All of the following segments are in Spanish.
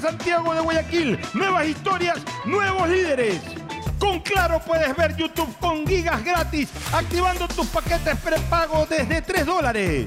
Santiago de Guayaquil. Nuevas historias, nuevos líderes. Con Claro puedes ver YouTube con gigas gratis, activando tus paquetes prepago desde 3 dólares.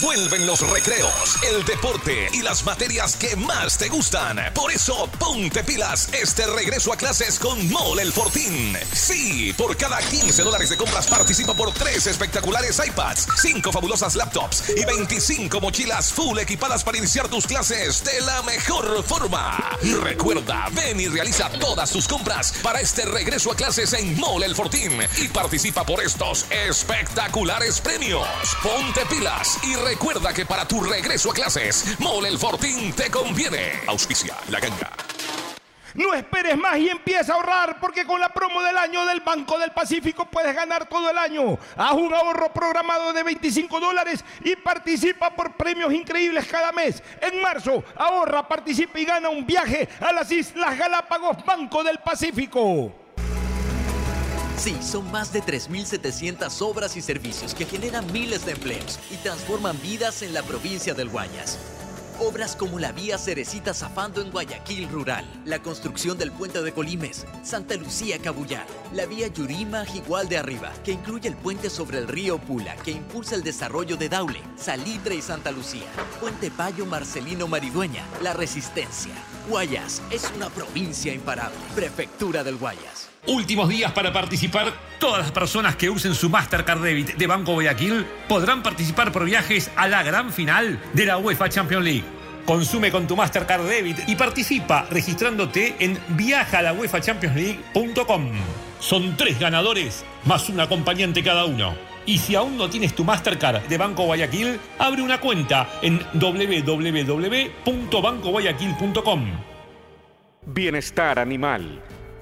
Vuelven los recreos, el deporte y las materias que más te gustan. Por eso, ponte pilas este regreso a clases con Mole el Fortín. Sí, por cada 15 dólares de compras participa por 3 espectaculares iPads, 5 fabulosas laptops y 25 mochilas full equipadas para iniciar tus clases de la mejor forma. Recuerda, ven y realiza todas tus compras para este regreso a clases en Mole el Fortín y participa por estos espectaculares premios. Ponte pilas y recuerda que para tu regreso a clases, Mole el Fortín te conviene. Auspicia la ganga. No esperes más y empieza a ahorrar porque con la promo del año del Banco del Pacífico puedes ganar todo el año. Haz un ahorro programado de 25 dólares y participa por premios increíbles cada mes. En marzo, ahorra, participa y gana un viaje a las Islas Galápagos Banco del Pacífico. Sí, son más de 3.700 obras y servicios que generan miles de empleos y transforman vidas en la provincia del Guayas. Obras como la vía Cerecita Zafando en Guayaquil Rural, la construcción del puente de Colimes, Santa Lucía Cabullar, la vía Yurima Igual de Arriba, que incluye el puente sobre el río Pula, que impulsa el desarrollo de Daule, Salitre y Santa Lucía, Puente Payo Marcelino Maridueña, La Resistencia. Guayas es una provincia imparable. Prefectura del Guayas. Últimos días para participar. Todas las personas que usen su Mastercard Debit de Banco Guayaquil podrán participar por viajes a la gran final de la UEFA Champions League. Consume con tu Mastercard Debit y participa registrándote en viajalauefachampionsleague.com. Son tres ganadores más un acompañante cada uno. Y si aún no tienes tu Mastercard de Banco Guayaquil, abre una cuenta en www.bancoguayaquil.com. Bienestar animal.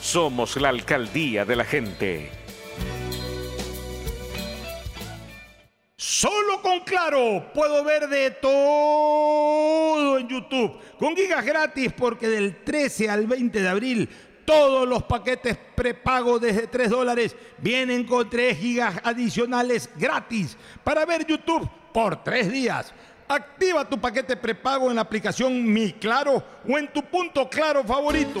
Somos la alcaldía de la gente. Solo con Claro, puedo ver de todo en YouTube, con gigas gratis porque del 13 al 20 de abril todos los paquetes prepago desde 3 dólares vienen con 3 gigas adicionales gratis para ver YouTube por 3 días. Activa tu paquete prepago en la aplicación Mi Claro o en tu punto claro favorito.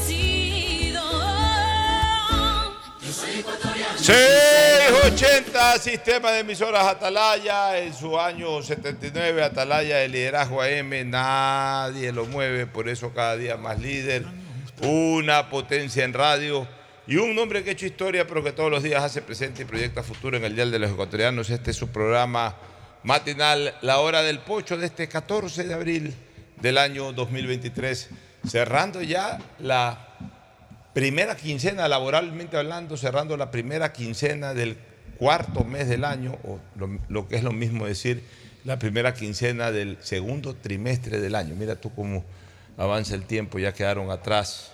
680 Sistema de Emisoras Atalaya en su año 79 Atalaya de liderazgo AM nadie lo mueve por eso cada día más líder una potencia en radio y un hombre que ha hecho historia pero que todos los días hace presente y proyecta futuro en el Dial de los Ecuatorianos. Este es su programa matinal La Hora del Pocho de este 14 de abril del año 2023 cerrando ya la primera quincena, laboralmente hablando, cerrando la primera quincena del cuarto mes del año, o lo, que es lo mismo decir, la primera quincena del segundo trimestre del año. Mira tú cómo avanza el tiempo, ya quedaron atrás,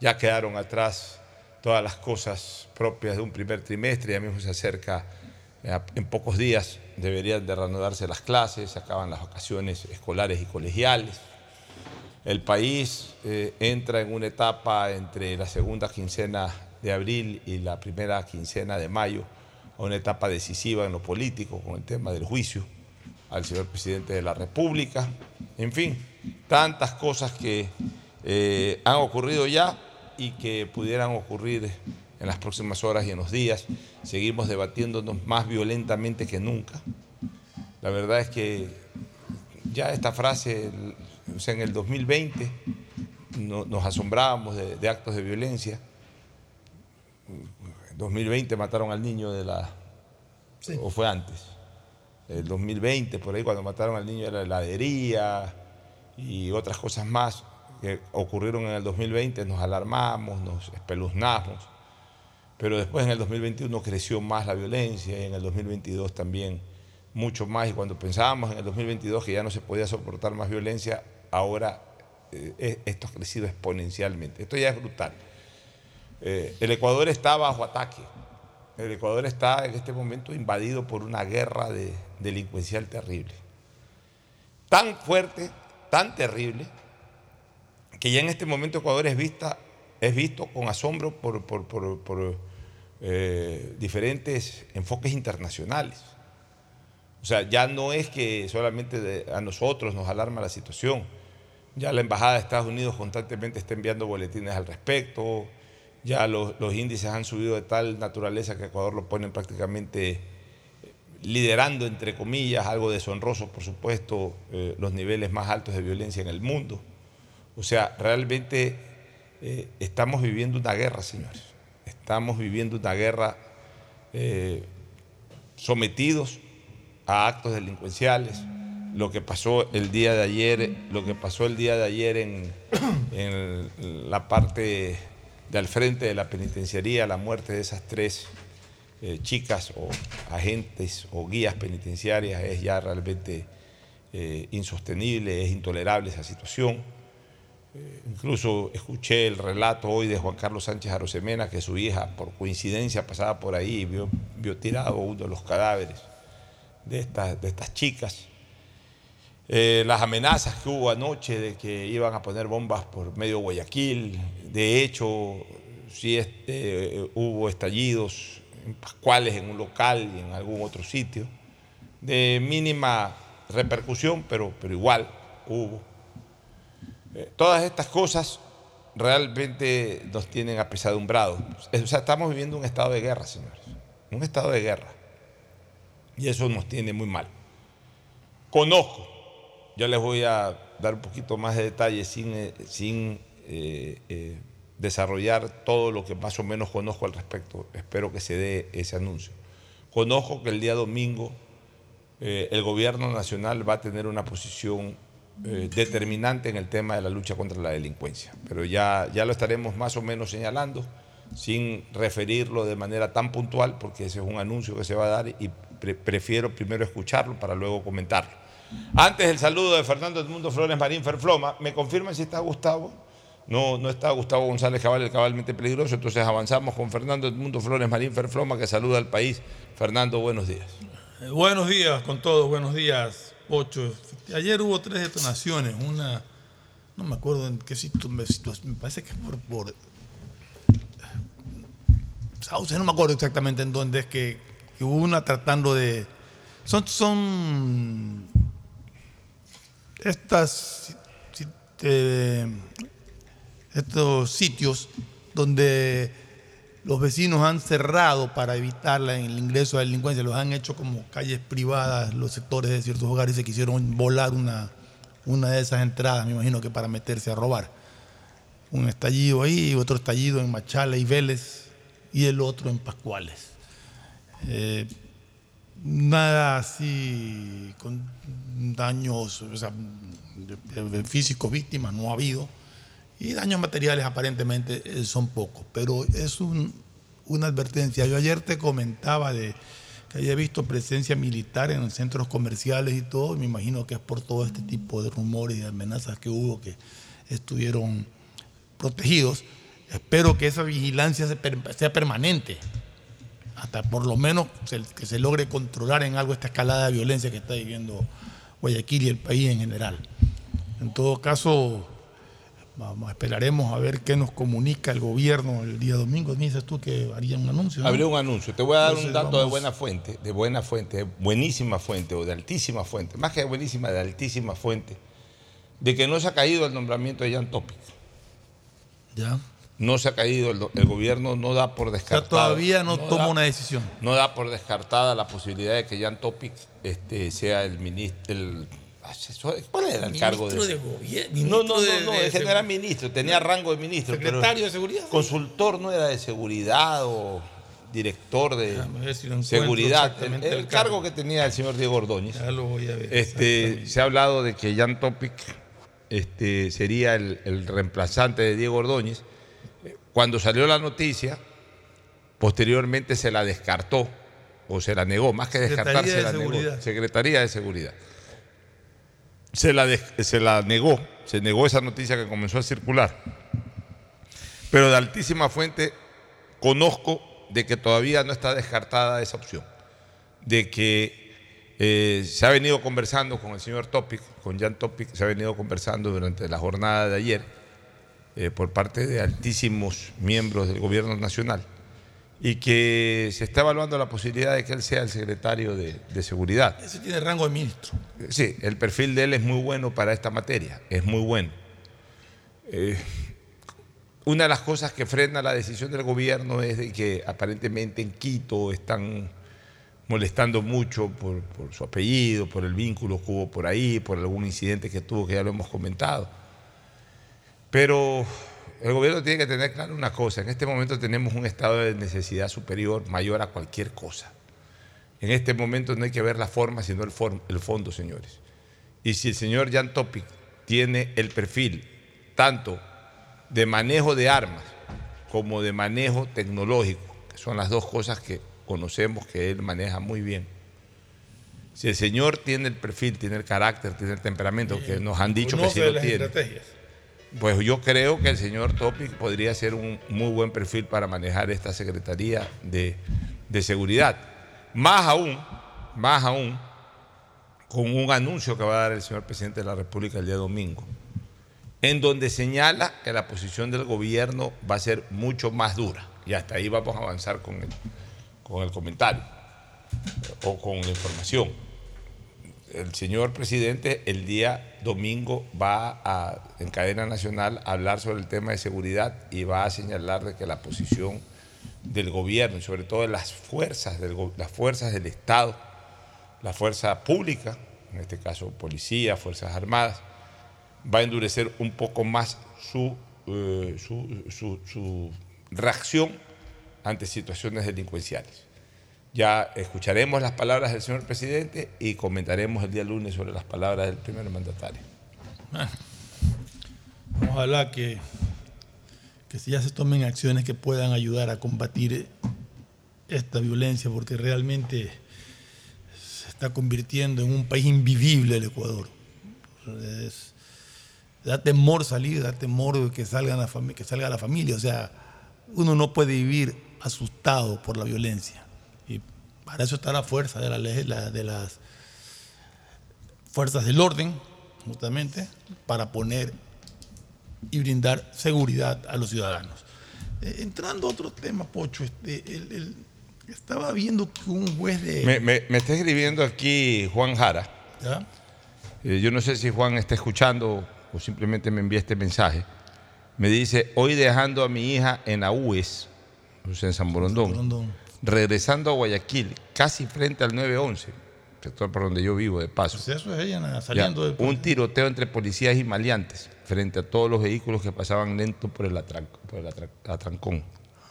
ya quedaron atrás todas las cosas propias de un primer trimestre, ya mismo se acerca, en pocos días deberían de reanudarse las clases, se acaban las vacaciones escolares y colegiales el país eh, entra en una etapa entre la segunda quincena de abril y la primera quincena de mayo, una etapa decisiva en lo político con el tema del juicio al señor presidente de la República. En fin, tantas cosas que eh, han ocurrido ya y que pudieran ocurrir en las próximas horas y en los días. Seguimos debatiéndonos más violentamente que nunca. La verdad es que ya esta frase o sea, en el 2020 no, nos asombrábamos de, de, actos de violencia. En 2020 mataron al niño de la... Sí. ¿O fue antes? El 2020, por ahí cuando mataron al niño de la heladería y otras cosas más que ocurrieron en el 2020, nos alarmamos, nos espeluznamos. Pero después en el 2021 creció más la violencia y en el 2022 también mucho más. Y cuando pensábamos en el 2022 que ya no se podía soportar más violencia, ahora eh, esto ha crecido exponencialmente. Esto ya es brutal. Eh, el Ecuador está bajo ataque. El Ecuador está en este momento invadido por una guerra de, delincuencial terrible. Tan fuerte, tan terrible, que ya en este momento Ecuador es, vista, es visto con asombro por, eh, diferentes enfoques internacionales. O sea, ya no es que solamente a nosotros nos alarma la situación. Ya la Embajada de Estados Unidos constantemente está enviando boletines al respecto. Ya los, los índices han subido de tal naturaleza que Ecuador lo ponen prácticamente liderando, entre comillas, algo deshonroso, por supuesto, eh, los niveles más altos de violencia en el mundo. O sea, realmente eh, estamos viviendo una guerra, señores. Estamos viviendo una guerra eh, sometidos a actos delincuenciales. Lo que pasó el día de ayer, lo que pasó el día de ayer en, en la parte del frente de la penitenciaría, la muerte de esas tres eh, chicas o agentes o guías penitenciarias es ya realmente eh, insostenible, es intolerable esa situación. Eh, incluso escuché el relato hoy de Juan Carlos Sánchez Arosemena que su hija por coincidencia pasaba por ahí y vio, vio tirado uno de los cadáveres de estas, de estas chicas. Eh, las amenazas que hubo anoche de que iban a poner bombas por medio Guayaquil. De hecho, sí este, hubo estallidos en Pascuales, en un local y en algún otro sitio, de mínima repercusión, pero, pero igual hubo. Eh, todas estas cosas realmente nos tienen apesadumbrados. O sea, estamos viviendo un estado de guerra, señores. Un estado de guerra. Y eso nos tiene muy mal. Conozco, yo les voy a dar un poquito más de detalles sin, eh, sin eh, eh, desarrollar todo lo que más o menos conozco al respecto. Espero que se dé ese anuncio. Conozco que el día domingo el gobierno nacional va a tener una posición determinante en el tema de la lucha contra la delincuencia, pero ya, ya lo estaremos más o menos señalando sin referirlo de manera tan puntual, porque ese es un anuncio que se va a dar y prefiero primero escucharlo para luego comentarlo. Antes el saludo de Fernando Edmundo Flores Marín Ferfloma, ¿me confirman si está Gustavo? No, no está Gustavo González Cabal, el cabalmente peligroso, entonces avanzamos con Fernando Edmundo Flores Marín Ferfloma, que saluda al país. Fernando, buenos días. Eh, buenos días con todos, buenos días, Ocho. Ayer hubo tres detonaciones, una, no me acuerdo en qué situación, me parece que es por, por Sauce, no me acuerdo exactamente en dónde es que, hubo una tratando de... Son, son estas, eh, estos sitios donde los vecinos han cerrado para evitar el ingreso de la delincuencia, los han hecho como calles privadas, los sectores de ciertos hogares se quisieron volar una, una de esas entradas, me imagino que para meterse a robar. Un estallido ahí, otro estallido en Machala y Vélez y el otro en Pascuales. Eh, nada así con daños físicos, víctimas, no ha habido. Y daños materiales aparentemente eh, son pocos, pero es una advertencia. Yo ayer te comentaba de que había visto presencia militar en centros comerciales y todo, me imagino que es por todo este tipo de rumores y amenazas que hubo que estuvieron protegidos. Espero que esa vigilancia sea permanente, hasta por lo menos que se logre controlar en algo esta escalada de violencia que está viviendo Guayaquil y el país en general. En todo caso, vamos, esperaremos a ver qué nos comunica el gobierno el día domingo. Dices tú que haría un anuncio. Habría un anuncio. Te voy a dar un dato de buena fuente, de buena fuente, de buenísima fuente o de altísima fuente, más que de buenísima, de altísima fuente, de que no se ha caído el nombramiento de Jan Topic. Ya no se ha caído, el, gobierno no da por descartada. todavía no, toma una decisión. No da por descartada la posibilidad de que Jan Topic este, sea el ministro. El, ¿Cuál era el cargo de, de gobierno? No, no, no, no, ese no era ministro, tenía rango de ministro. Secretario de seguridad. Consultor no era de seguridad o director de seguridad. El, cargo. que tenía el señor Diego Ordóñez. Ya lo voy a ver. Este, se ha hablado de que Jan Topic este, sería el, el reemplazante de Diego Ordóñez cuando salió la noticia, posteriormente se la descartó o se la negó, más que descartar, se la negó. Secretaría de Seguridad. Se la, se la negó, se negó esa noticia que comenzó a circular. Pero de altísima fuente conozco de que todavía no está descartada esa opción, de que eh, se ha venido conversando con el señor Topic, con Jan Topic, se ha venido conversando durante la jornada de ayer eh, por parte de altísimos miembros del gobierno nacional y que se está evaluando la posibilidad de que él sea el secretario de, seguridad. Ese tiene rango de ministro. Sí, el perfil de él es muy bueno para esta materia, es muy bueno. Eh, una de las cosas que frena la decisión del gobierno es de que aparentemente en Quito están molestando mucho por, por su apellido, por el vínculo que hubo por ahí, por algún incidente que tuvo, que ya lo hemos comentado. Pero el gobierno tiene que tener claro una cosa, en este momento tenemos un estado de necesidad superior, mayor a cualquier cosa. En este momento no hay que ver la forma, sino el, fondo, señores. Y si el señor Jan Topic tiene el perfil tanto de manejo de armas como de manejo tecnológico, que son las dos cosas que conocemos que él maneja muy bien. Si el señor tiene el perfil, tiene el carácter, tiene el temperamento, que nos han dicho que sí lo tiene. Pues yo creo que el señor Topic podría ser un muy buen perfil para manejar esta Secretaría de, Seguridad. Más aún, más aún, con un anuncio que va a dar el señor presidente de la República el día domingo, en donde señala que la posición del gobierno va a ser mucho más dura. Y hasta ahí vamos a avanzar con el, con el comentario o con la información. El señor presidente el día domingo va a, en cadena nacional a hablar sobre el tema de seguridad y va a señalar de que la posición del gobierno y sobre todo de las fuerzas del, las fuerzas del Estado, la fuerza pública, en este caso policía, fuerzas armadas, va a endurecer un poco más su, eh, su- su reacción ante situaciones delincuenciales. Ya escucharemos las palabras del señor presidente y comentaremos el día lunes sobre las palabras del primer mandatario. Ojalá que, que si ya se tomen acciones que puedan ayudar a combatir esta violencia, porque realmente se está convirtiendo en un país invivible el Ecuador. Da temor salir, da temor que salga, la que salga la familia. O sea, uno no puede vivir asustado por la violencia. Para eso está la fuerza de, la ley- la- de las fuerzas del orden, justamente, para poner y brindar seguridad a los ciudadanos. Eh, entrando a otro tema, Pocho, este, el- el- estaba viendo que un juez de... Me, me- me está escribiendo aquí Juan Jara. ¿Ya? Eh, yo no sé si Juan está escuchando o simplemente me envía este mensaje. Me dice, hoy dejando a mi hija en la UES, o sea, en San Borondón, Rondón. Regresando a Guayaquil, casi frente al 911, sector por donde yo vivo de paso. Pues eso es ella Ya, saliendo del... un tiroteo entre policías y maleantes frente a todos los vehículos que pasaban lento por el, atran- por el atra- atrancón.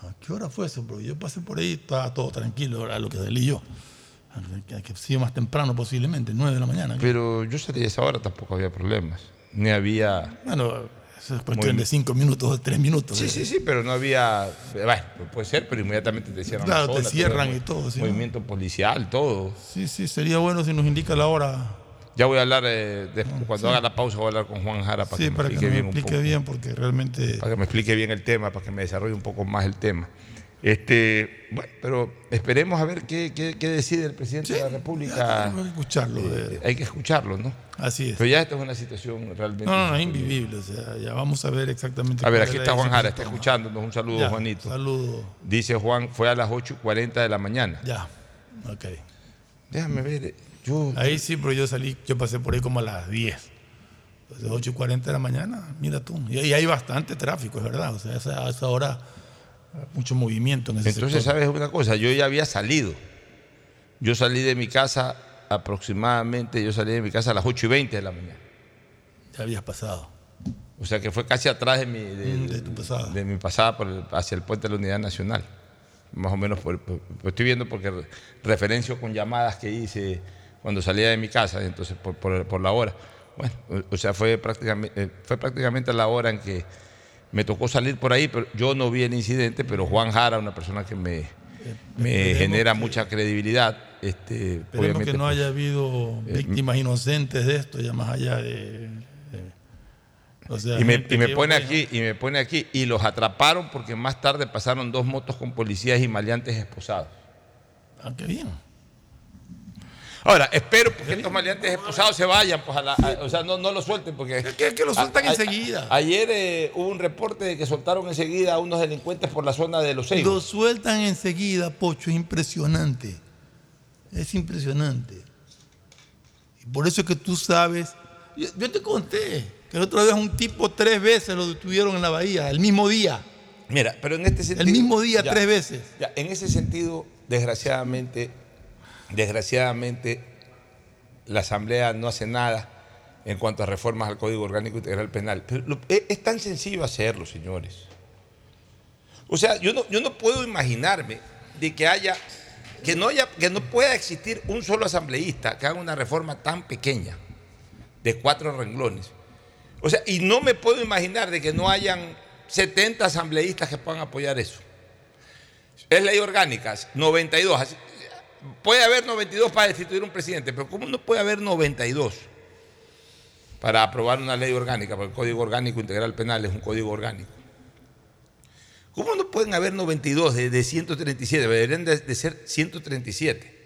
¿A qué hora fue eso? Porque yo pasé por ahí, estaba todo tranquilo, era lo que salí yo. Que, que sí, más temprano posiblemente, 9 de la mañana. Pero yo salí a esa hora, tampoco había problemas. Ni había... Bueno, cuestión de 5 minutos o 3 minutos. Sí, sí, sí, pero no había... Bueno, puede ser, pero inmediatamente te cierran Claro, la te zona, cierran y todo. Movimiento policial, todo. Sí, sí, sería bueno si nos indica la hora. Ya voy a hablar, eh, después, cuando haga la pausa, voy a hablar con Juan Jara para sí, que me para que explique me bien un explique poco. bien, porque realmente... Para que me explique bien el tema, para que me desarrolle un poco más el tema. Este, bueno, pero esperemos a ver qué, qué- qué decide el presidente de la República. Hay que escucharlo. Eh, hay que escucharlo, ¿no? Así es. Pero ya esta es una situación realmente. No, no, no, es invivible. O sea, ya vamos a ver exactamente. A ver, aquí es está Juan Jara, está escuchándonos. Un saludo, Ya, Juanito. Saludo. Dice Juan, fue a las 8 y 40 de la mañana. Ya, ok. Déjame ver. Yo, Ahí sí, pero yo salí, yo pasé por ahí como a las 10. Entonces, 8 y 40 de la mañana, mira tú. Y ahí hay bastante tráfico, es verdad. O sea, a esa, a esa hora, mucho movimiento en ese Entonces, sector. ¿sabes una cosa? Yo ya había salido. Yo salí de mi casa aproximadamente, yo salí de mi casa a las 8 y 20 de la mañana. Ya habías pasado. O sea que fue casi atrás de mi, de, Mm, de tu pasada. de mi pasada por el- hacia el puente de la Unidad Nacional. Más o menos, por, por- por- estoy viendo porque re- referencio con llamadas que hice cuando salía de mi casa, entonces por, por- por la hora. Bueno, o, o sea, fue prácticamente, eh, fue prácticamente la hora en que me tocó salir por ahí, pero yo no vi el incidente, pero Juan Jara, una persona que me, me genera que- mucha credibilidad, este, Esperemos obviamente, que no pues, haya habido eh, víctimas inocentes de esto, ya más allá de. de- o sea, y me, y pone aquí, y me pone aquí, y los atraparon porque más tarde pasaron dos motos con policías y maleantes esposados. Ah, qué bien. Ahora, espero que estos maleantes esposados se vayan, pues a la- a- o sea, no, no lo suelten porque... Que, que lo sueltan a- a- enseguida. Ayer eh, hubo un reporte de que soltaron enseguida a unos delincuentes por la zona de los seis. Lo sueltan enseguida, Pocho, es impresionante. Es impresionante. Y por eso es que tú sabes. Yo, yo te conté que el otro día un tipo tres veces lo detuvieron en la bahía, el mismo día. Mira, pero en este sentido... El mismo día, ya, tres veces. ya, en ese sentido, desgraciadamente, desgraciadamente, la Asamblea no hace nada en cuanto a reformas al Código Orgánico Integral Penal. Pero lo- es, tan sencillo hacerlo, señores. O sea, yo no, yo no puedo imaginarme de que haya, que no haya, que no pueda existir un solo asambleísta que haga una reforma tan pequeña, de cuatro renglones. O sea, y no me puedo imaginar de que no hayan 70 asambleístas que puedan apoyar eso. Es ley orgánica, 92. Puede haber 92 para destituir un presidente, pero ¿cómo no puede haber 92 para aprobar una ley orgánica? Porque el Código Orgánico Integral Penal es un código orgánico. ¿Cómo no pueden haber 92 de, de 137? Deberían de, de ser 137.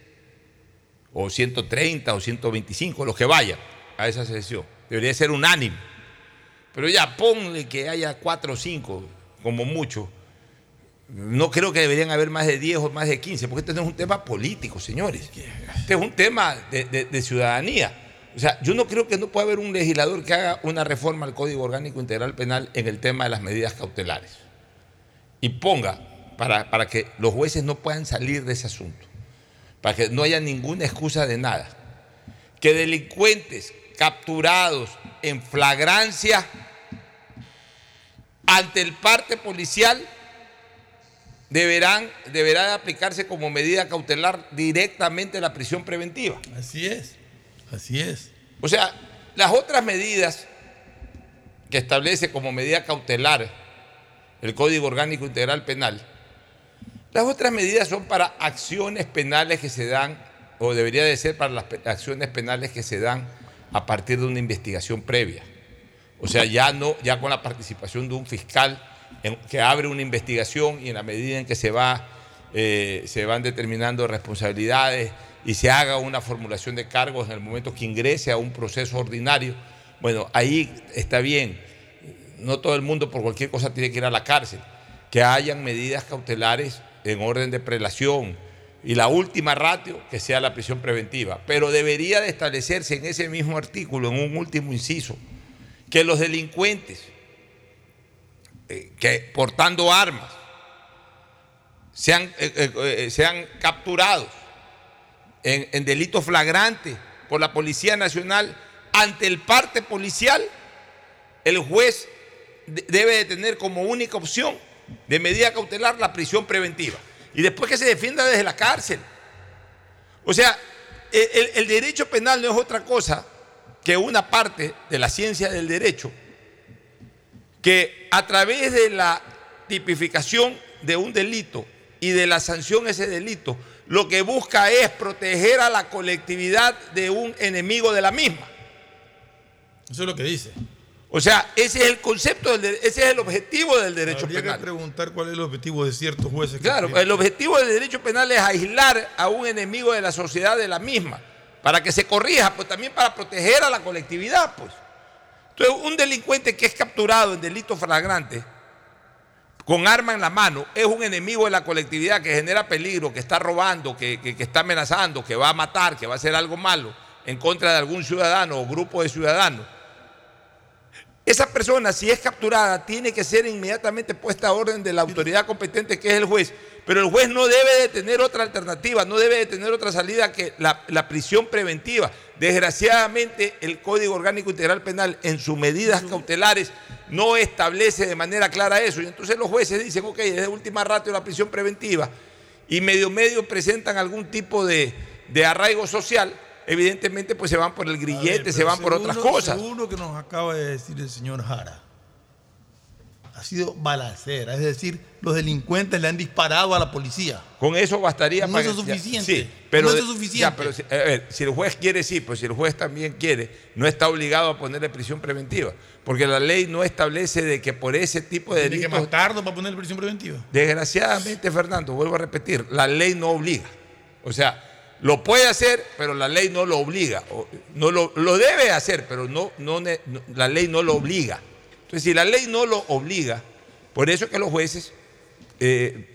O 130 o 125, los que vayan a esa sesión. Debería ser unánime. Pero ya ponle que haya 4 o 5, como mucho. No creo que deberían haber más de 10 o más de 15, porque este no es un tema político, señores. Este es un tema de, de- de ciudadanía. O sea, yo no creo que no pueda haber un legislador que haga una reforma al Código Orgánico Integral Penal en el tema de las medidas cautelares y ponga para, para que los jueces no puedan salir de ese asunto, para que no haya ninguna excusa de nada, que delincuentes capturados en flagrancia ante el parte policial deberán, deberá aplicarse como medida cautelar directamente la prisión preventiva. Así es, así es. O sea, las otras medidas que establece como medida cautelar el Código Orgánico Integral Penal, las otras medidas son para acciones penales que se dan, o debería de ser para las acciones penales que se dan a partir de una investigación previa. O sea, ya no, ya con la participación de un fiscal que abre una investigación y en la medida en que se va, eh, se van determinando responsabilidades y se haga una formulación de cargos en el momento que ingrese a un proceso ordinario, bueno, ahí está bien. No todo el mundo por cualquier cosa tiene que ir a la cárcel. Que hayan medidas cautelares en orden de prelación y la última ratio que sea la prisión preventiva. Pero debería de establecerse en ese mismo artículo, en un último inciso, que los delincuentes eh, que portando armas sean, eh, eh, sean capturados en, en delito flagrante por la Policía Nacional ante el parte policial, el juez debe de tener como única opción de medida cautelar la prisión preventiva. Y después que se defienda desde la cárcel. O sea, el, el, derecho penal no es otra cosa que una parte de la ciencia del derecho que a través de la tipificación de un delito y de la sanción a ese delito, lo que busca es proteger a la colectividad de un enemigo de la misma. Eso es lo que dice. O sea, ese es el concepto, del, ese es el objetivo del derecho Habría penal. que preguntar cuál es el objetivo de ciertos jueces. que Claro, el objetivo del derecho penal es aislar a un enemigo de la sociedad de la misma, para que se corrija, pues también para proteger a la colectividad, pues. Entonces, un delincuente que es capturado en delito flagrante, con arma en la mano, es un enemigo de la colectividad que genera peligro, que está robando, que, que- que está amenazando, que va a matar, que va a hacer algo malo en contra de algún ciudadano o grupo de ciudadanos. Esa persona, si es capturada, tiene que ser inmediatamente puesta a orden de la autoridad competente, que es el juez. Pero el juez no debe de tener otra alternativa, no debe de tener otra salida que la, la prisión preventiva. Desgraciadamente, el Código Orgánico Integral Penal, en sus medidas cautelares, no establece de manera clara eso. Y entonces los jueces dicen, ok, es de última ratio la prisión preventiva, y medio medio presentan algún tipo de, de arraigo social, evidentemente pues se van por el grillete, se van por otras cosas. Según lo que nos acaba de decir el señor Jara, ha sido balacera, es decir, los delincuentes le han disparado a la policía. Con eso bastaría No para eso es que- ya, suficiente. sí, pero No eso suficiente. ya, pero si- a ver, si el juez quiere, sí, pues si el juez también quiere, no está obligado a ponerle prisión preventiva. Porque la ley no establece de que por ese tipo de Tiene que delitos. matarlo para poner prisión preventiva. Desgraciadamente, Fernando, vuelvo a repetir, la ley no obliga. O sea, lo puede hacer, pero la ley no lo obliga. No lo, lo debe hacer, pero no, no- la ley no lo obliga. Entonces, si la ley no lo obliga, por eso es que los jueces eh,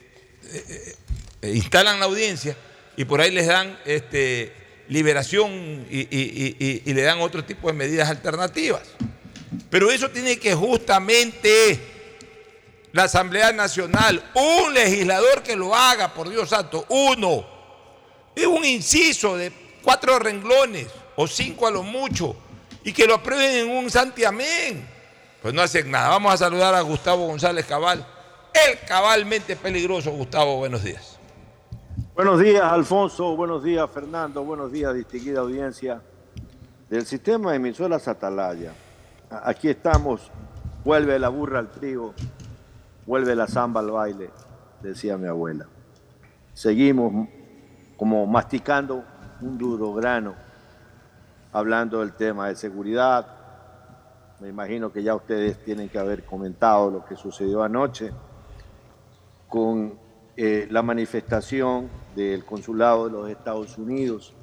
eh, eh, instalan la audiencia y por ahí les dan este, liberación y- y le dan otro tipo de medidas alternativas. Pero eso tiene que justamente la Asamblea Nacional, un legislador que lo haga, por Dios santo, uno, es un inciso de cuatro renglones o cinco a lo mucho y que lo aprueben en un santiamén. Pues no hacen nada. Vamos a saludar a Gustavo González Cabal, el cabalmente peligroso. Gustavo, buenos días. Buenos días, Alfonso. Buenos días, Fernando. Buenos días, distinguida audiencia del sistema de emisoras Atalaya. Aquí estamos. Vuelve la burra al trigo, vuelve la zamba al baile, decía mi abuela. Seguimos como masticando un duro grano, hablando del tema de seguridad. Me imagino que ya ustedes tienen que haber comentado lo que sucedió anoche con eh, la manifestación del consulado de los Estados Unidos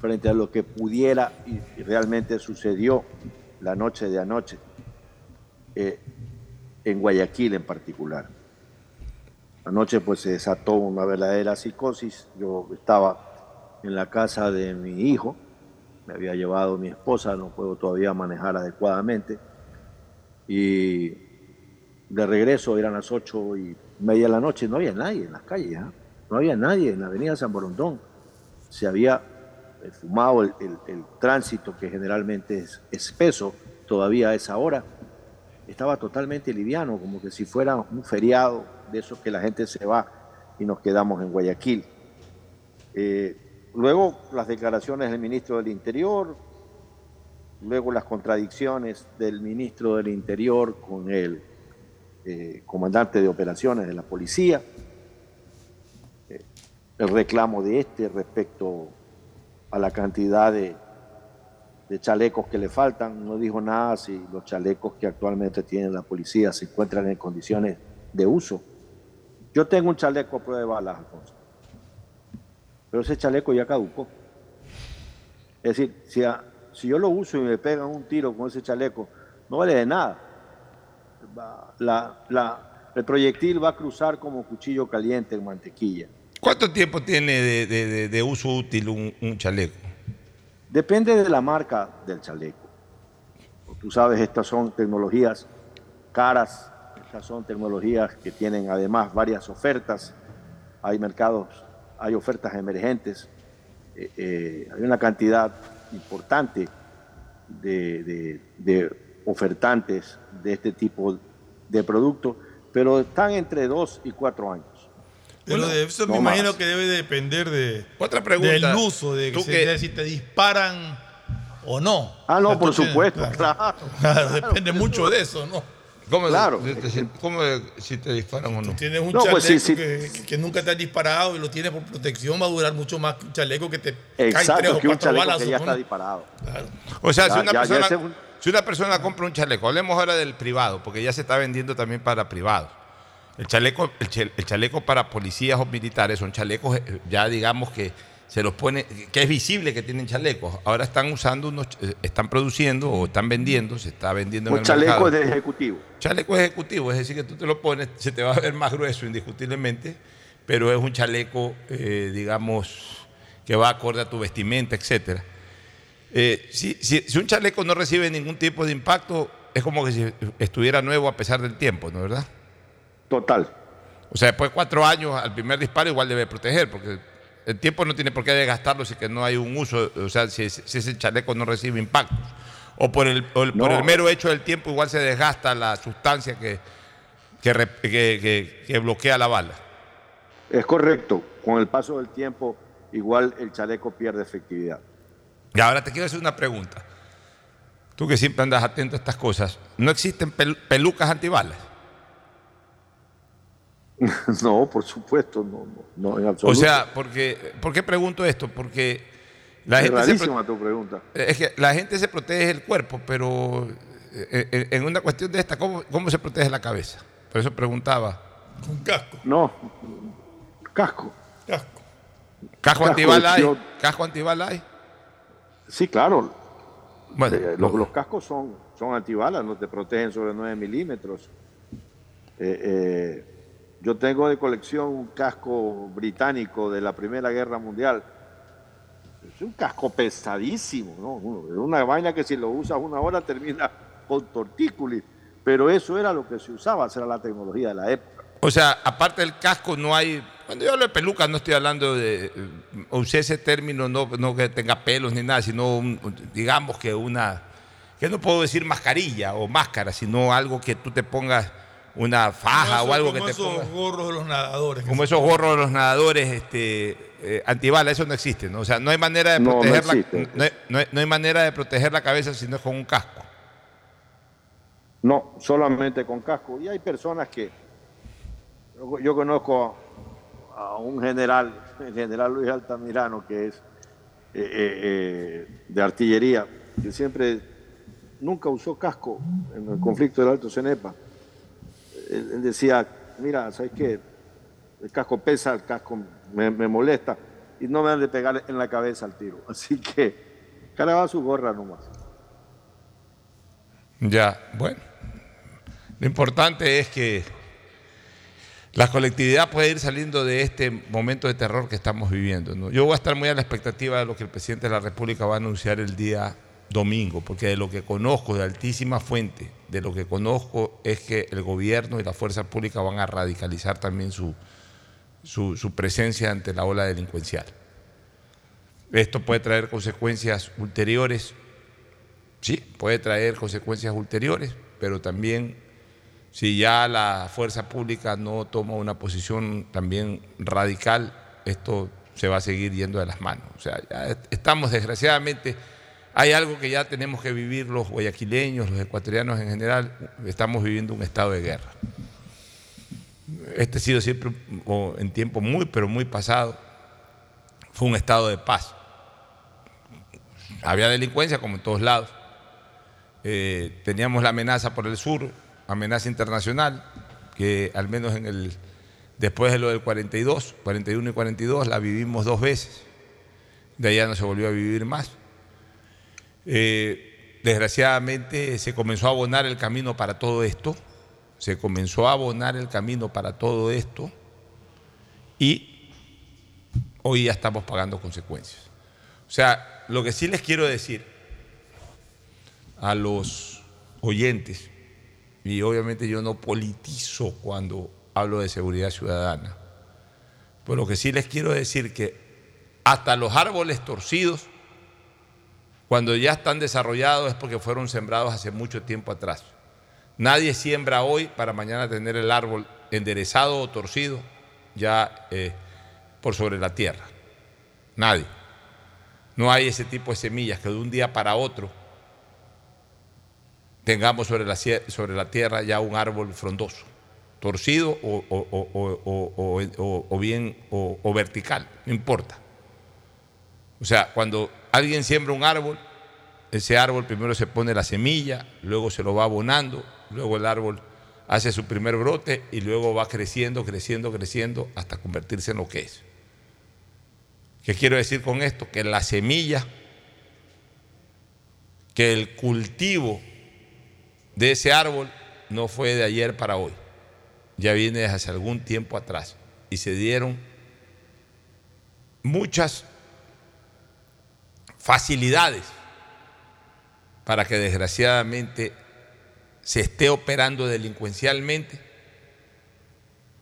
frente a lo que pudiera y, realmente sucedió la noche de anoche, eh, en Guayaquil en particular. Anoche pues se desató una verdadera psicosis. Yo estaba en la casa de mi hijo me había llevado mi esposa, no puedo todavía manejar adecuadamente. Y de regreso eran las ocho y media de la noche, no había nadie en las calles, ¿ah? no había nadie en la avenida San Borondón. Se había eh, fumado el, el- tránsito que generalmente es espeso todavía a esa hora. Estaba totalmente liviano, como que si fuera un feriado de esos que la gente se va y nos quedamos en Guayaquil. Eh, luego las declaraciones del ministro del Interior, luego las contradicciones del ministro del Interior con el eh, comandante de operaciones de la policía, eh, el reclamo de este respecto a la cantidad de, de chalecos que le faltan. No dijo nada si los chalecos que actualmente tiene la policía se encuentran en condiciones de uso. Yo tengo un chaleco a prueba de balas, Alfonso, pero ese chaleco ya caducó. Es decir, si, a- si yo lo uso y me pegan un tiro con ese chaleco, no vale de nada. Va- la- la- el proyectil va a cruzar como cuchillo caliente en mantequilla. ¿Cuánto tiempo tiene de, de- de- de uso útil un, un chaleco? Depende de la marca del chaleco. Tú sabes, estas son tecnologías caras, estas son tecnologías que tienen además varias ofertas. Hay mercados, hay ofertas emergentes, eh, eh, hay una cantidad importante de, de- de ofertantes de este tipo de productos, pero están entre dos y cuatro años. Pero de eso no me imagino más. que debe depender de, Otra pregunta. del uso, de, que si te disparan o no. Ah, no, O sea, por supuesto, claro. claro. Claro, depende mucho de eso, ¿no? ¿Cómo, Claro. cómo si te disparan o no? Tienes un No, chaleco pues sí, sí. Que, nunca te has disparado y lo tienes por protección, va a durar mucho más que un chaleco que te cae tres Exacto, o que un cuatro chaleco balas. que ya ¿no? está disparado. Claro. O sea, si, una ya- persona, ese es un- si una persona compra un chaleco, hablemos ahora del privado, porque ya se está vendiendo también para privados. El chaleco, el chaleco para policías o militares son chalecos eh, ya digamos que se los pone, que es visible que tienen chalecos. Ahora están usando unos, eh, están produciendo o están vendiendo, se está vendiendo en Un el chaleco mercado. de ejecutivo. Chaleco ejecutivo, es decir, que tú te lo pones, se te va a ver más grueso indiscutiblemente, pero es un chaleco, eh, digamos, que va acorde a tu vestimenta, etcétera. Eh, si, si- si un chaleco no recibe ningún tipo de impacto, es como que si estuviera nuevo a pesar del tiempo, ¿no es verdad? Total. O sea, después de cuatro años, al primer disparo igual debe proteger, porque el tiempo no tiene por qué desgastarlo si que no hay un uso, o sea, si, ese- si ese chaleco no recibe impactos. O por el, o el- por No. el mero hecho del tiempo igual se desgasta la sustancia que, que, re- que- que- que bloquea la bala. Es correcto. Con el paso del tiempo, igual el chaleco pierde efectividad. Y ahora te quiero hacer una pregunta. Tú que siempre andas atento a estas cosas, ¿no existen pel- pelucas antibalas? no, por supuesto, no, no, no, en O absoluto. sea, porque, ¿por qué pregunto esto? Porque la es gente, se, rarísima tu pregunta. es que la gente se protege el cuerpo, pero eh, eh, en una cuestión de esta, ¿cómo, cómo se protege la cabeza? Por eso preguntaba. Con casco. No, casco. Casco. ¿Casco antibala hay? ¿Casco antibala hay? Sí, claro. Bueno, Eh, los, los cascos son, son antibalas, no te protegen sobre 9 milímetros. Eh, eh, yo tengo de colección un casco británico de la Primera Guerra Mundial. Es un casco pesadísimo, ¿no? Es una vaina que si lo usas una hora termina con tortícolis. Pero eso era lo que se usaba, esa era la tecnología de la época. O sea, aparte del casco no hay... Cuando yo hablo de peluca no estoy hablando de... eh, Usé ese término, no, no que tenga pelos ni nada, sino digamos que una... Que no puedo decir mascarilla o máscara, sino algo que tú te pongas una faja Como o algo esos- que como te esos pongas... gorros de los nadadores. Como esos gorros de los nadadores este, eh, antibala, eso no existe, ¿no? O sea, no hay manera de No, no proteger la, no hay- no hay- no hay manera de proteger la cabeza si no es con un casco. No, solamente con casco. Y hay personas que. Yo, yo conozco a, a un general, el general Luis Altamirano, que es eh, eh, eh, de artillería, que siempre nunca usó casco en el conflicto del Alto Cenepa. Él, decía: Mira, ¿sabes qué? El casco pesa, el casco me, molesta y no me han de pegar en la cabeza al tiro. Así que cargaba su gorra nomás. Ya, bueno. Lo importante es que la colectividad puede ir saliendo de este momento de terror que estamos viviendo. ¿no? Yo voy a estar muy a la expectativa de lo que el presidente de la República va a anunciar el día domingo, porque de lo que conozco de altísima fuente, de lo que conozco es que el gobierno y la fuerza pública van a radicalizar también su, su, su presencia ante la ola delincuencial. Esto puede traer consecuencias ulteriores, sí, puede traer consecuencias ulteriores, pero también si ya la fuerza pública no toma una posición también radical, esto se va a seguir yendo de las manos. O sea, ya estamos desgraciadamente, hay algo que ya tenemos que vivir los guayaquileños, los ecuatorianos en general, estamos viviendo un estado de guerra. Este ha sido siempre, o en tiempo muy, pero muy pasado, fue un estado de paz. Había delincuencia como en todos lados. Eh, teníamos la amenaza por el sur, amenaza internacional, que al menos en el, después de lo del 42, 41 y 42, la vivimos dos veces. De allá no se volvió a vivir más. Eh, desgraciadamente se comenzó a abonar el camino para todo esto, se comenzó a abonar el camino para todo esto y hoy ya estamos pagando consecuencias. O sea, lo que sí les quiero decir a los oyentes, y obviamente yo no politizo cuando hablo de seguridad ciudadana, pero lo que sí les quiero decir que hasta los árboles torcidos, cuando ya están desarrollados es porque fueron sembrados hace mucho tiempo atrás. Nadie siembra hoy para mañana tener el árbol enderezado o torcido ya eh, por sobre la tierra. Nadie. No hay ese tipo de semillas que de un día para otro tengamos sobre la, sobre la tierra ya un árbol frondoso, torcido o, o bien o vertical, no importa. O sea, cuando alguien siembra un árbol, ese árbol primero se pone la semilla, luego se lo va abonando, luego el árbol hace su primer brote y luego va creciendo, creciendo, creciendo hasta convertirse en lo que es. ¿Qué quiero decir con esto? Que la semilla, que el cultivo de ese árbol no fue de ayer para hoy, ya viene desde hace algún tiempo atrás y se dieron muchas facilidades para que desgraciadamente se esté operando delincuencialmente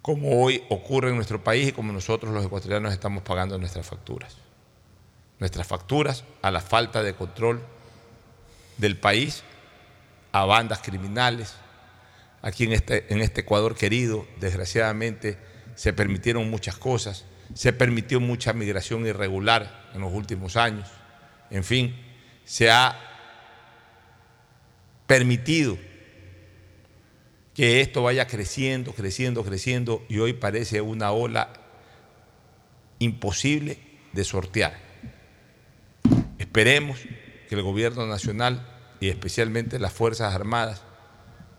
como hoy ocurre en nuestro país y como nosotros los ecuatorianos estamos pagando nuestras facturas. Nuestras facturas a la falta de control del país a bandas criminales. Aquí en este, en este Ecuador querido, desgraciadamente, se permitieron muchas cosas, se permitió mucha migración irregular en los últimos años, en fin, se ha permitido que esto vaya creciendo, creciendo, creciendo y hoy parece una ola imposible de sortear. Esperemos que el gobierno nacional y especialmente las Fuerzas Armadas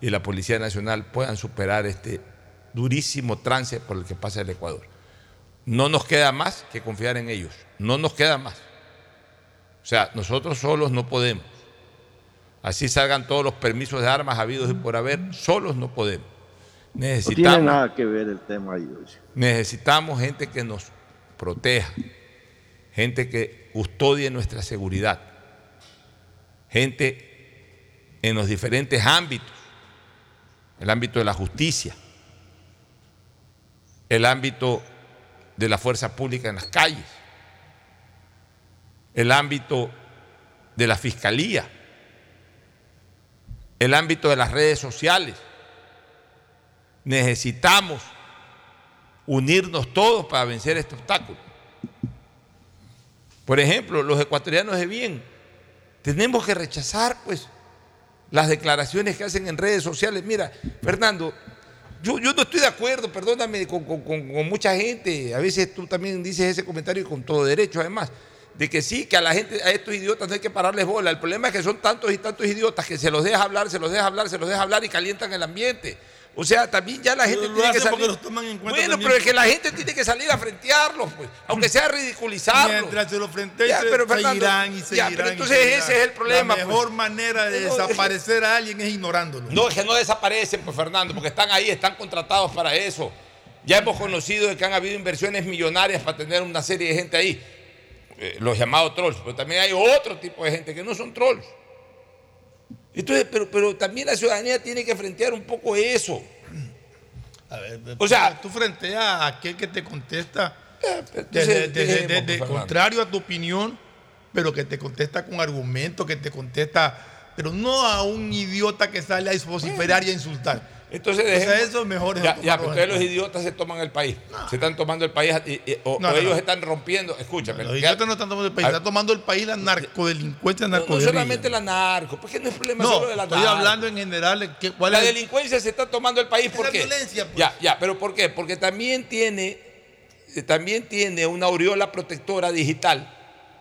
y la Policía Nacional puedan superar este durísimo trance por el que pasa el Ecuador. No nos queda más que confiar en ellos, no nos queda más. O sea, nosotros solos no podemos. Así salgan todos los permisos de armas habidos y por haber, solos no podemos. Necesitamos, no tiene nada que ver el tema ahí. Necesitamos gente que nos proteja, gente que custodie nuestra seguridad, gente en los diferentes ámbitos, el ámbito de la justicia, el ámbito de la fuerza pública en las calles, el ámbito de la fiscalía, el ámbito de las redes sociales. Necesitamos unirnos todos para vencer este obstáculo. Por ejemplo, los ecuatorianos de bien, tenemos que rechazar pues las declaraciones que hacen en redes sociales. Mira, Fernando, yo, yo no estoy de acuerdo, perdóname, con, mucha gente. A veces tú también dices ese comentario con todo derecho, además, de que sí, que a la gente, a estos idiotas no hay que pararles bola. El problema es que son tantos y tantos idiotas que se los deja hablar, se los deja hablar, se los deja hablar y calientan el ambiente. O sea, también ya la gente tiene que salir. bueno, pero es que la gente tiene que salir a frentearlos, pues, aunque sea ridiculizarlos. Mientras se los frenteen, seguirán y seguirán. pero entonces ese es el problema. La mejor manera de desaparecer a alguien es ignorándolo. No, es que no desaparecen, pues, Fernando, porque están ahí, están contratados para eso. Ya hemos conocido de que han habido inversiones millonarias para tener una serie de gente ahí, eh, los llamados trolls, pero también hay otro tipo de gente que no son trolls. Entonces, pero, pero también la ciudadanía tiene que frentear un poco eso. A ver, O sea- tú frente a aquel que te contesta entonces, de- de- contrario a tu opinión, pero que te contesta con argumentos, que te contesta, pero no a un idiota que sale a vociferar y a insultar. Entonces, O sea, dejemos- eso mejor es Ya, tomarlo ya, pero ustedes los idiotas se toman el país. Se están tomando el país y- y- o, No, o no, ellos no. están rompiendo. Escúchame. Los idiotas no están tomando el país, A- está tomando el país la narcodelincuencia, no, no narcoguerrilla. solamente la narco, porque no es problema No, solo de la estoy narco. hablando en general. ¿qué- cuál La es delincuencia se está tomando el país ¿por la qué? violencia, pues. Ya, ya, pero ¿por qué? Porque también tiene, eh, también tiene una aureola protectora digital.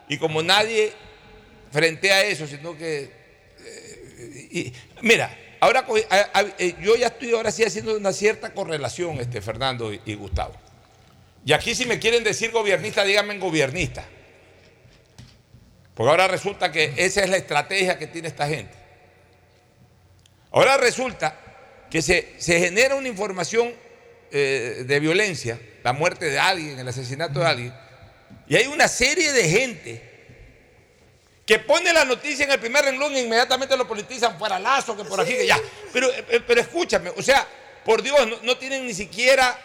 Y como nadie frente a eso, sino que. eh, y- mira, ahora eh, yo ya estoy ahora sí haciendo una cierta correlación, este, Fernando y, Gustavo. Y aquí si me quieren decir gobernista, díganme gobernista. Porque ahora resulta que esa es la estrategia que tiene esta gente. Ahora resulta que se, se genera una información eh, de violencia, la muerte de alguien, el asesinato de alguien, y hay una serie de gente que pone la noticia en el primer renglón e inmediatamente lo politizan fuera lazo, que por aquí, que ya. Pero, eh, pero escúchame, o sea, por Dios, no, no tienen ni siquiera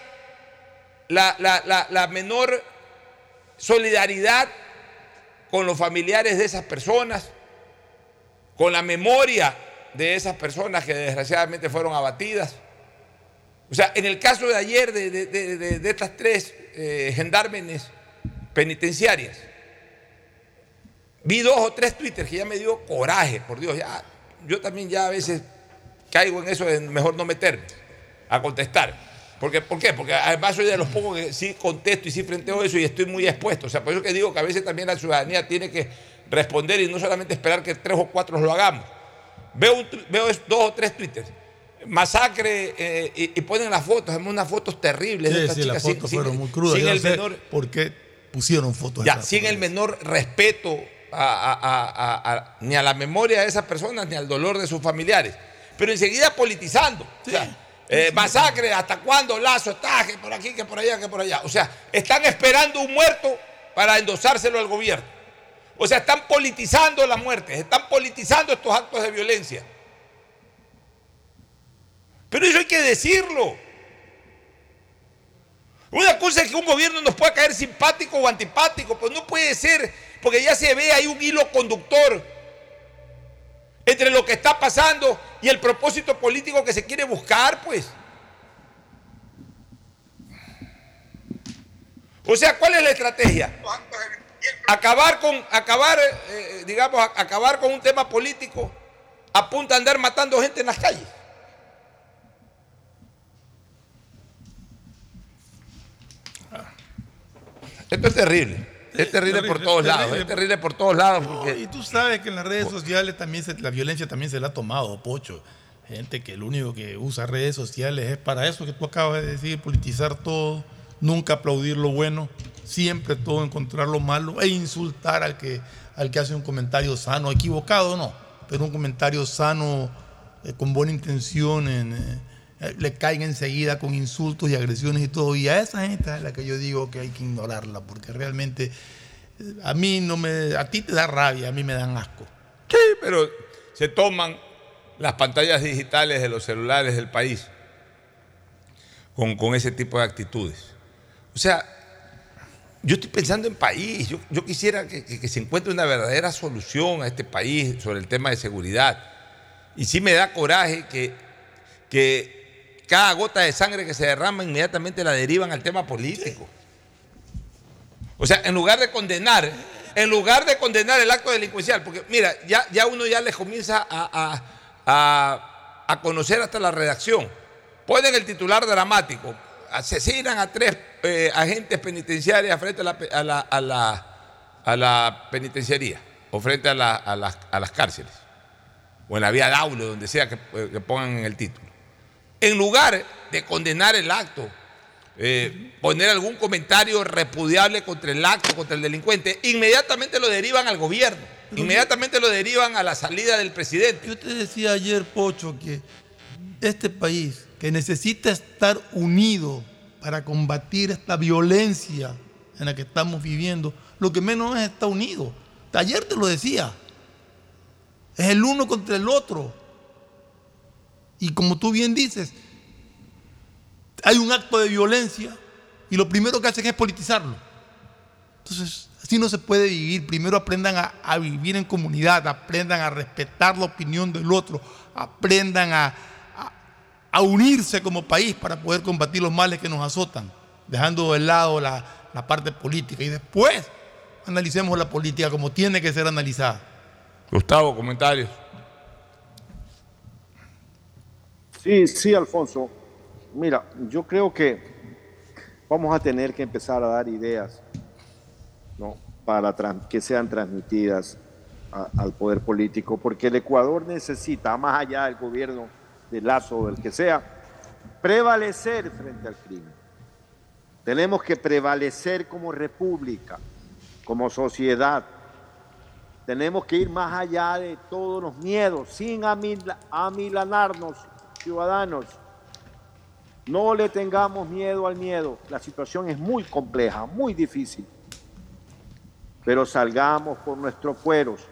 la, la- la- la menor solidaridad con los familiares de esas personas, con la memoria de esas personas que desgraciadamente fueron abatidas. O sea, en el caso de ayer de, de- de- de- de estas tres eh, gendarmes penitenciarias, vi dos o tres twitters que ya me dio coraje, por Dios, ya, yo también ya a veces caigo en eso de mejor no meterme a contestar. Porque, ¿Por qué? Porque además soy de los pocos que sí contesto y sí frenteo eso y estoy muy expuesto. O sea, por eso que digo que a veces también la ciudadanía tiene que responder y no solamente esperar que tres o cuatro lo hagamos. Veo, un veo dos o tres twitters. Masacre eh, y, y ponen las fotos, unas fotos terribles de Sí, estas sí, las sin- fotos sin- fueron muy crudas. sin el menor- por qué pusieron fotos. de ya, sin el menor respeto a- a- a- a- a- ni a la memoria de esas personas ni al dolor de sus familiares. Pero enseguida politizando. O sea, eh, masacre, ¿hasta cuándo? Lazo, está, que por aquí, que por allá, que por allá. O sea, están esperando un muerto para endosárselo al gobierno. O sea, están politizando la muerte, están politizando estos actos de violencia. Pero eso hay que decirlo. Una cosa es que un gobierno nos pueda caer simpático o antipático, pues no puede ser, porque ya se ve ahí un hilo conductor entre lo que está pasando y el propósito político que se quiere buscar, pues. O sea, ¿cuál es la estrategia? Acabar con, acabar, eh, digamos, a- acabar con un tema político a punta de andar matando gente en las calles. Esto es terrible. Es terrible, por terrible, todos es lados. Es terrible por todos lados. No, y tú sabes que en las redes sociales también se- la violencia también se la ha tomado, Pocho. Gente que lo único que usa redes sociales es para eso que tú acabas de decir, politizar todo, nunca aplaudir lo bueno, siempre todo encontrar lo malo e insultar al que, al que hace un comentario sano, equivocado no, pero un comentario sano, eh, con buena intención, en, eh, le caen enseguida con insultos y agresiones y todo. Y a esa gente es la que yo digo que hay que ignorarla, porque realmente eh, a mí no me, a ti te da rabia, a mí me dan asco. Sí, pero se toman las pantallas digitales de los celulares del país con, con ese tipo de actitudes. O sea, yo estoy pensando en país, yo, yo quisiera que, que- que se encuentre una verdadera solución a este país sobre el tema de seguridad. Y sí me da coraje que, que cada gota de sangre que se derrama inmediatamente la derivan al tema político. O sea, en lugar de condenar, en lugar de condenar el acto delincuencial, porque mira, ya, ya uno ya les comienza a, a- a- a conocer hasta la redacción. Ponen el titular dramático, asesinan a tres eh, agentes penitenciarios frente a la, a la- a la- a la penitenciaría o frente a, la- a las, a las cárceles o en la vía Daule, donde sea que, eh, que pongan en el título. En lugar de condenar el acto, eh, poner algún comentario repudiable contra el acto, contra el delincuente, inmediatamente lo derivan al gobierno, inmediatamente lo derivan a la salida del presidente. Yo te decía ayer, Pocho, que este país que necesita estar unido para combatir esta violencia en la que estamos viviendo, lo que menos es estar unido. Ayer te lo decía, es el uno contra el otro. Y como tú bien dices, hay un acto de violencia y lo primero que hacen es politizarlo. Entonces, así no se puede vivir. Primero aprendan a, vivir en comunidad, aprendan a respetar la opinión del otro, aprendan a, unirse como país para poder combatir los males que nos azotan, dejando de lado la, la parte política y después analicemos la política como tiene que ser analizada. Gustavo, comentarios. Sí, sí, Alfonso. Mira, yo creo que vamos a tener que empezar a dar ideas ¿no? para que sean transmitidas al poder político, porque el Ecuador necesita, más allá del gobierno de Lazo o del que sea, prevalecer frente al crimen. Tenemos que prevalecer como república, como sociedad. Tenemos que ir más allá de todos los miedos, sin amil- amilanarnos, ciudadanos. No le tengamos miedo al miedo. La situación es muy compleja, muy difícil. Pero salgamos por nuestros fueros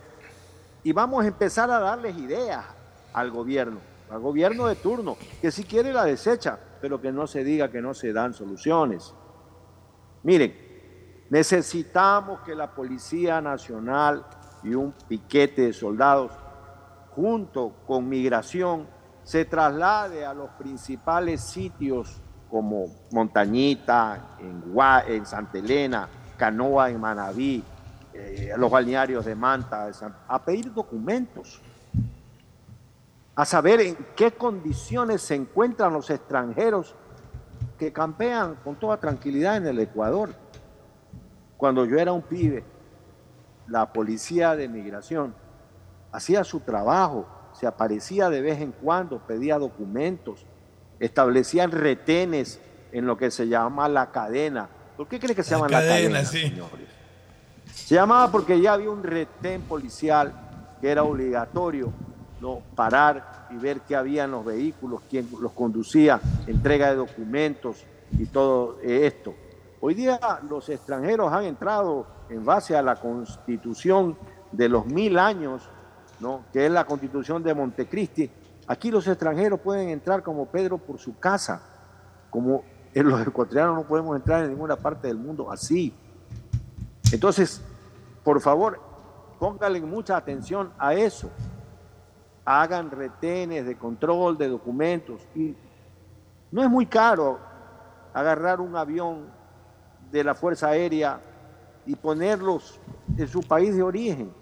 y vamos a empezar a darles ideas al gobierno, al gobierno de turno, que si quiere la desecha, pero que no se diga que no se dan soluciones. Miren, necesitamos que la Policía Nacional y un piquete de soldados, junto con migración, se traslade a los principales sitios como Montañita, en, en Santa Elena, Canoa en Manabí, eh, los balnearios de Manta, a pedir documentos, a saber en qué condiciones se encuentran los extranjeros que campean con toda tranquilidad en el Ecuador. Cuando yo era un pibe, la policía de migración hacía su trabajo, se aparecía de vez en cuando, pedía documentos, establecían retenes en lo que se llama la cadena. ¿Por qué cree que se llama la cadena, sí. señores? Se llamaba porque ya había un retén policial que era obligatorio ¿no? parar y ver qué había en los vehículos, quién los conducía, entrega de documentos y todo esto. Hoy día los extranjeros han entrado en base a la constitución de los mil años, ¿no? que es la constitución de Montecristi. Aquí los extranjeros pueden entrar como Pedro por su casa, como los ecuatorianos no podemos entrar en ninguna parte del mundo así. Entonces, por favor, pónganle mucha atención a eso. Hagan retenes de control de documentos. Y no es muy caro agarrar un avión de la Fuerza Aérea y ponerlos en su país de origen.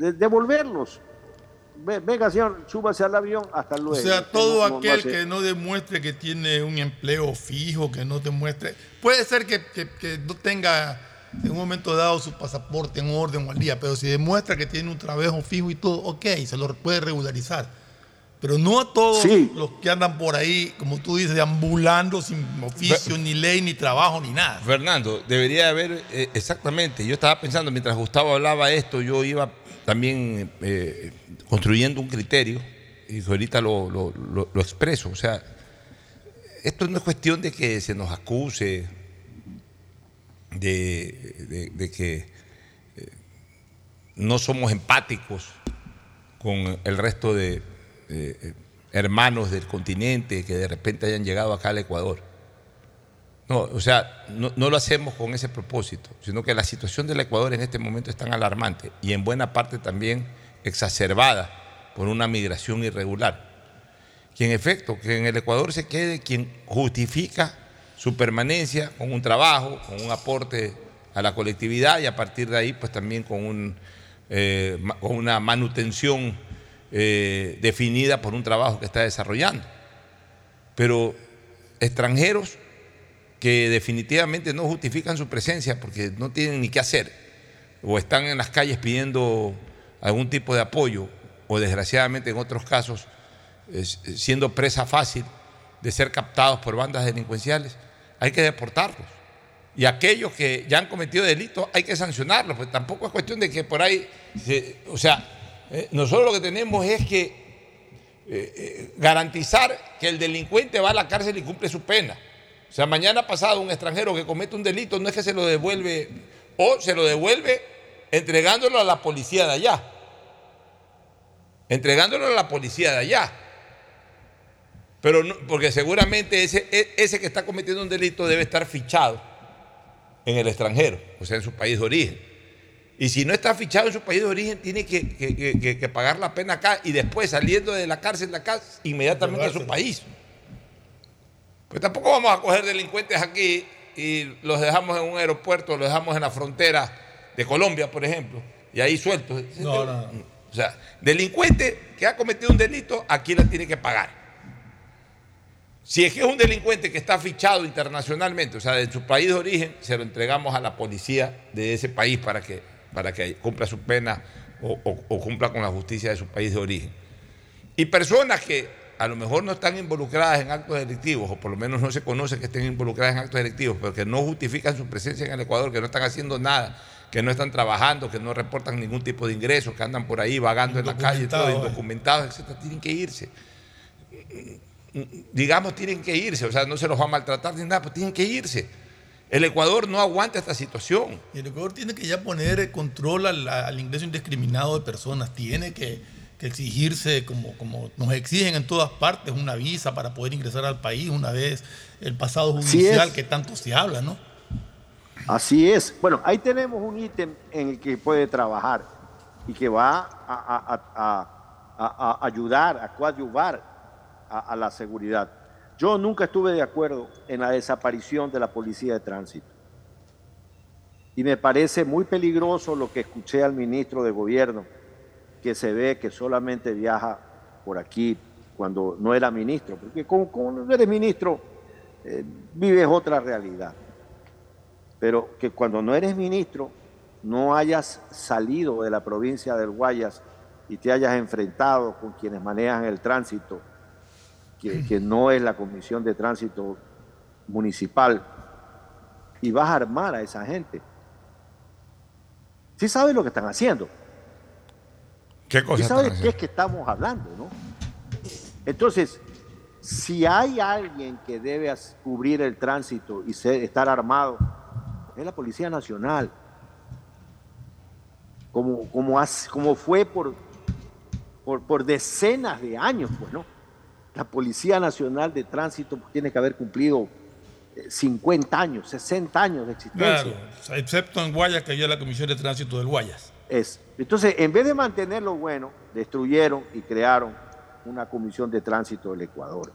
De- devolverlos. Ve- Venga, señor, súbase al avión, hasta luego. O sea, todo no- aquel que no demuestre que tiene un empleo fijo, que no demuestre. Puede ser que, que- que no tenga en un momento dado su pasaporte en orden o al día, pero si demuestra que tiene un trabajo fijo y todo, ok, se lo puede regularizar. Pero no a todos Sí. los que andan por ahí, como tú dices, ambulando sin oficio, ni ley, ni trabajo, ni nada. Fernando, debería haber eh, exactamente. Yo estaba pensando, mientras Gustavo hablaba esto, yo iba también eh, construyendo un criterio y ahorita lo, lo- expreso. O sea, esto no es cuestión de que se nos acuse de que eh, no somos empáticos con el resto de eh, hermanos del continente que de repente hayan llegado acá al Ecuador. No, o sea, no, lo hacemos con ese propósito, sino que la situación del Ecuador en este momento es tan alarmante y en buena parte también exacerbada por una migración irregular. Que en efecto, que en el Ecuador se quede quien justifica su permanencia con un trabajo, con un aporte a la colectividad y a partir de ahí pues también con, un, eh, con una manutención eh, definida por un trabajo que está desarrollando. Pero extranjeros que definitivamente no justifican su presencia porque no tienen ni qué hacer o están en las calles pidiendo algún tipo de apoyo o desgraciadamente en otros casos siendo presa fácil de ser captados por bandas delincuenciales, hay que deportarlos. Y aquellos que ya han cometido delitos hay que sancionarlos, pues tampoco es cuestión de que por ahí, se- o sea, eh, nosotros lo que tenemos es que eh, eh, garantizar que el delincuente va a la cárcel y cumple su pena. O sea, mañana pasado un extranjero que comete un delito no es que se lo devuelve o se lo devuelve entregándolo a la policía de allá. Entregándolo a la policía de allá. Pero porque seguramente ese, e, ese que está cometiendo un delito debe estar fichado en el extranjero, o sea, en su país de origen. Y si no está fichado en su país de origen, tiene que, pagar la pena acá y después saliendo de la cárcel de acá, inmediatamente a su país. Pues tampoco vamos a coger delincuentes aquí y los dejamos en un aeropuerto, los dejamos en la frontera de Colombia, por ejemplo, y ahí sueltos. No, no, no. O sea, delincuente que ha cometido un delito, aquí la tiene que pagar. Si es que es un delincuente que está fichado internacionalmente, o sea, de su país de origen, se lo entregamos a la policía de ese país para que para que cumpla su pena o, cumpla con la justicia de su país de origen. Y personas que a lo mejor no están involucradas en actos delictivos, o por lo menos no se conoce que estén involucradas en actos delictivos, pero que no justifican su presencia en el Ecuador, que no están haciendo nada, que no están trabajando, que no reportan ningún tipo de ingresos, que andan por ahí vagando en la calle, todo, indocumentados, etc., tienen que irse. Digamos, tienen que irse, o sea, no se los va a maltratar ni nada, pero tienen que irse. El Ecuador no aguanta esta situación. El Ecuador tiene que ya poner control al, ingreso indiscriminado de personas, tiene que, exigirse, como, como nos exigen en todas partes, una visa para poder ingresar al país una vez el pasado judicial que tanto se habla, ¿no? Así es. Bueno, ahí tenemos un ítem en el que puede trabajar y que va a, ayudar, a coadyuvar a la seguridad. Yo nunca estuve de acuerdo en la desaparición de la policía de tránsito. Y me parece muy peligroso lo que escuché al ministro de Gobierno, que se ve que solamente viaja por aquí cuando no era ministro, porque como, no eres ministro, eh, vives otra realidad. Pero que cuando no eres ministro, no hayas salido de la provincia del Guayas y te hayas enfrentado con quienes manejan el tránsito que, no es la Comisión de Tránsito Municipal, y vas a armar a esa gente. Sí sabes lo que están haciendo. ¿Qué cosa? Sí sabes de qué es que estamos hablando, ¿no? Entonces, si hay alguien que debe cubrir el tránsito y estar armado, es la Policía Nacional. Como, como, como fue por, por, por decenas de años, pues, ¿no? La Policía Nacional de Tránsito tiene que haber cumplido 50 eh, años, 60 años de existencia. Claro, excepto en Guayas, que hay la Comisión de Tránsito del Guayas. Es. Entonces, en vez de mantener lo bueno, destruyeron y crearon una Comisión de Tránsito del Ecuador.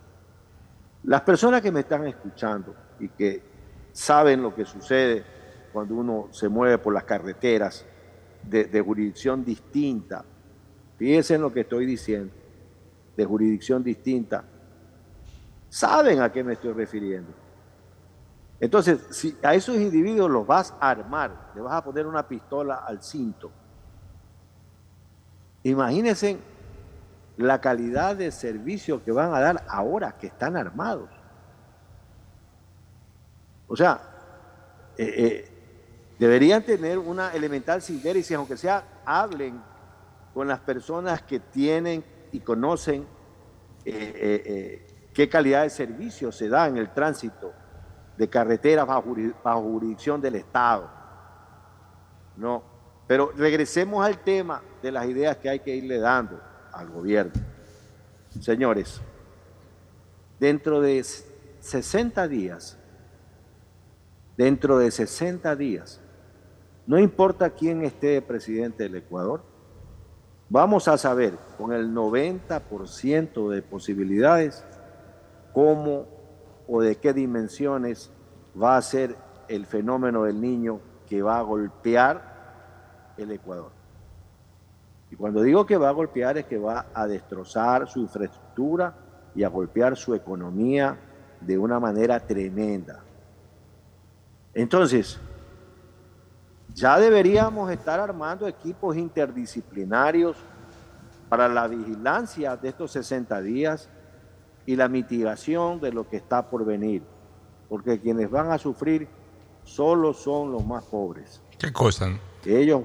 Las personas que me están escuchando y que saben lo que sucede cuando uno se mueve por las carreteras de, de jurisdicción distinta, fíjense en lo que estoy diciendo de jurisdicción distinta, saben a qué me estoy refiriendo. Entonces, si a esos individuos los vas a armar, le vas a poner una pistola al cinto, imagínense la calidad de servicio que van a dar ahora que están armados. O sea, eh, eh, deberían tener una elemental sindérisis, aunque sea, hablen con las personas que tienen y conocen eh, qué calidad de servicio se da en el tránsito de carreteras bajo, jurisdicción del Estado. No, pero regresemos al tema de las ideas que hay que irle dando al gobierno. Señores, dentro de 60 días, dentro de 60 días, no importa quién esté presidente del Ecuador, vamos a saber con el 90% de posibilidades cómo o de qué dimensiones va a ser el fenómeno del niño que va a golpear el Ecuador. Y cuando digo que va a golpear es que va a destrozar su infraestructura y a golpear su economía de una manera tremenda. Entonces, ya deberíamos estar armando equipos interdisciplinarios para la vigilancia de estos 60 días y la mitigación de lo que está por venir, porque quienes van a sufrir solo son los más pobres. ¿Qué cosa? Ellos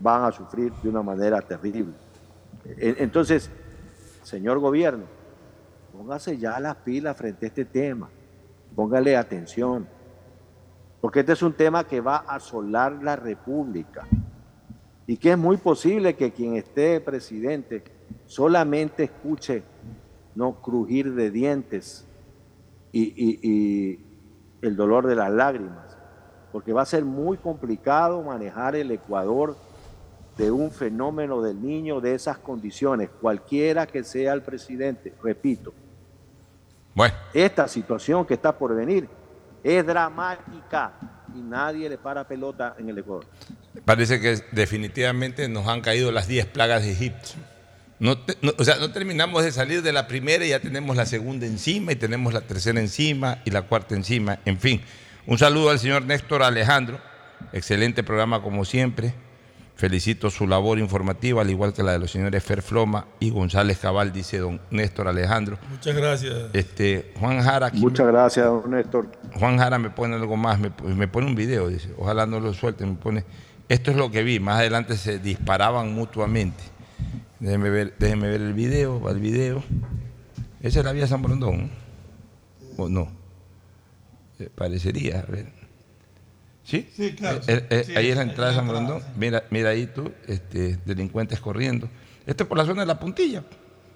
van a sufrir de una manera terrible. Entonces, señor gobierno, póngase ya las pilas frente a este tema, póngale atención, porque este es un tema que va a asolar la República y que es muy posible que quien esté presidente solamente escuche no crujir de dientes y, el dolor de las lágrimas, porque va a ser muy complicado manejar el Ecuador de un fenómeno del niño de esas condiciones, cualquiera que sea el presidente, repito. Bueno. Esta situación que está por venir es dramática y nadie le para pelota en el Ecuador. Parece que definitivamente nos han caído las 10 plagas de Egipto. No, o sea, no terminamos de salir de la primera y ya tenemos la segunda encima y tenemos la tercera encima y la cuarta encima. En fin, un saludo al señor Néstor Alejandro. Excelente programa como siempre. Felicito su labor informativa, al igual que la de los señores Fer Floma y González Cabal, dice don Néstor Alejandro. Muchas gracias. Este, Juan Jara. Muchas gracias, don Néstor. Juan Jara me pone algo más, me, me, pone un video, dice, ojalá no lo suelten, me pone, esto es lo que vi, más adelante se disparaban mutuamente. Déjeme ver, déjeme ver el video, va el video. Esa es la vía San Brondón, ¿o no? Eh, parecería, a ver. ¿Sí? Sí, claro. Eh, eh, ahí es la entrada de San Brondón. Mira, mira ahí tú, este, delincuentes corriendo. Esto es por la zona de la puntilla,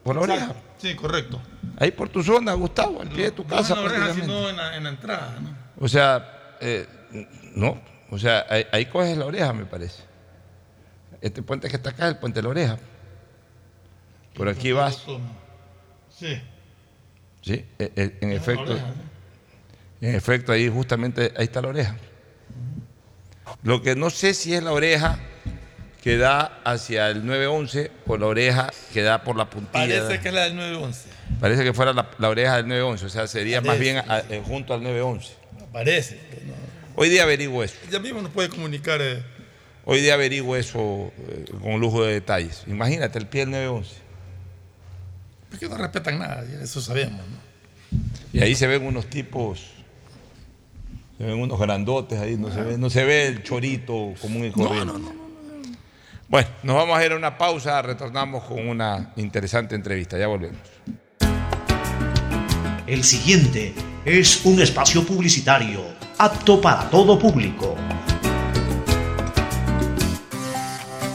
por la oreja. Sí, correcto. Ahí por tu zona, Gustavo, al pie de tu casa. No en la oreja, sino en la, en la entrada, ¿no? O sea, eh, no, o sea, ahí, ahí, coges la oreja, me parece. Este puente que está acá es el puente de la oreja. Por aquí vas. Sí. Sí, en efecto. En efecto, ahí justamente, ahí está la oreja. Lo que no sé si es la oreja que da hacia el 911 o la oreja que da por la puntilla. Parece que es la del 911. Parece que fuera la, oreja del 911, o sea, sería más bien eh, junto al 911. Parece. Hoy día averiguo eso. Ya mismo nos puede comunicar. Eh. Hoy día averiguo eso eh, con lujo de detalles. Imagínate el pie del 911. Porque no respetan nada, eso sabemos. ¿no? Y ahí se ven unos tipos se ven unos grandotes ahí, no, se ve, no se ve el chorito común y corriente. bueno, nos vamos a ir a una pausa, retornamos con una interesante entrevista, ya volvemos. El siguiente es un espacio publicitario apto para todo público.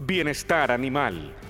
Bienestar Animal.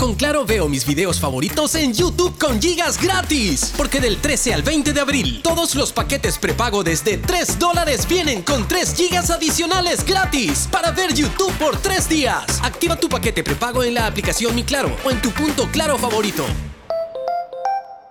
Con Claro veo mis videos favoritos en YouTube con gigas gratis. Porque del 13 al 20 de abril, todos los paquetes prepago desde 3 dólares vienen con 3 gigas adicionales gratis para ver YouTube por 3 días. Activa tu paquete prepago en la aplicación Mi Claro o en tu punto Claro favorito.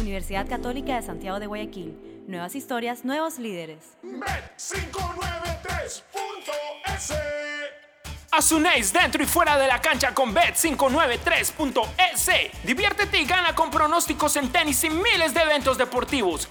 Universidad Católica de Santiago de Guayaquil. Nuevas historias, nuevos líderes. Bet593.es Haz un ace dentro y fuera de la cancha con Bet593.es. Diviértete y gana con pronósticos en tenis y miles de eventos deportivos.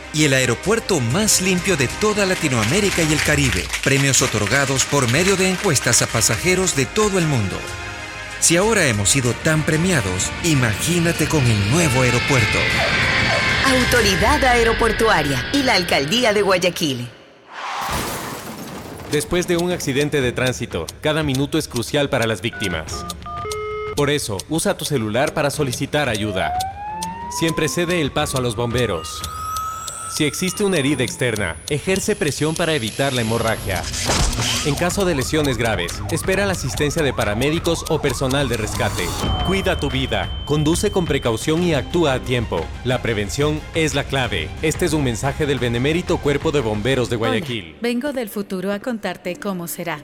y el aeropuerto más limpio de toda Latinoamérica y el Caribe. Premios otorgados por medio de encuestas a pasajeros de todo el mundo. Si ahora hemos sido tan premiados, imagínate con el nuevo aeropuerto. Autoridad Aeroportuaria y la Alcaldía de Guayaquil. Después de un accidente de tránsito, cada minuto es crucial para las víctimas. Por eso, usa tu celular para solicitar ayuda. Siempre cede el paso a los bomberos. Si existe una herida externa, ejerce presión para evitar la hemorragia. En caso de lesiones graves, espera la asistencia de paramédicos o personal de rescate. Cuida tu vida, conduce con precaución y actúa a tiempo. La prevención es la clave. Este es un mensaje del benemérito Cuerpo de Bomberos de Guayaquil. Hola, vengo del futuro a contarte cómo será.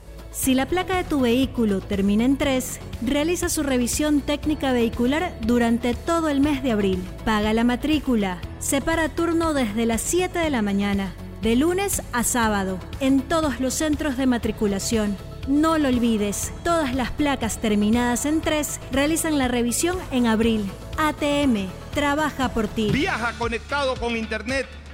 Si la placa de tu vehículo termina en 3, realiza su revisión técnica vehicular durante todo el mes de abril. Paga la matrícula. Separa turno desde las 7 de la mañana, de lunes a sábado, en todos los centros de matriculación. No lo olvides, todas las placas terminadas en 3 realizan la revisión en abril. ATM, trabaja por ti. Viaja conectado con Internet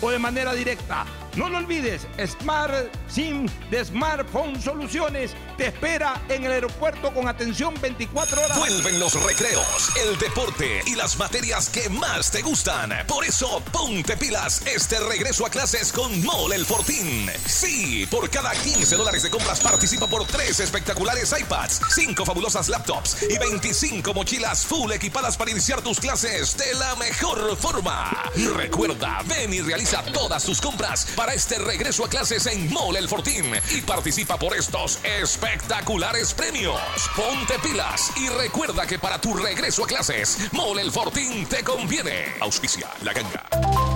o de manera directa. No lo olvides, Smart SIM de Smartphone Soluciones te espera en el aeropuerto con atención 24 horas. Vuelven los recreos, el deporte y las materias que más te gustan. Por eso, ponte pilas este regreso a clases con Mole el Fortín. Sí, por cada 15 dólares de compras participa por 3 espectaculares iPads, 5 fabulosas laptops y 25 mochilas full equipadas para iniciar tus clases de la mejor forma. Recuerda, ven y realiza todas tus compras para este regreso a clases en Mole el Fortín y participa por estos espectaculares premios. Ponte pilas y recuerda que para tu regreso a clases, Mole el Fortín te conviene. Auspicia la ganga.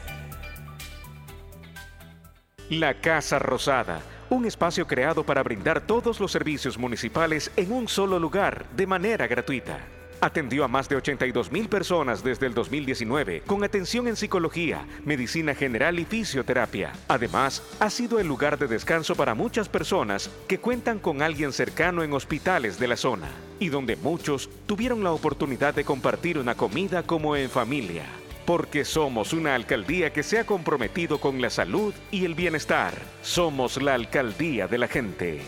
La Casa Rosada, un espacio creado para brindar todos los servicios municipales en un solo lugar de manera gratuita. Atendió a más de 82 mil personas desde el 2019 con atención en psicología, medicina general y fisioterapia. Además, ha sido el lugar de descanso para muchas personas que cuentan con alguien cercano en hospitales de la zona y donde muchos tuvieron la oportunidad de compartir una comida como en familia. Porque somos una alcaldía que se ha comprometido con la salud y el bienestar. Somos la alcaldía de la gente.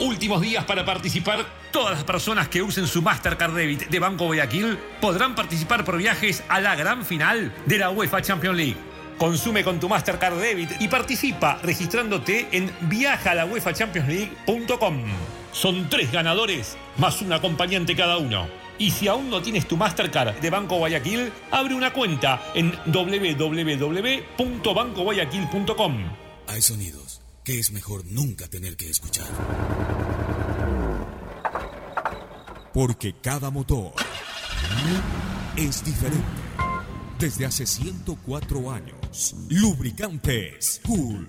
Últimos días para participar. Todas las personas que usen su Mastercard Debit de Banco Guayaquil podrán participar por viajes a la gran final de la UEFA Champions League. Consume con tu Mastercard Debit y participa registrándote en viajalauefachampionsleague.com. Son tres ganadores más un acompañante cada uno. Y si aún no tienes tu Mastercard de Banco Guayaquil, abre una cuenta en www.bancoguayaquil.com. Hay sonidos que es mejor nunca tener que escuchar. Porque cada motor es diferente. Desde hace 104 años, Lubricantes Cool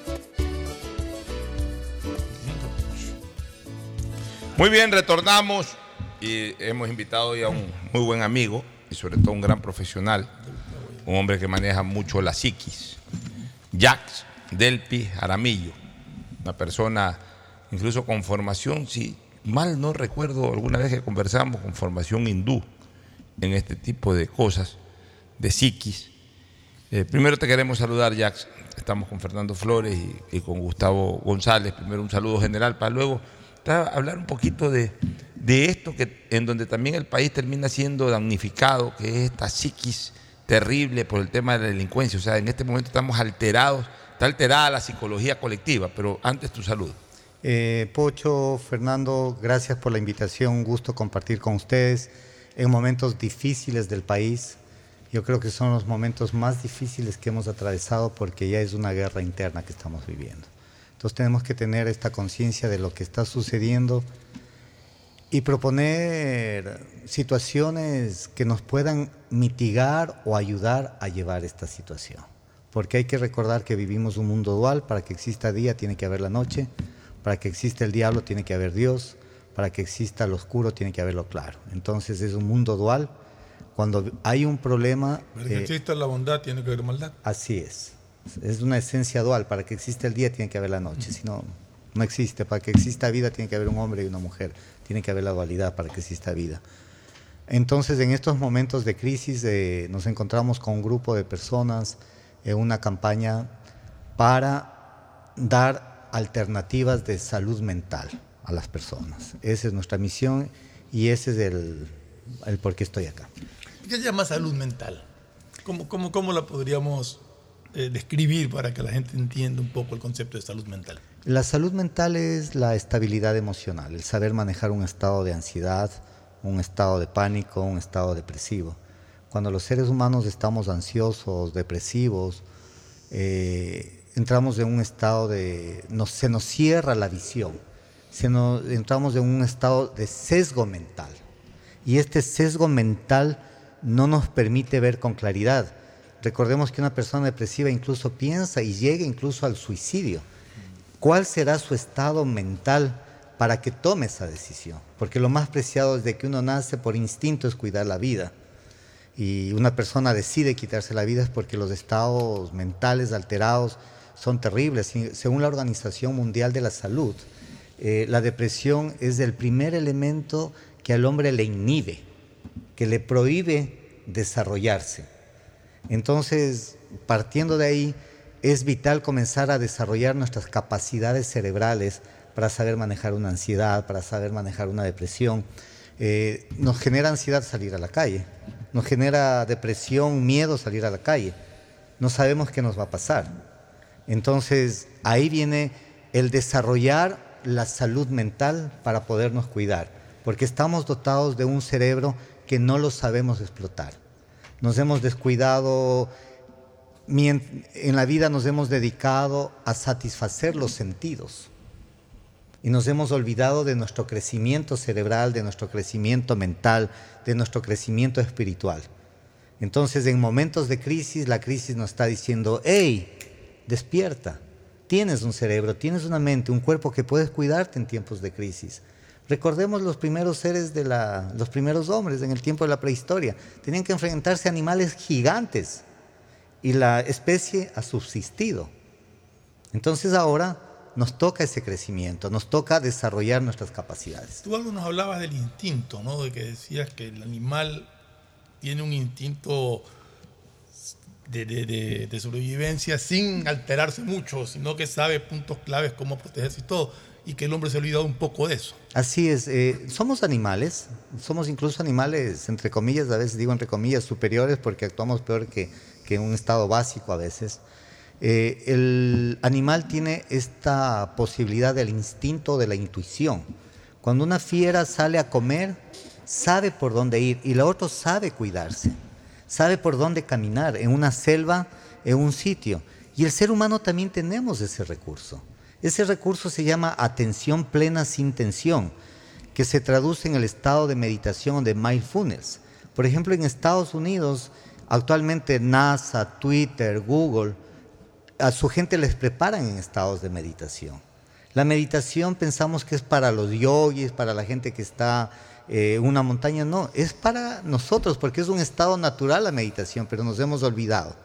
Muy bien, retornamos y hemos invitado ya a un muy buen amigo y sobre todo un gran profesional, un hombre que maneja mucho la psiquis, Jax Delpi Aramillo, una persona incluso con formación, si mal no recuerdo alguna vez que conversamos, con formación hindú en este tipo de cosas, de psiquis. Eh, primero te queremos saludar, Jax. Estamos con Fernando Flores y con Gustavo González. Primero un saludo general para luego hablar un poquito de, de esto que, en donde también el país termina siendo damnificado, que es esta psiquis terrible por el tema de la delincuencia. O sea, en este momento estamos alterados, está alterada la psicología colectiva, pero antes tu salud. Eh, Pocho, Fernando, gracias por la invitación, un gusto compartir con ustedes en momentos difíciles del país. Yo creo que son los momentos más difíciles que hemos atravesado porque ya es una guerra interna que estamos viviendo. Entonces tenemos que tener esta conciencia de lo que está sucediendo y proponer situaciones que nos puedan mitigar o ayudar a llevar esta situación. Porque hay que recordar que vivimos un mundo dual, para que exista día tiene que haber la noche, para que exista el diablo tiene que haber Dios, para que exista lo oscuro tiene que haber lo claro. Entonces es un mundo dual. Cuando hay un problema... Para que eh, exista la bondad tiene que haber maldad. Así es. Es una esencia dual. Para que exista el día tiene que haber la noche. Si no, no existe. Para que exista vida tiene que haber un hombre y una mujer. Tiene que haber la dualidad para que exista vida. Entonces, en estos momentos de crisis, eh, nos encontramos con un grupo de personas en una campaña para dar alternativas de salud mental a las personas. Esa es nuestra misión y ese es el, el por qué estoy acá. ¿Qué se llama salud mental? ¿Cómo, cómo, cómo la podríamos eh, describir para que la gente entienda un poco el concepto de salud mental? La salud mental es la estabilidad emocional, el saber manejar un estado de ansiedad, un estado de pánico, un estado depresivo. Cuando los seres humanos estamos ansiosos, depresivos, eh, entramos en un estado de... Nos, se nos cierra la visión, se nos, entramos en un estado de sesgo mental. Y este sesgo mental no nos permite ver con claridad. Recordemos que una persona depresiva incluso piensa y llega incluso al suicidio. ¿Cuál será su estado mental para que tome esa decisión? Porque lo más preciado desde que uno nace por instinto es cuidar la vida. Y una persona decide quitarse la vida es porque los estados mentales alterados son terribles. Según la Organización Mundial de la Salud, eh, la depresión es el primer elemento que al hombre le inhibe, que le prohíbe desarrollarse. Entonces, partiendo de ahí, es vital comenzar a desarrollar nuestras capacidades cerebrales para saber manejar una ansiedad, para saber manejar una depresión. Eh, nos genera ansiedad salir a la calle, nos genera depresión, miedo salir a la calle. No sabemos qué nos va a pasar. Entonces, ahí viene el desarrollar la salud mental para podernos cuidar, porque estamos dotados de un cerebro que no lo sabemos explotar. Nos hemos descuidado en la vida nos hemos dedicado a satisfacer los sentidos y nos hemos olvidado de nuestro crecimiento cerebral, de nuestro crecimiento mental, de nuestro crecimiento espiritual. Entonces, en momentos de crisis, la crisis nos está diciendo, hey, despierta, tienes un cerebro, tienes una mente, un cuerpo que puedes cuidarte en tiempos de crisis. Recordemos los primeros seres de la, los primeros hombres en el tiempo de la prehistoria. Tenían que enfrentarse a animales gigantes y la especie ha subsistido. Entonces ahora nos toca ese crecimiento, nos toca desarrollar nuestras capacidades. Tú algo nos hablabas del instinto, ¿no? De que decías que el animal tiene un instinto de, sobrevivencia sin alterarse mucho, sino que sabe puntos claves, cómo protegerse y todo, y que el hombre se ha olvidado un poco de eso. Así es, eh, somos animales, somos incluso animales, entre comillas, a veces digo entre comillas, superiores porque actuamos peor que, que un estado básico a veces. Eh, el animal tiene esta posibilidad del instinto, de la intuición. Cuando una fiera sale a comer, sabe por dónde ir y la otra sabe cuidarse sabe por dónde caminar, en una selva, en un sitio. Y el ser humano también tenemos ese recurso. Ese recurso se llama atención plena sin tensión, que se traduce en el estado de meditación de mindfulness. Por ejemplo, en Estados Unidos, actualmente NASA, Twitter, Google, a su gente les preparan en estados de meditación. La meditación pensamos que es para los yogis, para la gente que está eh, una montaña, no, es para nosotros, porque es un estado natural la meditación, pero nos hemos olvidado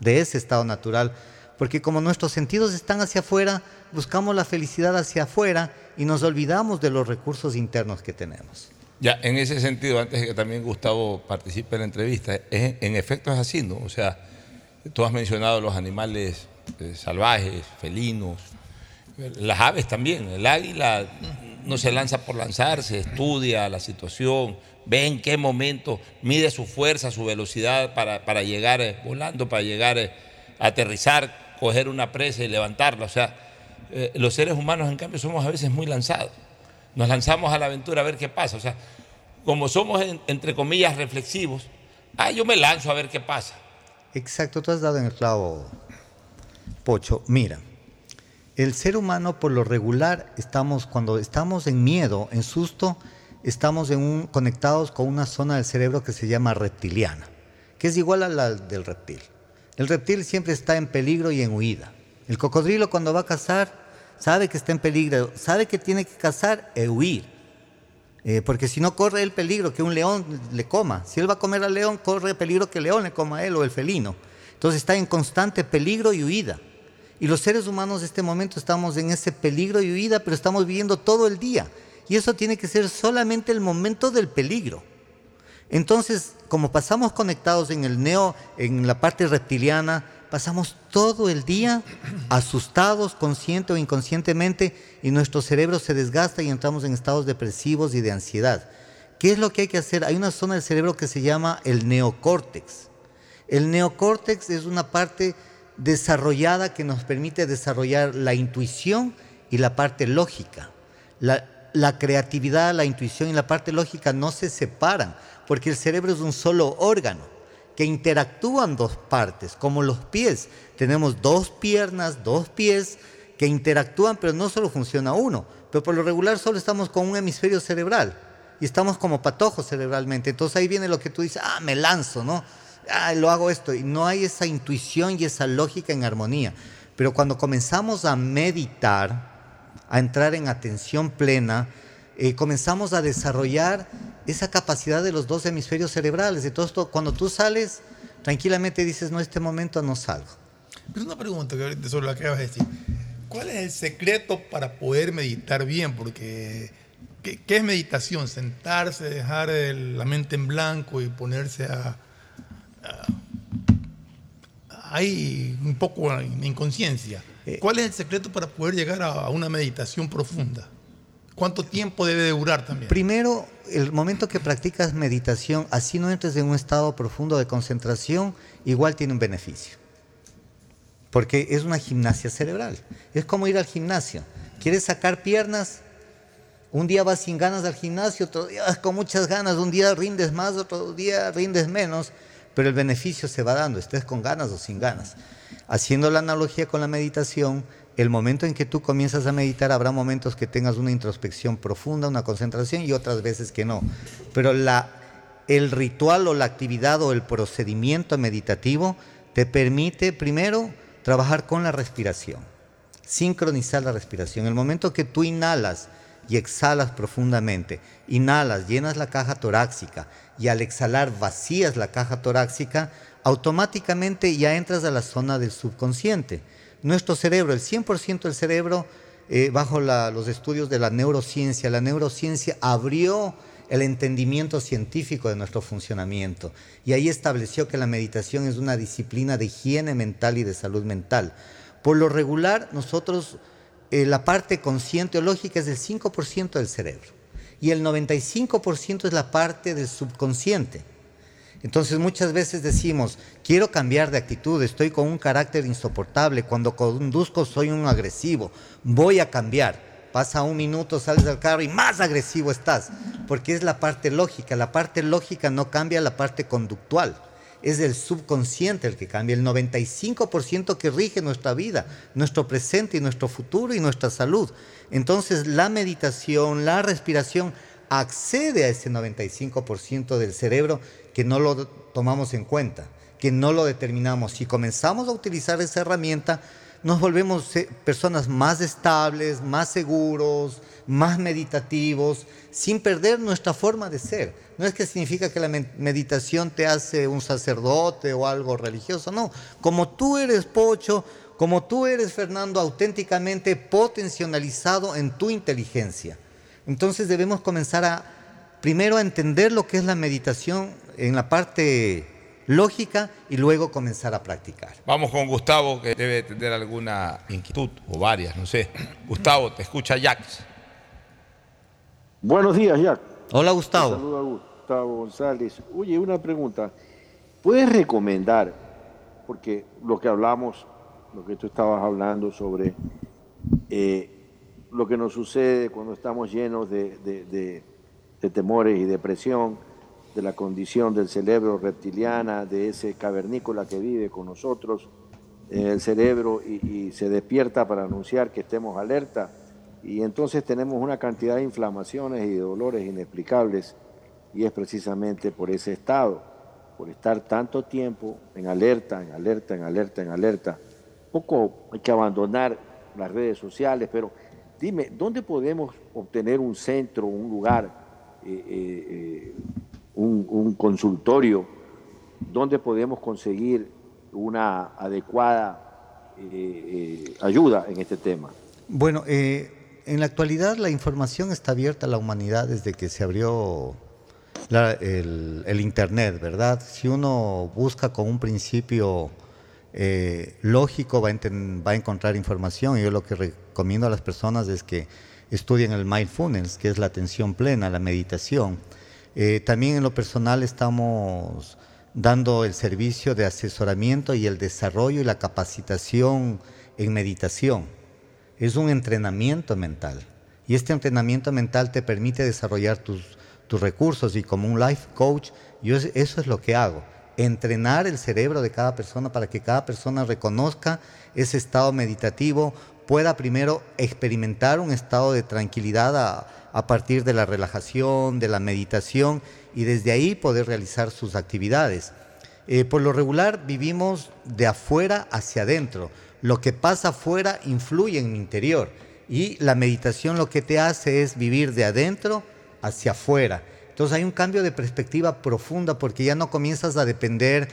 de ese estado natural, porque como nuestros sentidos están hacia afuera, buscamos la felicidad hacia afuera y nos olvidamos de los recursos internos que tenemos. Ya, en ese sentido, antes de que también Gustavo participe en la entrevista, en efecto es así, ¿no? O sea, tú has mencionado los animales eh, salvajes, felinos, las aves también, el águila no se lanza por lanzarse, estudia la situación, ve en qué momento, mide su fuerza, su velocidad para, llegar eh, volando, para llegar eh, a aterrizar, coger una presa y levantarla. O sea, eh, los seres humanos en cambio somos a veces muy lanzados. Nos lanzamos a la aventura a ver qué pasa. O sea, como somos entre comillas reflexivos, ah, yo me lanzo a ver qué pasa. Exacto, tú has dado en el clavo, Pocho. Mira, el ser humano por lo regular estamos cuando estamos en miedo, en susto, estamos conectados con una zona del cerebro que se llama reptiliana, que es igual a la del reptil. El reptil siempre está en peligro y en huida. El cocodrilo cuando va a cazar sabe que está en peligro, sabe que tiene que cazar e huir. Eh, porque si no corre el peligro que un león le coma. Si él va a comer al león, corre el peligro que el león le coma a él o el felino. Entonces está en constante peligro y huida. Y los seres humanos en este momento estamos en ese peligro y huida, pero estamos viviendo todo el día. Y eso tiene que ser solamente el momento del peligro. Entonces, como pasamos conectados en el neo, en la parte reptiliana, pasamos todo el día asustados, consciente o inconscientemente, y nuestro cerebro se desgasta y entramos en estados depresivos y de ansiedad. ¿Qué es lo que hay que hacer? Hay una zona del cerebro que se llama el neocórtex. El neocórtex es una parte desarrollada que nos permite desarrollar la intuición y la parte lógica. La, creatividad, la intuición y la parte lógica no se separan, porque el cerebro es un solo órgano que interactúan dos partes, como los pies. Tenemos dos piernas, dos pies que interactúan, pero no solo funciona uno. Pero por lo regular solo estamos con un hemisferio cerebral y estamos como patojos cerebralmente. Entonces ahí viene lo que tú dices, ah, me lanzo, ¿no? lo hago esto. Y no hay esa intuición y esa lógica en armonía. Pero cuando comenzamos a meditar, a entrar en atención plena, eh, comenzamos a desarrollar esa capacidad de los dos hemisferios cerebrales. Entonces, cuando tú sales, tranquilamente dices, no, este momento no salgo. Pero una pregunta sobre lo que vas a decir. ¿Cuál es el secreto para poder meditar bien? Porque, ¿qué, qué es meditación? Sentarse, dejar la mente en blanco y ponerse a, hay un poco de inconsciencia. Eh, ¿Cuál es el secreto para poder llegar a una meditación profunda? ¿Cuánto tiempo debe durar también? Primero, el momento que practicas meditación, así no entres en un estado profundo de concentración, igual tiene un beneficio. Porque es una gimnasia cerebral. Es como ir al gimnasio. ¿Quieres sacar piernas? Un día vas sin ganas al gimnasio, otro día vas con muchas ganas, un día rindes más, otro día rindes menos pero el beneficio se va dando, estés con ganas o sin ganas. Haciendo la analogía con la meditación, el momento en que tú comienzas a meditar habrá momentos que tengas una introspección profunda, una concentración y otras veces que no. Pero el ritual o la actividad o el procedimiento meditativo te permite primero trabajar con la respiración, sincronizar la respiración. El momento que tú inhalas y exhalas profundamente, inhalas, llenas la caja torácica y al exhalar vacías la caja torácica, automáticamente ya entras a la zona del subconsciente. Nuestro cerebro, el 100% del cerebro, eh, bajo los estudios de la neurociencia, la neurociencia abrió el entendimiento científico de nuestro funcionamiento y ahí estableció que la meditación es una disciplina de higiene mental y de salud mental. Por lo regular, nosotros, eh, la parte consciente o lógica es del 5% del cerebro y el 95% es la parte del subconsciente. Entonces muchas veces decimos, quiero cambiar de actitud, estoy con un carácter insoportable, cuando conduzco soy un agresivo, voy a cambiar. Pasa un minuto, sales del carro y más agresivo estás, porque es la parte lógica. La parte lógica no cambia la parte conductual. Es el subconsciente el que cambia, el 95% que rige nuestra vida, nuestro presente y nuestro futuro y nuestra salud. Entonces la meditación, la respiración accede a ese 95% del cerebro que no lo tomamos en cuenta, que no lo determinamos. Si comenzamos a utilizar esa herramienta, nos volvemos eh, personas más estables, más seguros, más meditativos, sin perder nuestra forma de ser. No es que significa que la meditación te hace un sacerdote o algo religioso, no. Como tú eres Pocho, como tú eres Fernando, auténticamente potencializado en tu inteligencia. Entonces debemos comenzar a, primero, a entender lo que es la meditación en la parte lógica y luego comenzar a practicar. Vamos con Gustavo, que debe tener alguna inquietud o varias, no sé. Gustavo, te escucha Jax. Buenos días, Jack. Hola, Gustavo. Saludos Gustavo González. Oye, una pregunta. ¿Puedes recomendar, porque lo que hablamos, lo que tú estabas hablando sobre eh, lo que nos sucede cuando estamos llenos de, de temores y depresión, de la condición del cerebro reptiliana, de ese cavernícola que vive con nosotros en el cerebro y, se despierta para anunciar que estemos alerta. Y entonces tenemos una cantidad de inflamaciones y de dolores inexplicables y es precisamente por ese estado, por estar tanto tiempo en alerta, en alerta, en alerta, en alerta. Poco hay que abandonar las redes sociales, pero dime, ¿dónde podemos obtener un centro, un lugar eh, eh, un, consultorio donde podemos conseguir una adecuada eh, eh, ayuda en este tema. Bueno, eh, en la actualidad la información está abierta a la humanidad desde que se abrió el, Internet, ¿verdad? Si uno busca con un principio lógico va a, va a encontrar información yo lo que recomiendo a las personas es que estudien el mindfulness, que es la atención plena, la meditación eh, también en lo personal estamos dando el servicio de asesoramiento y el desarrollo y la capacitación en meditación. Es un entrenamiento mental y este entrenamiento mental te permite desarrollar tus, recursos y como un life coach, yo eso es lo que hago, entrenar el cerebro de cada persona para que cada persona reconozca ese estado meditativo, pueda primero experimentar un estado de tranquilidad a, partir de la relajación, de la meditación y desde ahí poder realizar sus actividades. Eh, por lo regular vivimos de afuera hacia adentro. Lo que pasa afuera influye en mi interior y la meditación lo que te hace es vivir de adentro hacia afuera. Entonces hay un cambio de perspectiva profunda porque ya no comienzas a depender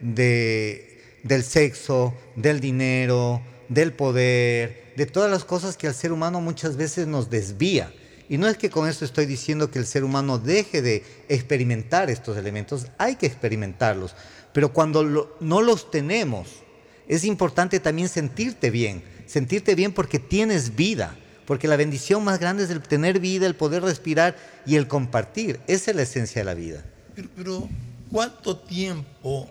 de, del sexo, del dinero, del poder, de todas las cosas que al ser humano muchas veces nos desvía. Y no es que con esto estoy diciendo que el ser humano deje de experimentar estos elementos, hay que experimentarlos, pero cuando no los tenemos, es importante también sentirte bien, sentirte bien porque tienes vida, porque la bendición más grande es el tener vida, el poder respirar y el compartir, esa es la esencia de la vida. Pero, pero ¿cuánto tiempo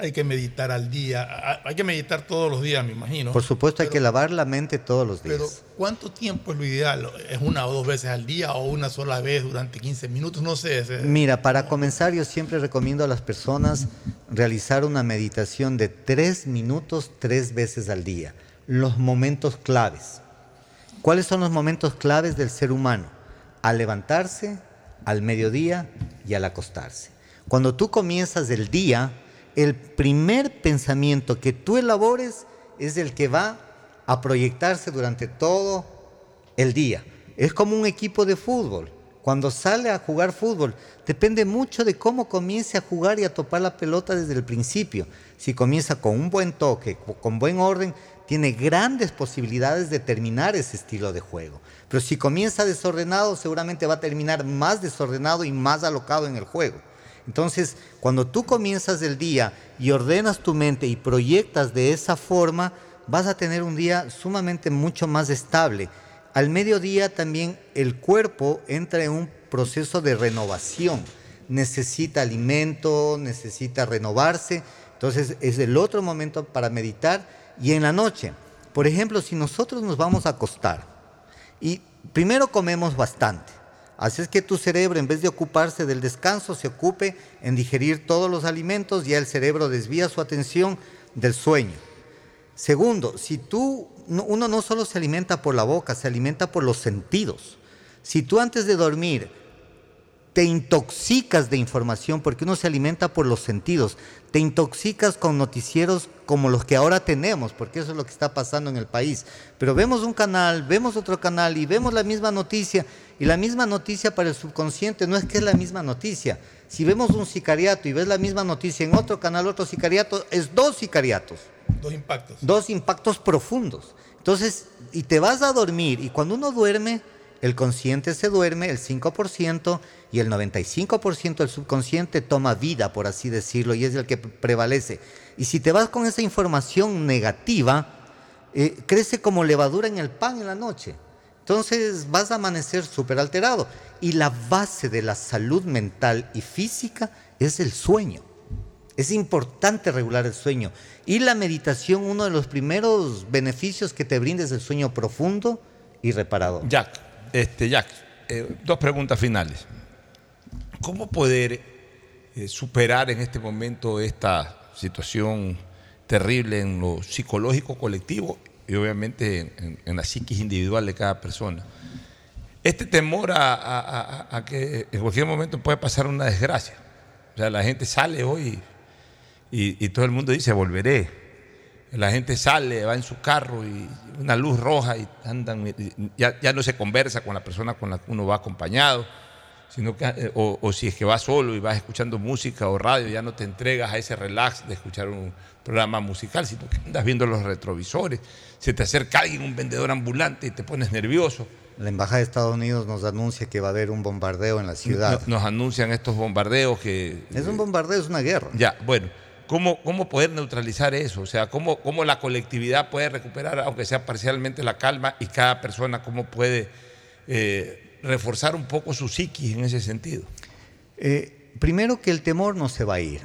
hay que meditar al día. Hay que meditar todos los días, me imagino. Por supuesto, hay que lavar la mente todos los días. Pero, ¿cuánto tiempo es lo ideal? ¿Es una o dos veces al día o una sola vez durante 15 minutos? No sé. Mira, para comenzar, yo siempre recomiendo a las personas realizar una meditación de tres minutos tres veces al día. Los momentos claves. ¿Cuáles son los momentos claves del ser humano? Al levantarse, al mediodía y al acostarse. Cuando tú comienzas el día, el primer pensamiento que tú elabores es el que va a proyectarse durante todo el día. Es como un equipo de fútbol. Cuando sale a jugar fútbol, depende mucho de cómo comience a jugar y a topar la pelota desde el principio. Si comienza con un buen toque, con buen orden, tiene grandes posibilidades de terminar ese estilo de juego. Pero si comienza desordenado, seguramente va a terminar más desordenado y más alocado en el juego. Entonces, cuando tú comienzas el día y ordenas tu mente y proyectas de esa forma, vas a tener un día sumamente mucho más estable al mediodía también el cuerpo entra en un proceso de renovación. Necesita alimento, necesita renovarse. Entonces es el otro momento para meditar. Y en la noche, por ejemplo, si nosotros nos vamos a acostar y primero comemos bastante, Así es que tu cerebro, en vez de ocuparse del descanso, se ocupe en digerir todos los alimentos, ya el cerebro desvía su atención del sueño. Segundo, si tú, uno no solo se alimenta por la boca, se alimenta por los sentidos. Si tú antes de dormir te intoxicas de información, porque uno se alimenta por los sentidos, te intoxicas con noticieros como los que ahora tenemos, porque eso es lo que está pasando en el país. Pero vemos un canal, vemos otro canal y vemos la misma noticia, y la misma noticia para el subconsciente no es que es la misma noticia. Si vemos un sicariato y ves la misma noticia en otro canal, otro sicariato, es dos sicariatos. Dos impactos. Dos impactos profundos. Entonces, y te vas a dormir, y cuando uno duerme, el consciente se duerme, el 5%, y el 95% del subconsciente toma vida, por así decirlo, y es el que prevalece. Y si te vas con esa información negativa, eh, crece como levadura en el pan en la noche. Entonces vas a amanecer súper alterado. Y la base de la salud mental y física es el sueño. Es importante regular el sueño. Y la meditación, uno de los primeros beneficios que te brinda es el sueño profundo y reparador. Jack, este, Jack eh, dos preguntas finales. ¿Cómo poder eh, superar en este momento esta situación terrible en lo psicológico colectivo y obviamente en, la psiquis individual de cada persona? Este temor a que en cualquier momento puede pasar una desgracia. O sea, la gente sale hoy y, todo el mundo dice, volveré. La gente sale, va en su carro y una luz roja y andan, ya, no se conversa con la persona con la que uno va acompañado, sino que, eh, o, si es que vas solo y vas escuchando música o radio, ya no te entregas a ese relax de escuchar un programa musical, sino que andas viendo los retrovisores, se te acerca alguien, un vendedor ambulante y te pones nervioso. La Embajada de Estados Unidos nos anuncia que va a haber un bombardeo en la ciudad. Nos, anuncian estos bombardeos que... Es un bombardeo, es una guerra. Ya, bueno. ¿Cómo, ¿Cómo, poder neutralizar eso? O sea, ¿cómo, ¿cómo, la colectividad puede recuperar, aunque sea parcialmente, la calma y cada persona cómo puede eh, reforzar un poco su psiquis en ese sentido? Eh, primero que el temor no se va a ir,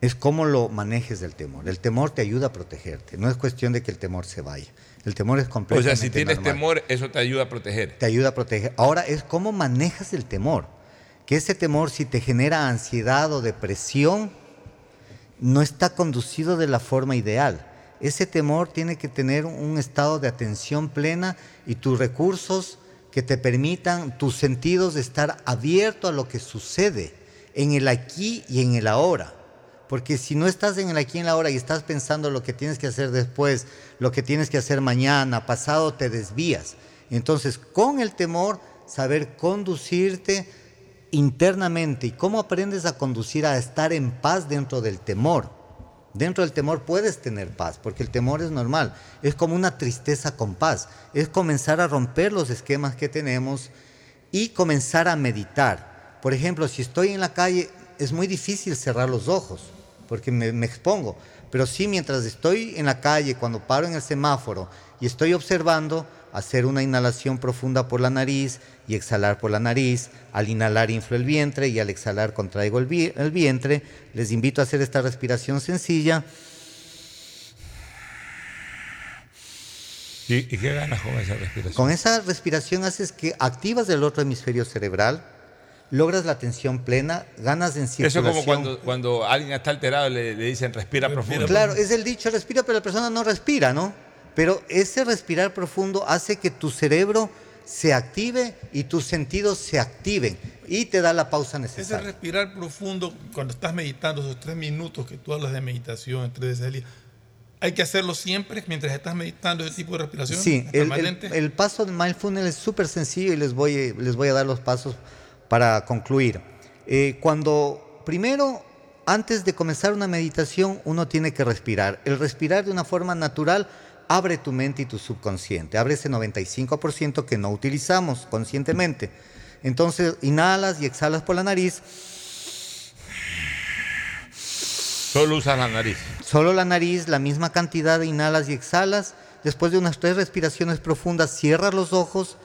es cómo lo manejes del temor. El temor te ayuda a protegerte, no es cuestión de que el temor se vaya. El temor es completamente O sea, si tienes temor, eso te ayuda a proteger. Te ayuda a proteger. Ahora es cómo manejas el temor. Que ese temor si te genera ansiedad o depresión, no está conducido de la forma ideal. Ese temor tiene que tener un estado de atención plena y tus recursos que te permitan, tus sentidos, estar abierto a lo que sucede en el aquí y en el ahora. Porque si no estás en el aquí y en el ahora y estás pensando lo que tienes que hacer después, lo que tienes que hacer mañana, pasado, te desvías. Entonces, con el temor, saber conducirte, internamente y cómo aprendes a conducir a estar en paz dentro del temor. Dentro del temor puedes tener paz, porque el temor es normal. Es como una tristeza con paz. Es comenzar a romper los esquemas que tenemos y comenzar a meditar. Por ejemplo, si estoy en la calle, es muy difícil cerrar los ojos, porque me, expongo. Pero sí, mientras estoy en la calle, cuando paro en el semáforo y estoy observando, hacer una inhalación profunda por la nariz y exhalar por la nariz. Al inhalar inflo el vientre y al exhalar contraigo el, vientre. Les invito a hacer esta respiración sencilla. ¿Y, qué ganas con esa respiración? Con esa respiración haces que activas el otro hemisferio cerebral, logras la atención plena, ganas en circulación. Eso es como cuando, cuando alguien está alterado le, le dicen respira profundo. Claro, es el dicho respira, pero la persona no respira, ¿no? Pero ese respirar profundo hace que tu cerebro se active y tus sentidos se activen y te da la pausa Ese necesaria. respirar profundo cuando estás meditando, esos tres minutos que tú hablas de meditación, tres veces al día, ¿hay que hacerlo siempre mientras estás meditando ese tipo de respiración? Sí, el paso de mindfulness es súper sencillo y les voy, les voy a dar los pasos para concluir. Eh, cuando primero, antes de comenzar una meditación, uno tiene que respirar. El respirar de una forma natural abre tu mente y tu subconsciente, abre ese 95% que no utilizamos conscientemente. Entonces, inhalas y exhalas por la nariz, Solo usas la nariz. Solo la nariz, la misma cantidad de inhalas y exhalas. Después de unas tres respiraciones profundas, cierras los ojos,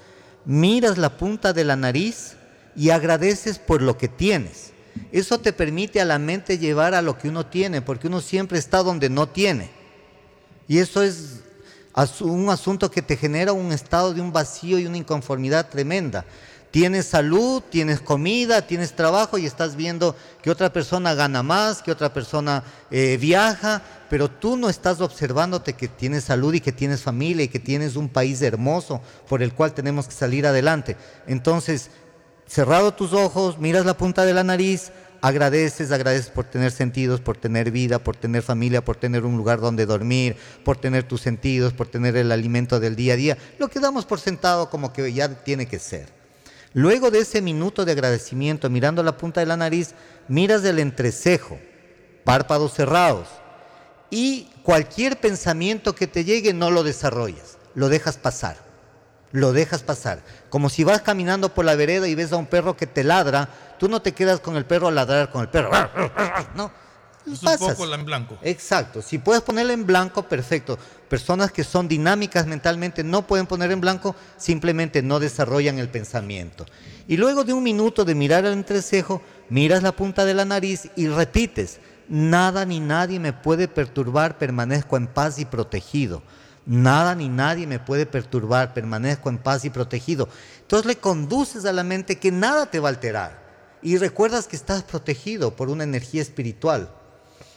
miras la punta de la nariz y agradeces por lo que tienes. Eso te permite a la mente llevar a lo que uno tiene, porque uno siempre está donde no tiene. Y eso es un asunto que te genera un estado de un vacío y una inconformidad tremenda. Tienes salud, tienes comida, tienes trabajo y estás viendo que otra persona gana más, que otra persona eh, viaja, pero tú no estás observándote que tienes salud y que tienes familia y que tienes un país hermoso por el cual tenemos que salir adelante. Entonces, cerrado tus ojos, miras la punta de la nariz, agradeces, agradeces por tener sentidos, por tener vida, por tener familia, por tener un lugar donde dormir, por tener tus sentidos, por tener el alimento del día a día, lo que damos por sentado como que ya tiene que ser. Luego de ese minuto de agradecimiento, mirando la punta de la nariz, miras el entrecejo, párpados cerrados, y cualquier pensamiento que te llegue no lo desarrollas, lo dejas pasar, lo dejas pasar. Como si vas caminando por la vereda y ves a un perro que te ladra, tú no te quedas con el perro a ladrar con el perro, no. Es un pasas. poco la en blanco. Exacto. Si puedes ponerle en blanco, perfecto. Personas que son dinámicas mentalmente no pueden poner en blanco, simplemente no desarrollan el pensamiento. Y luego de un minuto de mirar el entrecejo, miras la punta de la nariz y repites, nada ni nadie me puede perturbar, permanezco en paz y protegido. Nada ni nadie me puede perturbar, permanezco en paz y protegido. Entonces le conduces a la mente que nada te va a alterar. Y recuerdas que estás protegido por una energía espiritual.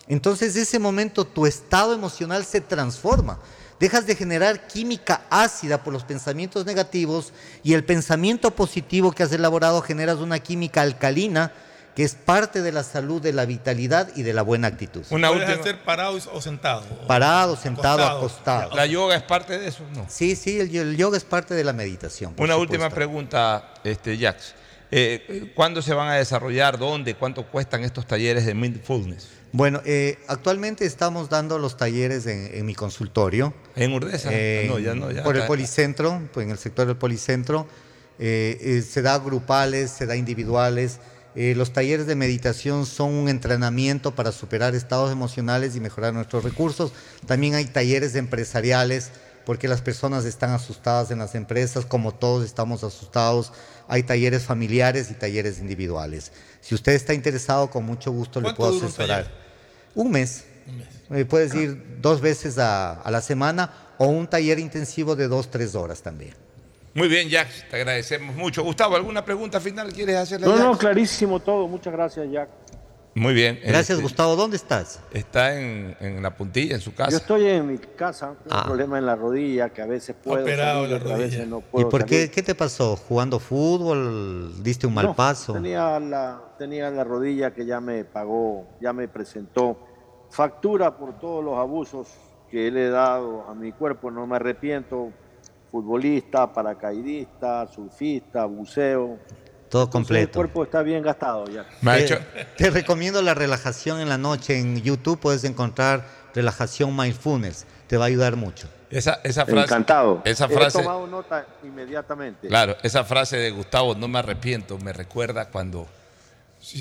Entonces, ese momento tu estado emocional se transforma. Dejas de generar química ácida por los pensamientos negativos y el pensamiento positivo que has elaborado generas una química alcalina que es parte de la salud, de la vitalidad y de la buena actitud. Puedes hacer parado o sentado. Parado, sentado, Acostado. acostado. ¿La yoga es parte de eso? No. Sí, sí, el, el yoga es parte de la meditación. Una supuesto. última pregunta, este, Jax. Eh, ¿Cuándo se van a desarrollar? ¿Dónde? ¿Cuánto cuestan estos talleres de mindfulness? Bueno, eh, actualmente estamos dando los talleres en, en mi consultorio. ¿En Urdesa? En- No, ya no, ya por el policentro, pues en el sector del policentro. Eh, eh, se da grupales, se da individuales. Eh, los talleres de meditación son un entrenamiento para superar estados emocionales y mejorar nuestros recursos. También hay talleres empresariales porque las personas están asustadas en las empresas, como todos estamos asustados. Hay talleres familiares y talleres individuales. Si usted está interesado, con mucho gusto le ¿Cuánto puedo dura un asesorar. taller? Un mes. Eh, puedes ir dos veces a, a la semana o un taller intensivo de dos, tres horas también. Muy bien, Jax, te agradecemos mucho. Gustavo, ¿alguna pregunta final quieres hacerle a No, no, Jax? clarísimo todo. Muchas gracias, Jack. Muy bien. Gracias, este, Gustavo. ¿Dónde estás? Está en, en la puntilla, en su casa. Yo estoy en mi casa, tengo Ah. un problema en la rodilla que a veces puedo Operado salir, la veces no ¿Y por qué, salir. qué te pasó? ¿Jugando fútbol? ¿Diste un mal No, paso? Tenía la, tenía la rodilla que ya me pagó, ya me presentó factura por todos los abusos que le he dado a mi cuerpo. No me arrepiento. Futbolista, paracaidista, surfista, buceo. Todo Entonces, El completo. cuerpo está bien gastado ya. Me ha Te- hecho- Te recomiendo la relajación en la noche. En YouTube puedes encontrar relajación mindfulness. Te va a ayudar mucho. Esa, esa frase. Encantado. Esa He frase. tomado nota inmediatamente. Claro, esa frase de Gustavo, no me arrepiento, me recuerda cuando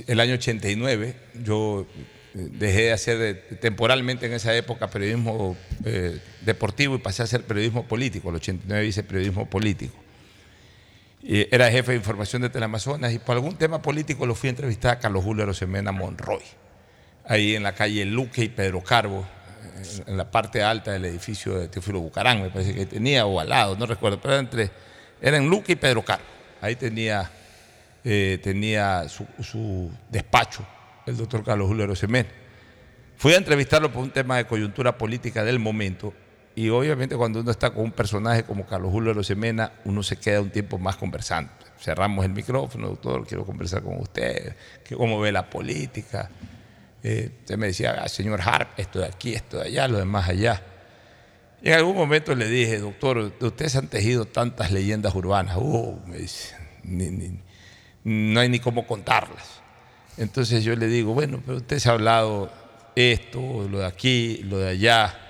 el año 89 yo eh, dejé de hacer eh, temporalmente en esa época periodismo eh, deportivo y pasé a hacer periodismo político. El 89 hice periodismo político. Era jefe de información de Teleamazonas y por algún tema político lo fui a entrevistar a Carlos Julio Rosemena Monroy, ahí en la calle Luque y Pedro Carbo, en- en la parte alta del edificio de Teófilo Bucarán, me parece que tenía, o al lado, no recuerdo, pero era, entre, era en Luque y Pedro Carbo. Ahí tenía, eh, tenía su, su despacho el doctor Carlos Julio Rosemena. Fui a entrevistarlo por un tema de coyuntura política del momento y obviamente cuando uno está con un personaje como Carlos Julio Rosemena, uno se queda un tiempo más conversando. Cerramos el micrófono, doctor, quiero conversar con usted, cómo ve la política. Eh, usted me decía, ah, señor Harp, esto de aquí, esto de allá, lo demás allá. Y en algún momento le dije, doctor, de usted se han tejido tantas leyendas urbanas. Uh, no hay ni cómo contarlas. Entonces yo le digo, bueno, pero usted se ha hablado esto, lo de aquí, lo de allá.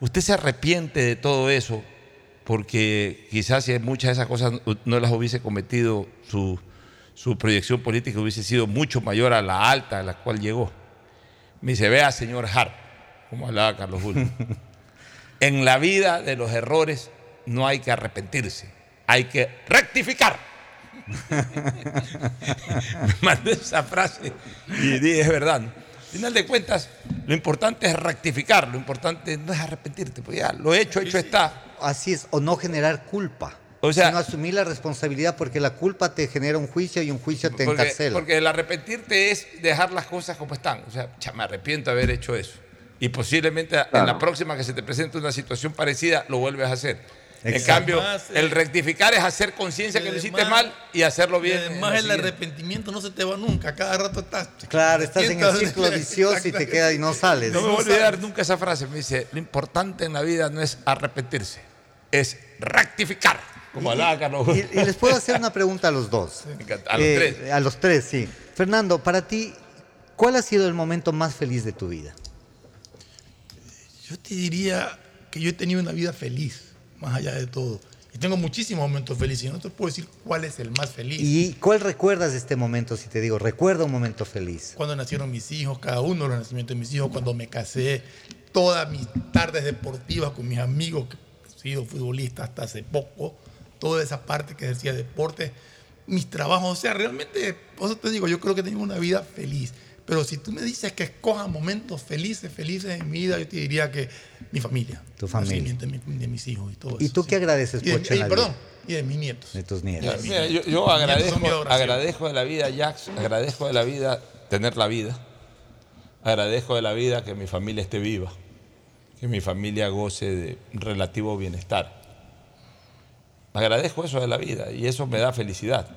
¿Usted se arrepiente de todo eso? Porque quizás si muchas de esas cosas no las hubiese cometido, su, su proyección política hubiese sido mucho mayor a la alta a la cual llegó. Me dice, vea, señor Hart, como hablaba Carlos Julio, en la vida de los errores no hay que arrepentirse, hay que rectificar. Me mandó esa frase y dije, es verdad. Al final de cuentas, lo importante es rectificar, lo importante no es arrepentirte, pues ya, lo hecho, hecho está. Así es, o no generar culpa. O sea, sino asumir la responsabilidad porque la culpa te genera un juicio y un juicio te encarcela. Porque el arrepentirte es dejar las cosas como están. O sea, me arrepiento de haber hecho eso. Y posiblemente en la próxima que se te presente una situación parecida, lo vuelves a hacer. En cambio, el rectificar es hacer conciencia que lo hiciste mal y hacerlo bien. además, el arrepentimiento no se te va nunca. Cada rato estás. Claro, estás en el ciclo vicioso y te queda y no sales. No me voy a olvidar nunca esa frase. Me dice: Lo importante en la vida no es arrepentirse, es rectificar. Como hablaba Carlos. Y, y, les puedo hacer una pregunta a los dos. A los tres. Eh, a los tres, sí. Fernando, para ti, ¿cuál ha sido el momento más feliz de tu vida? Yo te diría que yo he tenido una vida feliz más allá de todo. Y tengo muchísimos momentos felices. Y no te puedo decir cuál es el más feliz. ¿Y cuál recuerdas de este momento? Si te digo, recuerda un momento feliz. Cuando nacieron mis hijos, cada uno de los nacimientos de mis hijos, cuando me casé, todas mis tardes deportivas con mis amigos, que he sido futbolista hasta hace poco, toda esa parte que decía deporte, mis trabajos. O sea, realmente, por eso te digo, yo creo que tengo una vida feliz. Pero si tú me dices que escoja momentos felices, felices en mi vida, yo te diría que mi familia. Tu familia. De, de, mis hijos y todo ¿Y tú qué agradeces, y de, Perdón, y de mis nietos. De tus nietos. Mira, yo, yo agradezco, agradezco de la vida, Jax, agradezco de la vida tener la vida. Agradezco de la vida que mi familia esté viva, que mi familia goce de relativo bienestar. Agradezco eso de la vida y eso me da felicidad,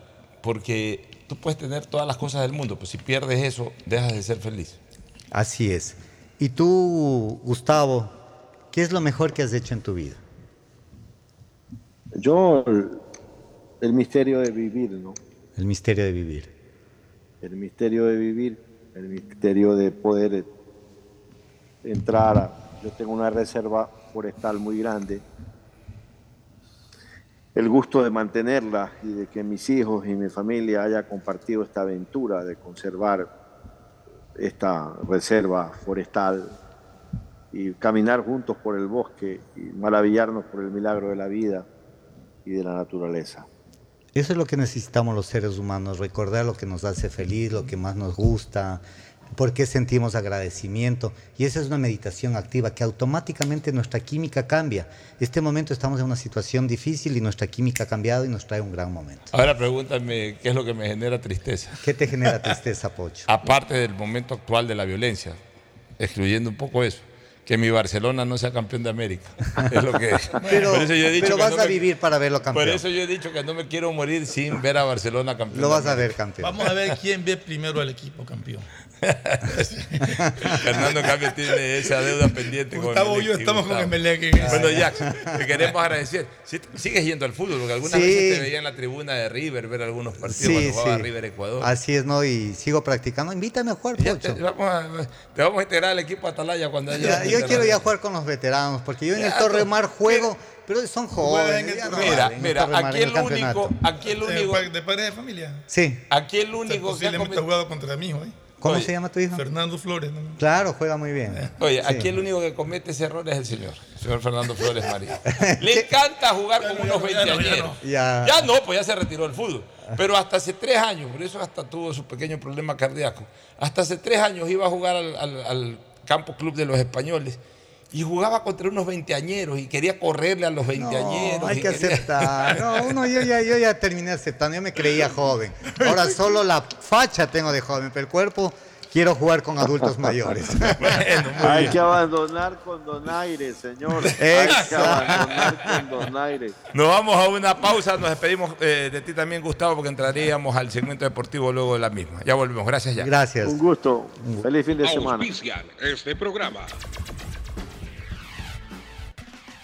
porque tú puedes tener todas las cosas del mundo, pero si pierdes eso, dejas de ser feliz. Así es. ¿Y tú, Gustavo, qué es lo mejor que has hecho en tu vida? Yo, el, misterio de vivir, ¿no? El misterio de vivir. El misterio de vivir, el misterio de poder entrar. A, yo tengo una reserva forestal muy grande el gusto de mantenerla y de que mis hijos y mi familia haya compartido esta aventura de conservar esta reserva forestal y caminar juntos por el bosque y maravillarnos por el milagro de la vida y de la naturaleza. Eso es lo que necesitamos los seres humanos, recordar lo que nos hace feliz, lo que más nos gusta, por qué sentimos agradecimiento. Y esa es una meditación activa que automáticamente nuestra química cambia. Este momento estamos en una situación difícil y nuestra química ha cambiado y nos trae un gran momento. Ahora pregúntame qué es lo que me genera tristeza. ¿Qué te genera tristeza, Pocho? Aparte del momento actual de la violencia, excluyendo un poco eso que mi Barcelona no sea campeón de América. Es lo que pero, pero vas a vivir para verlo campeón. Por eso yo he dicho que no me quiero morir sin ver a Barcelona campeón. Lo vas a ver campeón. Vamos a ver quién ve primero al equipo campeón. Fernando Cambio tiene esa deuda pendiente Gustavo con y yo estamos con Emelec. Bueno, Jackson, te queremos agradecer. Sigues yendo al fútbol, porque algunas veces te veía en la tribuna de River, ver algunos partidos cuando jugaba River Ecuador. Así es, ¿no? Y sigo practicando. Invítame a jugar, Pocho. Te, vamos a, integrar al equipo Atalaya cuando haya. yo quiero ya jugar con los veteranos, porque yo en el Torre Mar juego. Pero son jóvenes. mira, mira, aquí el, único, aquí el único. ¿De padre de familia? Sí. Aquí el único. que ha jugado contra mí, ¿eh? ¿Cómo se llama tu hijo? Fernando Flores. Claro, juega muy bien. Oye, aquí el único que comete ese error es el señor, el señor Fernando Flores María. Le encanta jugar con unos veinteañeros. Ya, ya, no, pues ya se retiró del fútbol. Pero hasta hace tres años, por eso hasta tuvo su pequeño problema cardíaco. Hasta hace tres años iba a jugar al, al Campo Club de los Españoles y jugaba contra unos veinteañeros y quería correrle a los veinteañeros. No, hay que aceptar. No, uno, yo, ya, yo ya terminé aceptando, yo me creía joven. Ahora solo la facha tengo de joven, pero el cuerpo quiero jugar con adultos mayores. Hay que abandonar con donaire, señor. Hay que abandonar con donaire. Nos vamos a una pausa, nos despedimos eh, de ti también, Gustavo, porque entraríamos al segmento deportivo luego de la misma. Ya volvemos, gracias ya. Gracias. Un gusto. Feliz fin de semana. Auspician este programa.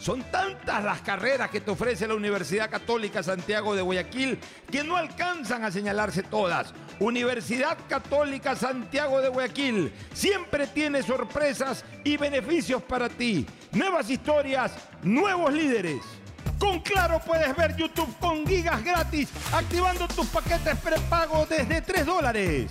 Son tantas las carreras que te ofrece la Universidad Católica Santiago de Guayaquil que no alcanzan a señalarse todas. Universidad Católica Santiago de Guayaquil siempre tiene sorpresas y beneficios para ti. Nuevas historias, nuevos líderes. Con Claro puedes ver YouTube con gigas gratis, activando tus paquetes prepago desde 3 dólares.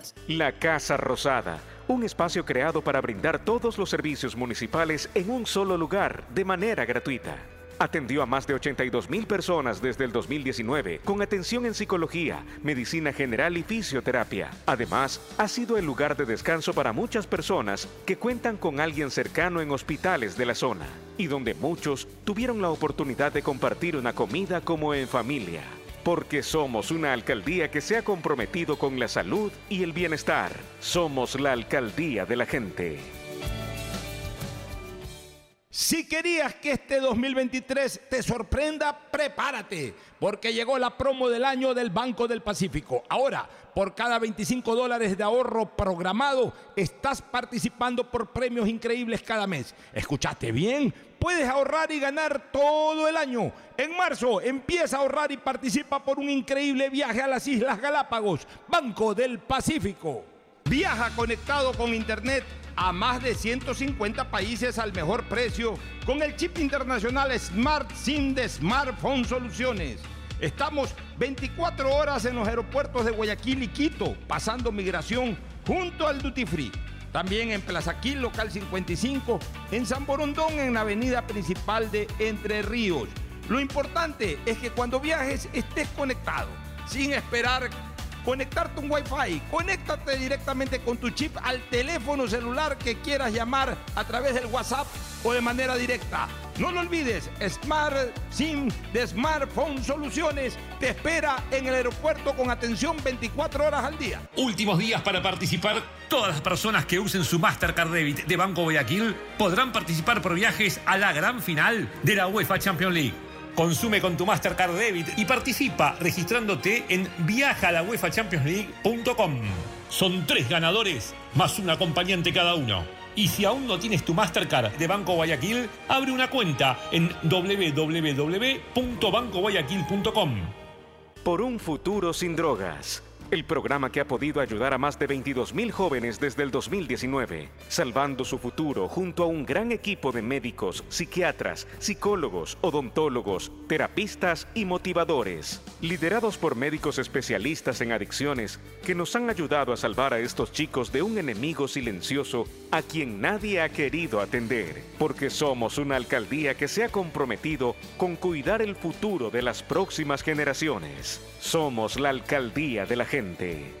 La Casa Rosada, un espacio creado para brindar todos los servicios municipales en un solo lugar de manera gratuita. Atendió a más de 82 mil personas desde el 2019 con atención en psicología, medicina general y fisioterapia. Además, ha sido el lugar de descanso para muchas personas que cuentan con alguien cercano en hospitales de la zona y donde muchos tuvieron la oportunidad de compartir una comida como en familia. Porque somos una alcaldía que se ha comprometido con la salud y el bienestar. Somos la alcaldía de la gente. Si querías que este 2023 te sorprenda, prepárate, porque llegó la promo del año del Banco del Pacífico. Ahora, por cada 25 dólares de ahorro programado, estás participando por premios increíbles cada mes. ¿Escuchaste bien? Puedes ahorrar y ganar todo el año. En marzo, empieza a ahorrar y participa por un increíble viaje a las Islas Galápagos, Banco del Pacífico. Viaja conectado con Internet a más de 150 países al mejor precio con el chip internacional Smart SIM de Smartphone Soluciones. Estamos 24 horas en los aeropuertos de Guayaquil y Quito, pasando migración junto al Duty Free. También en Plaza Quil, local 55, en San Borondón, en la avenida principal de Entre Ríos. Lo importante es que cuando viajes estés conectado, sin esperar conectarte un Wi-Fi. Conéctate directamente con tu chip al teléfono celular que quieras llamar a través del WhatsApp o de manera directa. No lo olvides, Smart SIM de Smartphone Soluciones te espera en el aeropuerto con atención 24 horas al día. Últimos días para participar. Todas las personas que usen su Mastercard Debit de Banco Guayaquil podrán participar por viajes a la gran final de la UEFA Champions League. Consume con tu Mastercard Debit y participa registrándote en viajalauefachampionsleague.com. Son tres ganadores más un acompañante cada uno. Y si aún no tienes tu Mastercard de Banco Guayaquil, abre una cuenta en www.bancoguayaquil.com. Por un futuro sin drogas. El programa que ha podido ayudar a más de 22 mil jóvenes desde el 2019, salvando su futuro junto a un gran equipo de médicos, psiquiatras, psicólogos, odontólogos, terapistas y motivadores, liderados por médicos especialistas en adicciones que nos han ayudado a salvar a estos chicos de un enemigo silencioso a quien nadie ha querido atender, porque somos una alcaldía que se ha comprometido con cuidar el futuro de las próximas generaciones. Somos la alcaldía de la gente.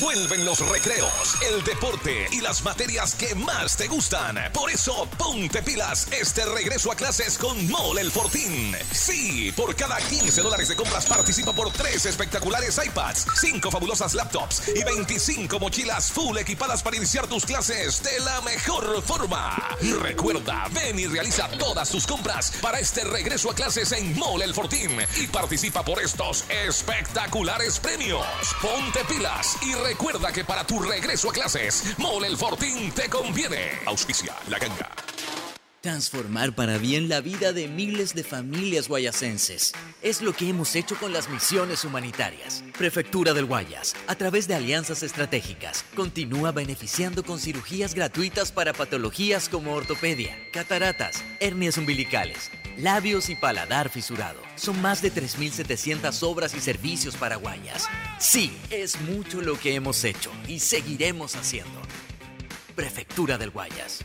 Vuelven los recreos, el deporte y las materias que más te gustan. Por eso, ponte pilas este regreso a clases con Mole el Fortín. Sí, por cada 15 dólares de compras participa por 3 espectaculares iPads, 5 fabulosas laptops y 25 mochilas full equipadas para iniciar tus clases de la mejor forma. Recuerda, ven y realiza todas tus compras para este regreso a clases en Mole el Fortín y participa por estos espectaculares premios. Ponte pilas y recuerda que para tu regreso a clases, Mole el Fortín te conviene. Auspicia la ganga. Transformar para bien la vida de miles de familias guayasenses. Es lo que hemos hecho con las misiones humanitarias. Prefectura del Guayas, a través de alianzas estratégicas, continúa beneficiando con cirugías gratuitas para patologías como ortopedia, cataratas, hernias umbilicales, labios y paladar fisurado. Son más de 3.700 obras y servicios para Guayas. Sí, es mucho lo que hemos hecho y seguiremos haciendo. Prefectura del Guayas.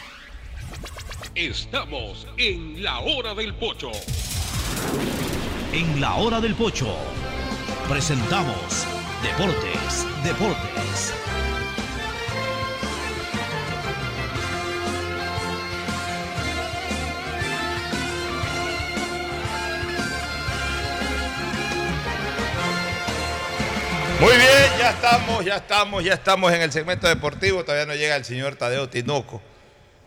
Estamos en la hora del pocho. En la hora del pocho presentamos Deportes, Deportes. Muy bien, ya estamos, ya estamos, ya estamos en el segmento deportivo. Todavía no llega el señor Tadeo Tinoco.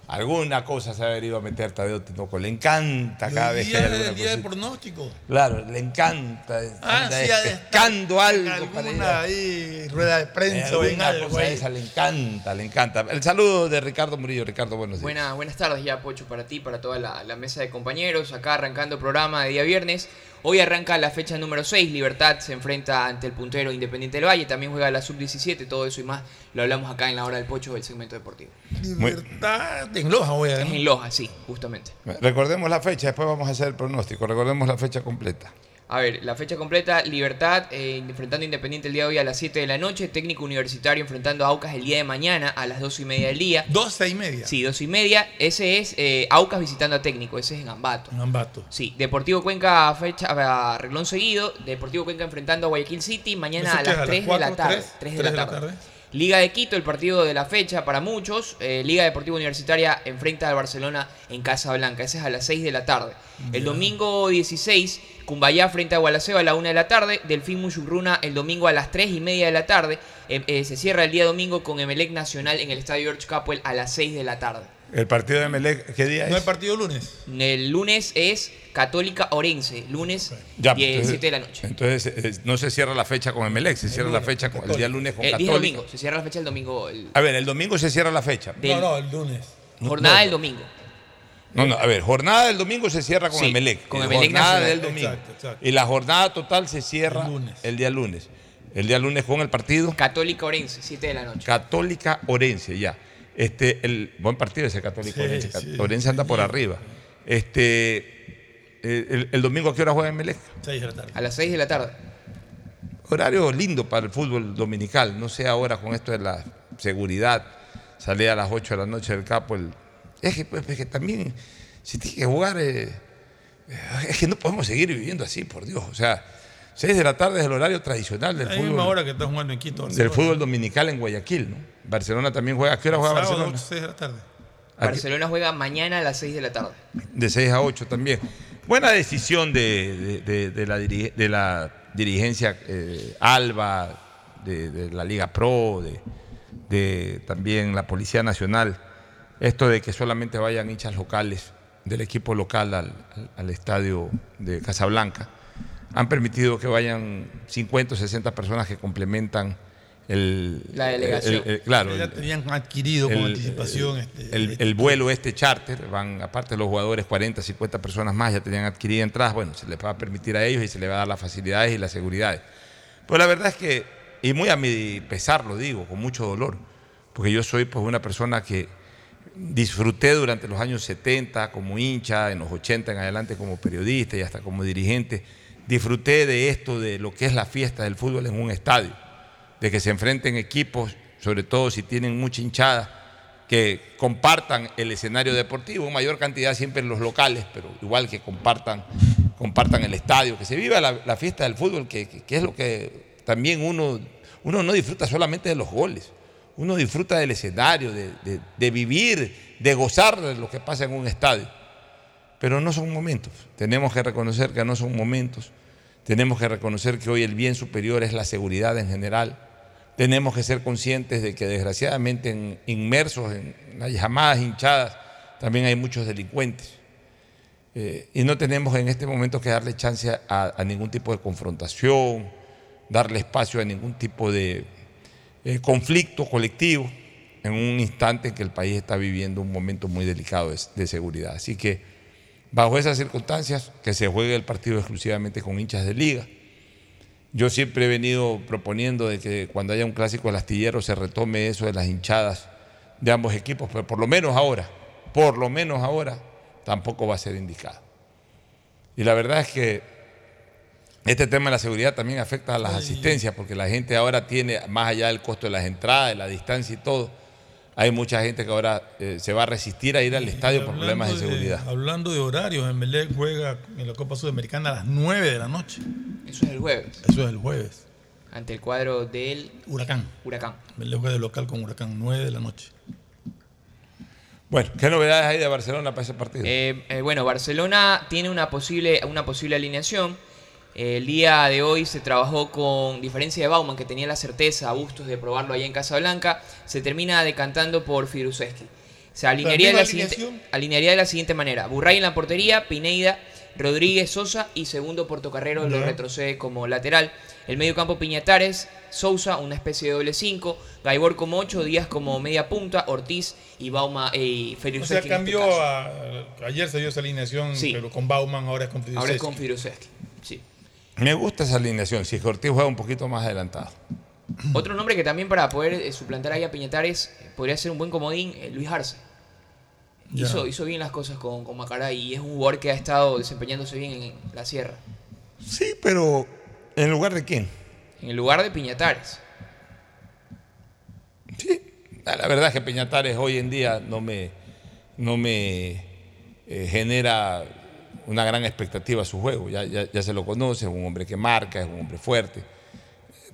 Alguna cosa se ha venido a meter Tadeo Tinoco. Le encanta cada vez que hay alguna el día cosita. pronóstico. Claro, le encanta. Ah, anda sí, ha de pescando algo. Para ir alguna a- ahí, rueda de prensa Eh, o en alguna algo. cosa esa, le encanta, le encanta. El saludo de Ricardo Murillo. Ricardo, buenos días. Buenas, buenas tardes ya, Pocho, para ti, para toda la, la mesa de compañeros. Acá arrancando programa de día viernes. Hoy arranca la fecha número 6. Libertad se enfrenta ante el puntero Independiente del Valle. También juega la sub-17. Todo eso y más lo hablamos acá en la hora del Pocho del segmento deportivo. Libertad en Loja, voy a Es en Loja, sí, justamente. Recordemos la fecha, después vamos a hacer el pronóstico. Recordemos la fecha completa. A ver, la fecha completa, Libertad eh, enfrentando Independiente el día de hoy a las 7 de la noche, Técnico Universitario enfrentando a Aucas el día de mañana a las 12 y media del día. 12 y media. Sí, 12 y media. Ese es eh, Aucas visitando a Técnico, ese es en Ambato. En Ambato. Sí, Deportivo Cuenca fecha a reglón seguido, Deportivo Cuenca enfrentando a Guayaquil City mañana ¿Eso a las a las 3 de la tarde. tres? 3 Tres de la tarde. Liga de Quito, el partido de la fecha para muchos. Eh, Liga Deportiva Universitaria enfrenta al Barcelona en Casablanca. Ese es a las 6 de la tarde. El domingo 16, Cumbayá frente a Gualaceo a la 1 de la tarde. Delfín Muchurruna el domingo a las 3 y media de la tarde. Eh, eh, se cierra el día domingo con Emelec Nacional en el Estadio George Capwell a las 6 de la tarde. El partido de Melec, ¿qué día ¿No hay es? partido lunes? El lunes es Católica Orense, lunes Ya, 17 entonces- de la noche. Entonces eh, no se cierra la fecha con Emelec, se cierra la fecha con, el día lunes con Eh, Católica. domingo, se cierra la fecha el domingo. el- A ver, el domingo se cierra la fecha. Del- No, no, el lunes. jornada no. del domingo. No, no, a ver, jornada del domingo se cierra con Sí, Emelec. con Emelec jornada Nacional. del domingo. Exacto, exacto. Y la jornada total se cierra el, día lunes. El día lunes con el partido. Católica Orense, 7 de la noche. Católica Orense, ya. Este, el buen partido ese Católica Sí, Orense. sí. Orense anda por arriba. Este, el, el domingo a qué hora juega en Melec? 6 de la tarde. A las 6 de la tarde. Horario lindo para el fútbol dominical. No sé ahora con esto de la seguridad. Salir a las 8 de la noche del capo. El... Es, que, pues, es que también, si tiene que jugar, eh, es que no podemos seguir viviendo así, por Dios. O sea, 6 de la tarde es el horario tradicional del La misma fútbol. hora que está jugando en Quito. Del fútbol dominical en Guayaquil, ¿no? Barcelona también juega. ¿A qué hora juega Sábado, Barcelona? 6 de la tarde. Barcelona juega mañana a las 6 de la tarde. De 6 a 8 también. Buena decisión de, de- de- de la, dirige- de la dirigencia eh, Alba, de, de la Liga Pro, de, de también la Policía Nacional. Esto de que solamente vayan hinchas locales del equipo local al, al- estadio de Casablanca. Han permitido que vayan 50 o 60 personas que complementan el, La delegación. el- el- claro, Ya tenían adquirido con anticipación. el- este, el, el vuelo este charter, van aparte de los jugadores, 40, 50 personas más ya tenían adquiridas entradas, bueno, se les va a permitir a ellos y se les va a dar las facilidades y las seguridades. Pues la verdad es que, y muy a mi pesar lo digo, con mucho dolor, porque yo soy pues una persona que disfruté durante los años 70 como hincha, en los 80 en adelante como periodista y hasta como dirigente, disfruté de esto, de lo que es la fiesta del fútbol en un estadio, de que se enfrenten equipos, sobre todo si tienen mucha hinchada, que compartan el escenario deportivo, mayor cantidad siempre en los locales, pero igual que compartan, compartan el estadio, que se viva la, fiesta del fútbol, que, que- que es lo que también uno, uno no disfruta solamente de los goles, uno disfruta del escenario, de, de- vivir, de gozar de lo que pasa en un estadio. Pero no son momentos, tenemos que reconocer que no son momentos, tenemos que reconocer que hoy el bien superior es la seguridad en general, tenemos que ser conscientes de que desgraciadamente en- inmersos en las llamadas hinchadas también hay muchos delincuentes. Eh, y no tenemos en este momento que darle chance a ningún tipo de confrontación, darle espacio a ningún tipo de eh, conflicto colectivo en un instante en que el país está viviendo un momento muy delicado de, seguridad. Así que bajo esas circunstancias, que se juegue el partido exclusivamente con hinchas de liga. Yo siempre he venido proponiendo de que cuando haya un clásico del astillero se retome eso de las hinchadas de ambos equipos, pero por lo menos ahora, por lo menos ahora, tampoco va a ser indicado. Y la verdad es que este tema de la seguridad también afecta a las asistencias, porque la gente ahora tiene, más allá del costo de las entradas, de la distancia y todo, hay mucha gente que ahora eh, se va a resistir a ir al estadio por problemas de seguridad. hablando de horarios, Emelec juega en la Copa Sudamericana a las 9 de la noche. Eso es el jueves. Eso es el jueves. Ante el cuadro del Huracán. Huracán. Emelec juega de local con Huracán, 9 de la noche. Bueno, ¿qué novedades hay de Barcelona para ese partido? Eh, eh, bueno, Barcelona tiene una posible, una posible alineación. Eh, el día de hoy se trabajó con diferencia de Bauman, que tenía la certeza, a gustos de probarlo allá en Casablanca. Se termina decantando por Firuseski. Se alinearía de, la siguiente, alinearía de la siguiente manera: Burray en la portería, Pineida, Rodríguez Sosa y segundo Portocarrero lo Ya. retrocede como lateral. El medio campo Piñatares, Sousa, una especie de doble 5, Gaibor como 8, Díaz como media punta, Ortiz y Bauma eh, y O Firuseski. sea, este cambió a, ayer se dio esa alineación, Sí. pero con Bauman, ahora es con Ahora es con Firuseski. Sí. Me gusta esa alineación, si Ortiz juega un poquito más adelantado. Otro nombre que también para poder eh, suplantar ahí a Piñatares eh, podría ser un buen comodín, eh, Luis Arce. Hizo, hizo bien las cosas con, con Macará y es un jugador que ha estado desempeñándose bien en la sierra. Sí, pero ¿en lugar de quién? En el lugar de Piñatares. Ah, La verdad es que Peñatares hoy en día no me, no me eh, genera una gran expectativa a su juego. Ya, ya- ya se lo conoce, es un hombre que marca, es un hombre fuerte.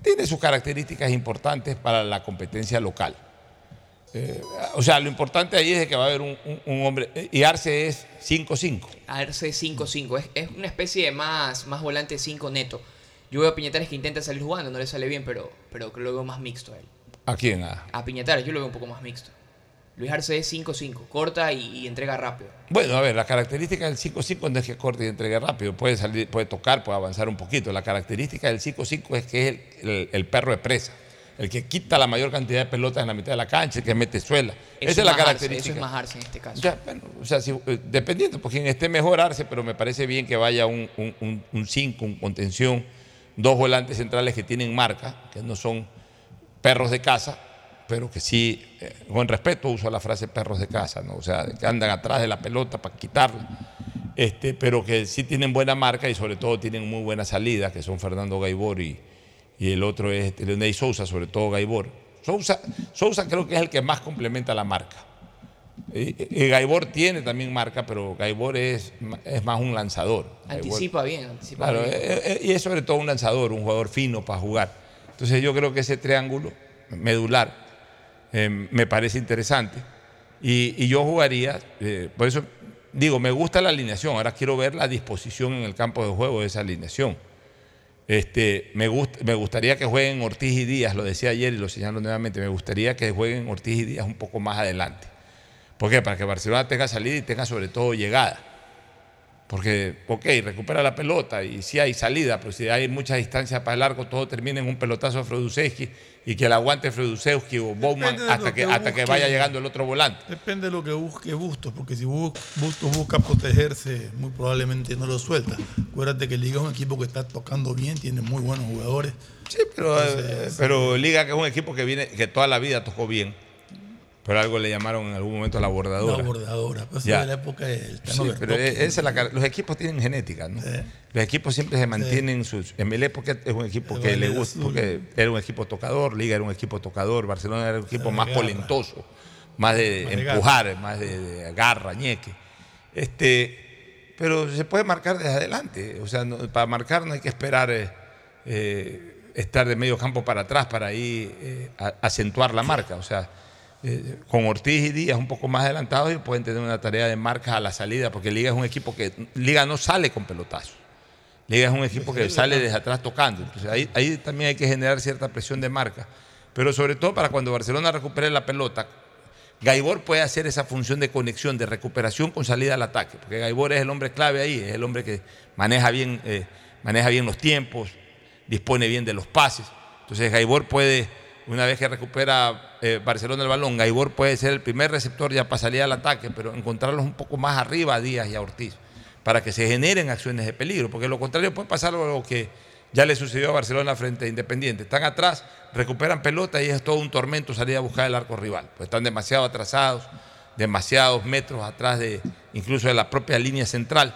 Tiene sus características importantes para la competencia local. Eh, o sea, lo importante ahí es que va a haber un, un- un hombre. eh, Y Arce es 5-5. Arce 5-5. Es, es una especie de más, más volante 5 neto. Yo veo a Piñatares que intenta salir jugando, no le sale bien, pero, pero que lo veo más mixto a él. ¿A quién? A- A Piñatares yo lo veo un poco más mixto. Luis Arce es 5-5, corta y, y entrega rápido. Bueno, a ver, la característica del 5-5 no es que corte y entregue rápido, puede salir, puede tocar, puede avanzar un poquito. La característica del 5-5 es que es el, el- el perro de presa, el que quita la mayor cantidad de pelotas en la mitad de la cancha, el que mete suela. Eso Esa es la Arce, característica. Eso es más Arce en este caso. Ya, bueno, o sea, si- eh, dependiendo, por quien esté mejor Arce, pero me parece bien que vaya un 5, un, un cinco, un contención, dos volantes centrales que tienen marca, que no son perros de casa, pero que sí, eh, con respeto uso la frase perros de casa, ¿no? o sea, que andan atrás de la pelota para quitarla, este, pero que sí tienen buena marca y sobre todo tienen muy buena salida, que son Fernando Gaibor y, y el otro es Leonel Sousa, sobre todo Gaibor. Sousa, Sousa creo que es el que más complementa la marca. Y, y Gaibor tiene también marca, pero Gaibor es, es más un lanzador. Anticipa bien, anticipa Claro, bien. eh, eh, y es sobre todo un lanzador, un jugador fino para jugar. Entonces yo creo que ese triángulo medular eh, me parece interesante. Y, yo jugaría, eh, por eso digo, me gusta la alineación, ahora quiero ver la disposición en el campo de juego de esa alineación. Este, me, gust- me gustaría que jueguen Ortiz y Díaz, lo decía ayer y lo señalo nuevamente, me gustaría que jueguen Ortiz y Díaz un poco más adelante. ¿Por qué? Para que Barcelona tenga salida y tenga sobre todo llegada. Porque, ok, recupera la pelota y sí hay salida, pero si hay mucha distancia para el arco, todo termina en un pelotazo a Fredusewski y que la aguante Fredusewski o Bowman hasta que, que hasta que vaya llegando el otro volante. Depende de lo que busque Bustos, porque si Bu- Bustos busca protegerse, muy probablemente no lo suelta. Acuérdate que Liga es un equipo que está tocando bien, tiene muy buenos jugadores. Sí, pero, eh, pero Liga que es un equipo que viene, que toda la vida tocó bien, pero algo le llamaron en algún momento la bordadora. La bordadora, pues Ya. de la época del Sí, Bertocchi. pero esa es la los equipos tienen genética, ¿no? Los equipos siempre se mantienen sus. Emelé porque es un equipo El que le gusta, azul. porque era un equipo tocador, Liga era un equipo tocador, Barcelona era un equipo de más garra. polentoso, más de Más de empujar, más de, de garra, ñeque. Este, pero se puede marcar desde adelante. O sea, no- para marcar no hay que esperar eh, eh, estar de medio campo para atrás para ahí eh, a- acentuar la marca. O sea, eh, con Ortiz y Díaz un poco más adelantados ellos pueden tener una tarea de marca a la salida, porque Liga es un equipo que Liga no sale con pelotazos. Liga es un equipo que sale desde atrás tocando. Entonces ahí, ahí también hay que generar cierta presión de marca. Pero sobre todo para cuando Barcelona recupere la pelota, Gaibor puede hacer esa función de conexión, de recuperación con salida al ataque, porque Gaibor es el hombre clave ahí, es el hombre que maneja bien, eh, maneja bien los tiempos, dispone bien de los pases. Entonces Gaibor puede, una vez que recupera eh, Barcelona el balón, Gaibor puede ser el primer receptor ya para salir al ataque, pero encontrarlos un poco más arriba a Díaz y a Ortiz, para que se generen acciones de peligro, porque lo contrario puede pasar lo que ya le sucedió a Barcelona frente a Independiente. Están atrás, recuperan pelota y es todo un tormento salir a buscar el arco rival. Pues están demasiado atrasados, demasiados metros atrás de incluso de la propia línea central.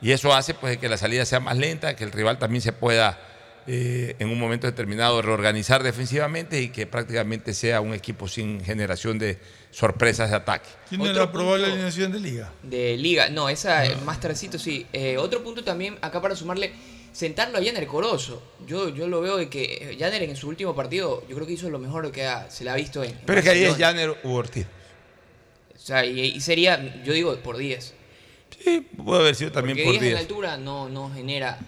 Y eso hace pues que la salida sea más lenta, que el rival también se pueda eh, en un momento determinado reorganizar defensivamente y que prácticamente sea un equipo sin generación de sorpresas de ataque. ¿Tiene Otro la probable alineación de Liga? De liga, no, esa eh, más tardecito sí. Eh, otro punto también, acá para sumarle, sentarlo a Janer Corozo. Yo, yo lo veo de que eh, Janer en su último partido, yo creo que hizo lo mejor que ha- se le ha visto en. Pero es que ahí es. Janer u Ortiz. O sea, y, y sería, yo digo, por 10. Sí, puede haber sido también Porque por 10 en la 10. altura no, no genera.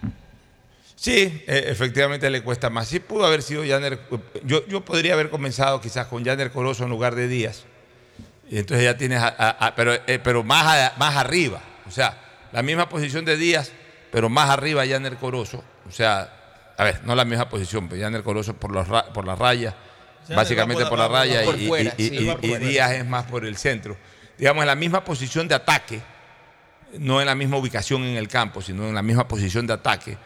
Sí, eh, efectivamente le cuesta más. Sí pudo haber sido Janer. Yo, yo podría haber comenzado quizás con Janer Corozo en lugar de Díaz. Y entonces ya tienes, a- a- a- pero, eh, pero más, a- más arriba. O sea, la misma posición de Díaz, pero más arriba Janer Corozo. O sea, a ver, no la misma posición, pero Janer Corozo por, los por la raya, Janer básicamente por por la raya por y, fuera, y- sí, y-. Díaz es más por el centro. Digamos, en la misma posición de ataque, no en la misma ubicación en el campo, sino en la misma posición de ataque.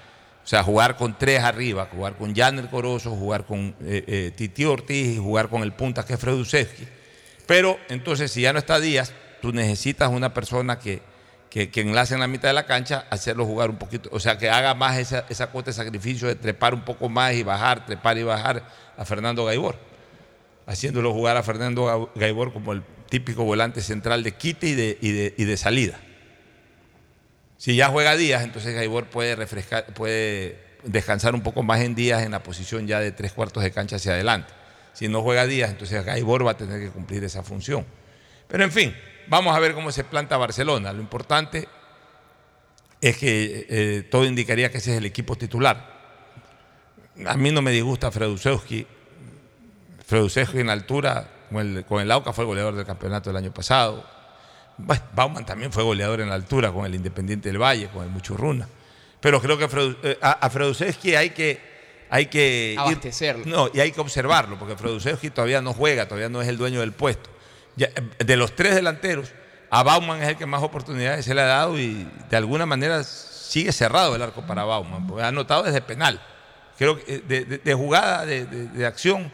O sea, jugar con tres arriba, jugar con Janer Corozo, jugar con eh, eh, Titi Ortiz y jugar con el punta que es. Pero entonces, si ya no está Díaz, tú necesitas una persona que, que, enlace en la mitad de la cancha, hacerlo jugar un poquito, o sea, que haga más esa, esa cuota de sacrificio de trepar un poco más y bajar, trepar y bajar a Fernando Gaibor, haciéndolo jugar a Fernando Ga- Gaibor como el típico volante central de quite y de, y de, y de salida. Si ya juega Díaz, entonces Gaibor puede refrescar, puede descansar un poco más en Díaz en la posición ya de tres cuartos de cancha hacia adelante. Si no juega Díaz, entonces Gaibor va a tener que cumplir esa función. Pero en fin, vamos a ver cómo se planta Barcelona. Lo importante es que eh, todo indicaría que ese es el equipo titular. A mí no me disgusta Fredusewski. Fredusewski en altura, con el, con el AUCA fue el goleador del campeonato del año pasado. Bueno, Bauman también fue goleador en la altura con el Independiente del Valle, con el Muchurruna. Pero creo que eh, a, a Fredusewski hay que, hay que ir- Abastecerlo. no, y hay que observarlo, porque Fredusewski todavía no juega, todavía no es el dueño del puesto. Ya, eh, de los tres delanteros, a Bauman es el que más oportunidades se le ha dado y de alguna manera sigue cerrado el arco para Bauman, porque ha anotado desde penal. Creo que eh, de, de- de jugada, de, de- de acción,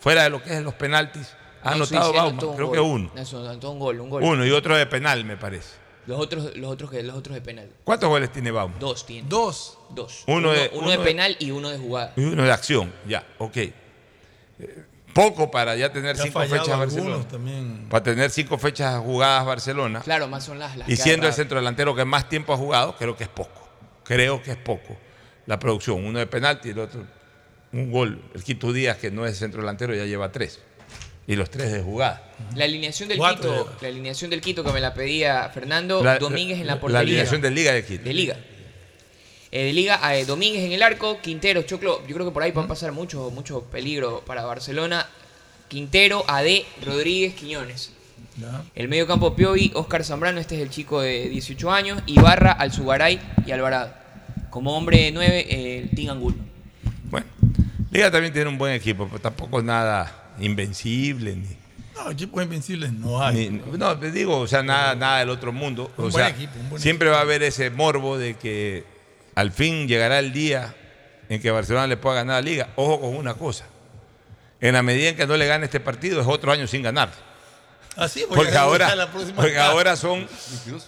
fuera de lo que es los penaltis, ha No, sí, anotado sí, Bauman, creo gol. que uno. Eso, anotó un gol, un gol. Uno y otro de penal, me parece. Los otros, los otros que, los otros de penal. ¿Cuántos goles tiene Bauman? Dos tiene. Dos. Dos. Uno de- uno uno de penal y uno de jugada. Y uno de acción, ya, ok. Eh, Poco para ya tener Ya cinco fechas algunos Barcelona. también. Para tener cinco fechas jugadas Barcelona. Claro, más son las, las Y siendo el centro delantero que más tiempo ha jugado, creo que es poco. Creo que es poco la producción. Uno de penalti y el otro un gol. El Quito Díaz, que no es centro delantero, ya lleva tres. Y los tres de jugada. La alineación del Cuatro Quito, la alineación del Quito que me la pedía Fernando, La- Domínguez en la la portería. alineación de Liga de Quito. De Liga. Eh, de Liga, eh, Domínguez en el arco, Quintero, Choclo, yo creo que por ahí va a pasar mucho, mucho peligro para Barcelona. Quintero, AD, Rodríguez, Quiñones. El medio campo Piovi, Oscar Zambrano, este es el chico de 18 años, Ibarra, Alzugaray y Alvarado. Como hombre 9, el Team Angulo. Liga también tiene un buen equipo, pero tampoco nada invencible. Ni, No, equipos invencibles no hay. ni- no, te digo, o sea, nada, nada del otro mundo. Un o buen sea, equipo, un buen siempre va a haber ese morbo de que al fin llegará el día en que Barcelona le pueda ganar a Liga. Ojo con una cosa. En la medida en que no le gane este partido, es otro año sin ganar. Así, Porque ahora, la porque ahora son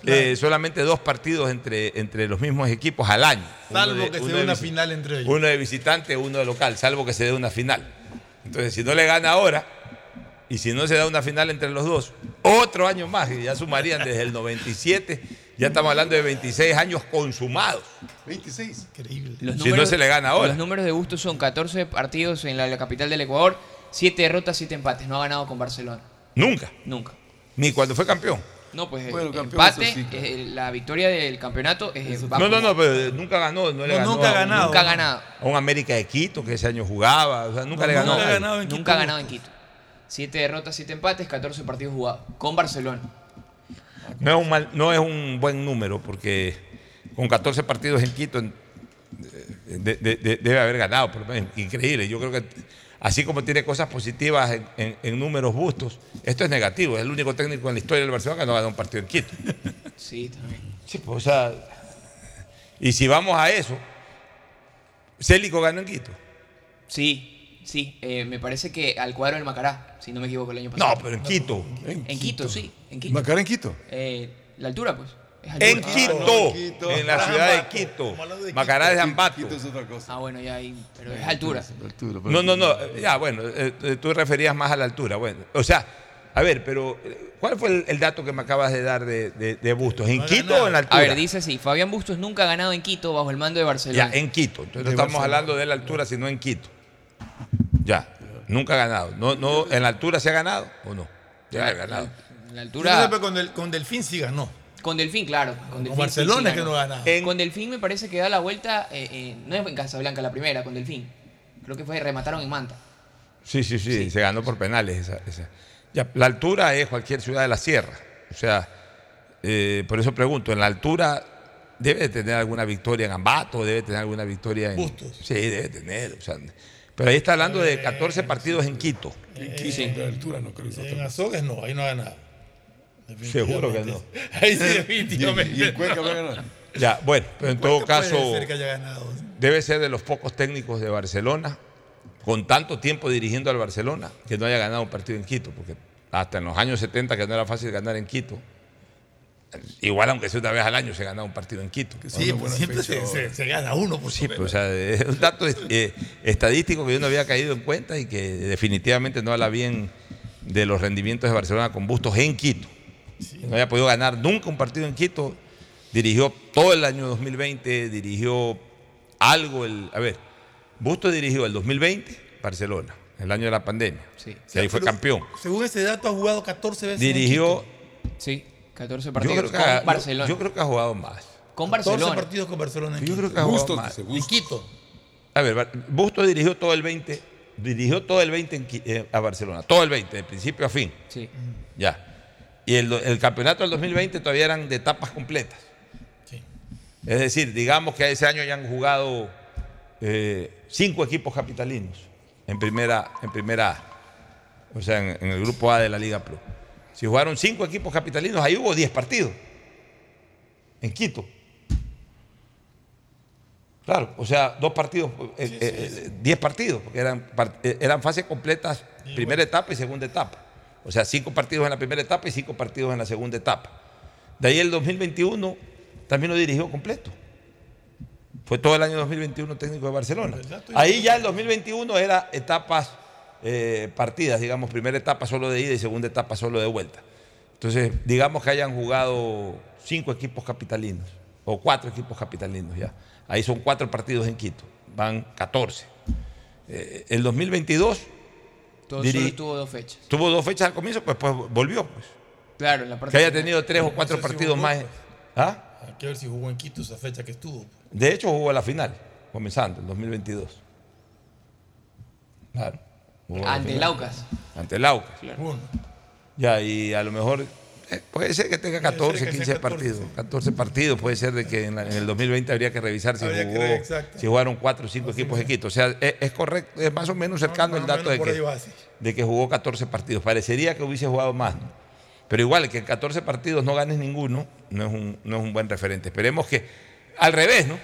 eh, solamente dos partidos entre, entre los mismos equipos al año. Salvo de- que se dé una final entre ellos. Uno de visitante, uno de local, salvo que se dé una final. Entonces, si no le gana ahora, y si no se da una final entre los dos, otro año más, y ya sumarían desde el 97, ya estamos hablando de 26 años consumados. 26. Increíble. Los Si no se le gana ahora. Los números de Bustos son 14 partidos en la, la capital del Ecuador, 7 derrotas, 7 empates. No ha ganado con Barcelona. Nunca. Nunca. Ni cuando fue campeón. No, pues Bueno, el campeón, empate, eso sí, claro. eh, la victoria del campeonato es va No, no, no, pero nunca ganó. No le No, ganó nunca ha ganado. Nunca ha ganado. A un América de Quito que ese año jugaba. O sea, nunca No, le ganó. nunca ha ganado en Quito. Nunca ha ganado en Quito. 7 derrotas, 7 empates, 14 partidos jugados. Con Barcelona. No es un, mal- no es un buen número porque con 14 partidos en Quito en- de- de- de- debe haber ganado. Por lo menos. Increíble. Yo creo que así como tiene cosas positivas en, en- en números justos, esto es negativo. Es el único técnico en la historia del Barcelona que no ha ganado un partido en Quito. Sí, también. Sí, pues, o sea, y si vamos a eso, Célico ganó en Quito. Sí, sí. eh, me parece que al cuadro del Macará, si no me equivoco el año pasado. No, pero en Quito. En, Quito, sí. En Quito. Macará en Quito. Eh, la altura, pues. Es En. Quito, Quito. en la ciudad de Quito. Macará de Ambato. Quito es otra cosa. Ah, bueno, ya ahí. Pero es altura. Altura, pero- No, no, no. Ya, bueno, eh, eh, tú referías más a la altura. Bueno, o sea, a ver, pero eh, ¿cuál fue el, el dato que me acabas de dar de, de- de Bustos? ¿En No Quito ganado. o en la A altura? ver, dice así: Fabián Bustos nunca ha ganado en Quito bajo el mando de Barcelona. Ya, en Quito. Entonces no estamos Barcelona. hablando de la altura, sino en Quito. Ya, nunca ha ganado. No, no, ¿En la altura se ha ganado o no? Ya ha ganado. En la Yo altura. sé, con, el, con Delfín sí ganó. Con Delfín, claro. Con, Delfín, Barcelona sí, sí es que no gana. En- Con Delfín me parece que da la vuelta. eh, eh, no es en Casablanca la primera, con Delfín. Creo que fue, remataron en Manta. Sí, sí, sí, se ganó por penales esa. esa. Ya, la altura es cualquier ciudad de la sierra. O sea, eh, por eso pregunto, ¿en la altura debe de tener alguna victoria en Ambato? ¿Debe tener alguna victoria en...? Bustos. Sí, debe tener. o sea, pero ahí está hablando de 14 partidos en Quito. En Quito, de altura no creo que En Azogues no, ahí no ha ganado. Seguro que no. Ahí sí. Y, definitivamente. y en Cuenca va a ganar. Ya, bueno, pero en todo Cuenca caso ser que haya ganado. debe ser de los pocos técnicos de Barcelona, con tanto tiempo dirigiendo al Barcelona, que no haya ganado un partido en Quito, porque hasta en los años 70 que no era fácil ganar en Quito, igual aunque sea una vez al año se ganaba un partido en Quito. Sí, pues siempre se, se- se gana uno por Sí, pues, o sea, es un dato eh, estadístico que yo no había caído en cuenta y que definitivamente no habla bien de los rendimientos de Barcelona con Bustos en Quito. No había podido ganar nunca un partido en Quito. Dirigió todo el año 2020, dirigió algo. El, a ver, Bustos dirigió el 2020 Barcelona, el año de la pandemia. Sí. Y ahí fue campeón. Según ese dato, ha jugado 14 veces. en Dirigió, Sí, 14 yo partidos creo, que con ha, Barcelona. yo creo que ha jugado más. con Quito. 14 Barcelona. partidos con Barcelona. En Yo Quito. creo que ha jugado más. dice, En. Quito. A ver, Bustos dirigió todo el 20, dirigió todo el 20 en Qui- eh, a Barcelona, todo el 20, de principio a fin. Sí. Ya. Y el, campeonato del 2020 todavía eran de etapas completas. Sí. Es decir, digamos que ese año ya han jugado eh, cinco equipos capitalinos en primera, en primera A, o sea, en, en el grupo A de la Liga Pro. Si jugaron cinco equipos capitalinos, ahí hubo 10 partidos. En Quito. Claro, o sea, dos partidos, eh, eh, diez partidos, porque eran, eran fases completas, primera etapa y segunda etapa. O sea, cinco partidos en la primera etapa y cinco partidos en la segunda etapa. De ahí el 2021 también lo dirigió completo. Fue todo el año 2021 técnico de Barcelona. Ahí ya el 2021 era etapas eh, partidas, digamos, primera etapa solo de ida y segunda etapa solo de vuelta. Entonces, digamos que hayan jugado cinco equipos capitalinos o cuatro equipos capitalinos ya. Ahí son cuatro partidos en Quito, van 14. Eh, el 2022 Todo diri- solo tuvo dos fechas. tuvo dos fechas al comienzo, pues, pues volvió. Pues. Claro, en la parte Que haya final. tenido tres o cuatro partidos más. pues. ¿Ah? Hay que ver si jugó en Quito esa fecha que estuvo. De hecho, jugó la final, comenzando, el 2022. Claro. Ante el Aucas. Ante el Aucas. Uno. Ya, y a lo mejor puede ser que tenga 14, que sea 15 14, partidos. 14 partidos, puede ser de que en, la- en el 2020 habría que revisar si Habría jugó, si jugaron 4 o 5 equipos de Quito. O sea, es, es correcto, es más o menos cercano el dato de que, de que jugó 14 partidos. Parecería que hubiese jugado más. ¿no? Pero igual, que en 14 partidos no ganes ninguno, no es un, no es un buen referente. Esperemos que, al revés, ¿no?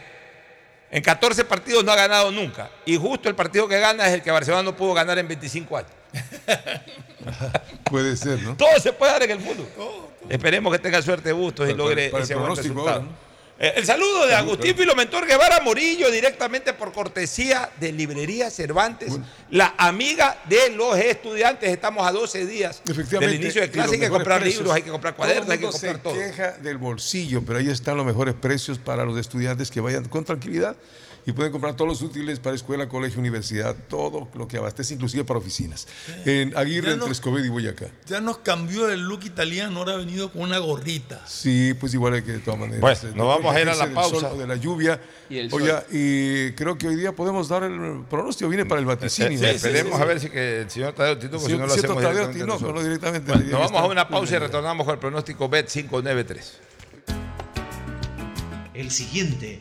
En 14 partidos no ha ganado nunca. Y justo el partido que gana es el que Barcelona no pudo ganar en 25 años. Puede ser, ¿no? Todo se puede dar en el fútbol. Esperemos que tenga suerte Bustos y logre para ese buen resultado. ahora, ¿no? Eh, El saludo de Agustín Filomentor Guevara Morillo, directamente por cortesía de Librería Cervantes, la amiga de los estudiantes. Estamos a 12 días del inicio de clase. Hay que comprar precios. libros, hay que comprar cuadernos, Todo hay que mundo comprar todo. se queja del bolsillo, pero ahí están los mejores precios para los estudiantes que vayan con tranquilidad y pueden comprar todos los útiles para escuela, colegio, universidad, todo lo que abastece, inclusive para oficinas. En Aguirre, entre no- Escobedo y Boyacá. Ya nos cambió el look italiano, ahora ha venido con una gorrita. Sí, pues igual hay que de todas maneras. Bueno, eh, nos vamos a ir a la pausa. sol de la lluvia. Y el Oye, y creo que hoy día podemos dar el pronóstico. Viene para el vaticinio. Esperemos a ver si que el señor Tadeo Tito, si Sí, no lo cierto, hacemos Tadeo directamente no, no directamente. Bueno, nos vamos a una pausa y retornamos con el pronóstico Bet 593. El siguiente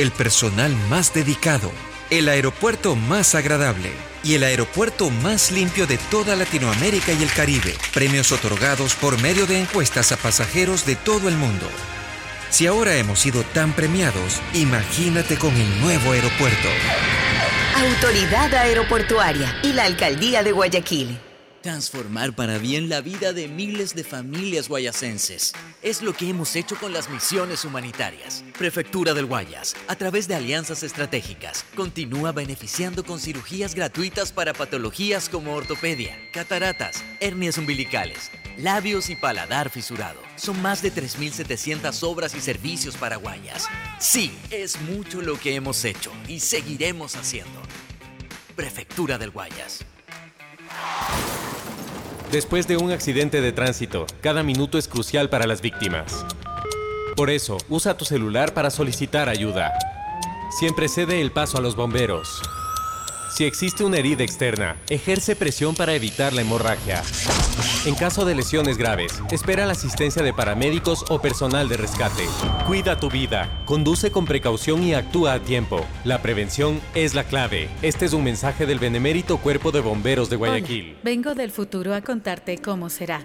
el personal más dedicado, el aeropuerto más agradable y el aeropuerto más limpio de toda Latinoamérica y el Caribe. Premios otorgados por medio de encuestas a pasajeros de todo el mundo. Si ahora hemos sido tan premiados, imagínate con el nuevo aeropuerto. Autoridad Aeroportuaria y la Alcaldía de Guayaquil. Transformar para bien la vida de miles de familias guayacenses. Es lo que hemos hecho con las misiones humanitarias. Prefectura del Guayas, a través de alianzas estratégicas, continúa beneficiando con cirugías gratuitas para patologías como ortopedia, cataratas, hernias umbilicales, labios y paladar fisurado. Son más de 3.700 obras y servicios para Guayas. Sí, es mucho lo que hemos hecho y seguiremos haciendo. Prefectura del Guayas. Después de un accidente de tránsito, cada minuto es crucial para las víctimas. Por eso, usa tu celular para solicitar ayuda. Siempre cede el paso a los bomberos. Si existe una herida externa, ejerce presión para evitar la hemorragia. En caso de lesiones graves, espera la asistencia de paramédicos o personal de rescate. Cuida tu vida, conduce con precaución y actúa a tiempo. La prevención es la clave. Este es un mensaje del benemérito Cuerpo de Bomberos de Guayaquil. Hola, vengo del futuro a contarte cómo será.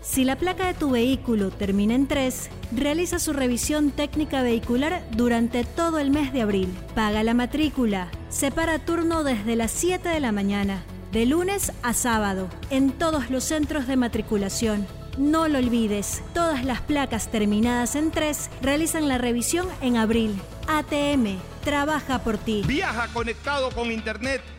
Si la placa de tu vehículo termina en 3, realiza su revisión técnica vehicular durante todo el mes de abril. Paga la matrícula. Separa turno desde las 7 de la mañana, de lunes a sábado, en todos los centros de matriculación. No lo olvides, todas las placas terminadas en 3 realizan la revisión en abril. ATM, trabaja por ti. Viaja conectado con Internet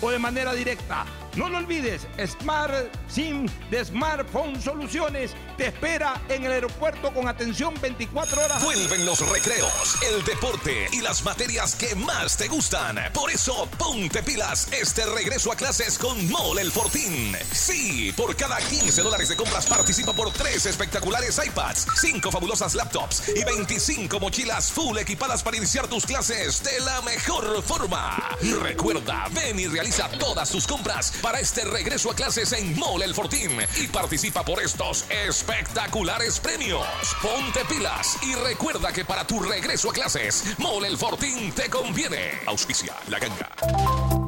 o de manera directa. No lo olvides, Smart SIM de Smartphone Soluciones te espera en el aeropuerto con atención 24 horas. Vuelven los recreos, el deporte y las materias que más te gustan. Por eso, ponte pilas este regreso a clases con Mole el Fortín. Sí, por cada 15 dólares de compras participa por 3 espectaculares iPads, 5 fabulosas laptops y 25 mochilas full equipadas para iniciar tus clases de la mejor forma. Recuerda, ven y realiza todas tus compras para este regreso a clases en Mole el Fortín y participa por estos espectaculares premios. Ponte pilas y recuerda que para tu regreso a clases, Mole el Fortín te conviene. Auspicia la ganga.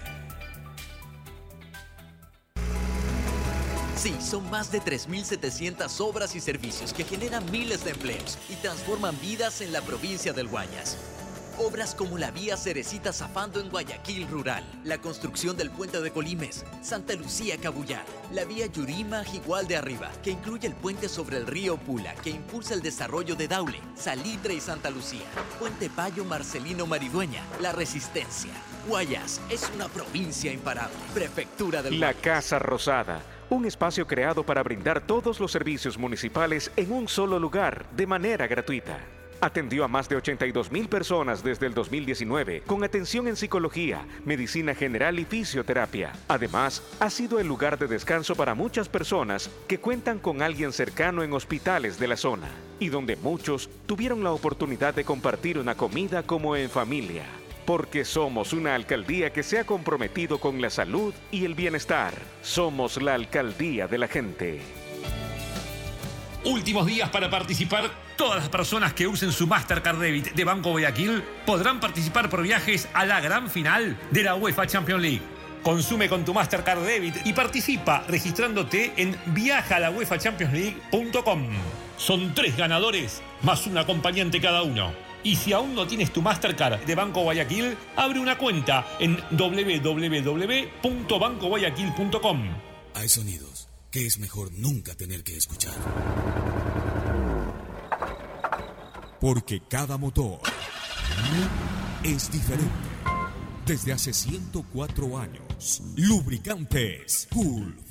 Sí, son más de 3.700 obras y servicios que generan miles de empleos y transforman vidas en la provincia del Guayas. Obras como la vía Cerecita Zafando en Guayaquil Rural, la construcción del puente de Colimes, Santa Lucía Cabullar, la vía Yurima Igual de Arriba, que incluye el puente sobre el río Pula, que impulsa el desarrollo de Daule, Salitre y Santa Lucía, Puente Payo Marcelino Maridueña, La Resistencia. Guayas es una provincia imparable. Prefectura del La Casa Rosada, un espacio creado para brindar todos los servicios municipales en un solo lugar, de manera gratuita. Atendió a más de 82 mil personas desde el 2019 con atención en psicología, medicina general y fisioterapia. Además, ha sido el lugar de descanso para muchas personas que cuentan con alguien cercano en hospitales de la zona y donde muchos tuvieron la oportunidad de compartir una comida como en familia. Porque somos una alcaldía que se ha comprometido con la salud y el bienestar. Somos la alcaldía de la gente. Últimos días para participar. Todas las personas que usen su Mastercard Debit de Banco Guayaquil podrán participar por viajes a la gran final de la UEFA Champions League. Consume con tu Mastercard Debit y participa registrándote en viajalauefachampionsleague.com. Son tres ganadores más un acompañante cada uno. Y si aún no tienes tu Mastercard de Banco Guayaquil, abre una cuenta en www.bancoguayaquil.com. Hay sonidos que es mejor nunca tener que escuchar. Porque cada motor es diferente. Desde hace 104 años, Lubricantes Gulf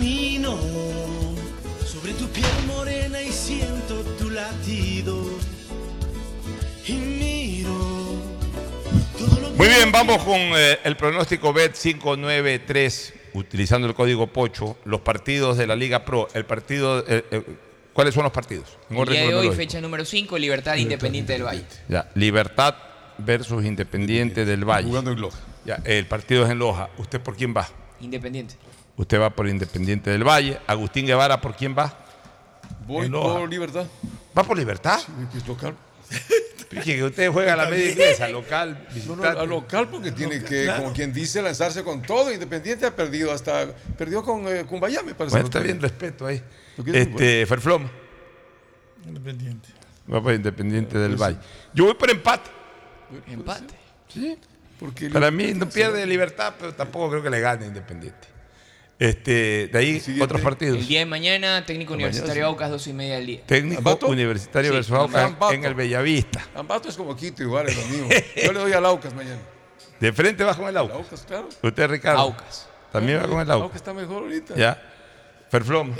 Camino sobre tu piel morena y siento tu latido. Y miro todo lo Muy que bien, vamos con eh, el pronóstico BET 593, utilizando el código POCHO, los partidos de la Liga Pro. El partido, eh, eh, ¿Cuáles son los partidos? En El orden día de hoy, fecha número 5, Libertad Independiente del Valle. Ya, Libertad versus Independiente del Valle. Jugando en Loja. Ya, el partido es en Loja. ¿Usted por quién va? Independiente. Usted va por Independiente del Valle. Agustín Guevara, ¿por quién va? Voy por libertad. ¿Va por Libertad? que es local. Que usted juega a la media inglesa, local, No, no, a local porque tiene que, claro. como quien dice, lanzarse con todo. Independiente ha perdido hasta. Perdió con eh, Cumbayá, me parece. Bueno, está bien, respeto ahí. Este, Ferfloma. Independiente. Va por Independiente del Valle. Yo voy por empate. Empate. Sí. Porque Para mí no pierde libertad, pero tampoco creo que le gane Independiente. Este, de ahí otros partidos. El día de mañana, técnico Mañana, universitario sí. Aucas, 12 y media del día. Técnico ¿Ambato? universitario Sí, versus Aucas Ambato. en el Bellavista. Ambato es como Quito, igual es lo mismo. Yo le doy al Aucas mañana. De frente va con el Aucas. Aucas, claro. Usted, Ricardo. Aucas. También va con el Aucas Aucas. está mejor ahorita. Ya. Ferfloma.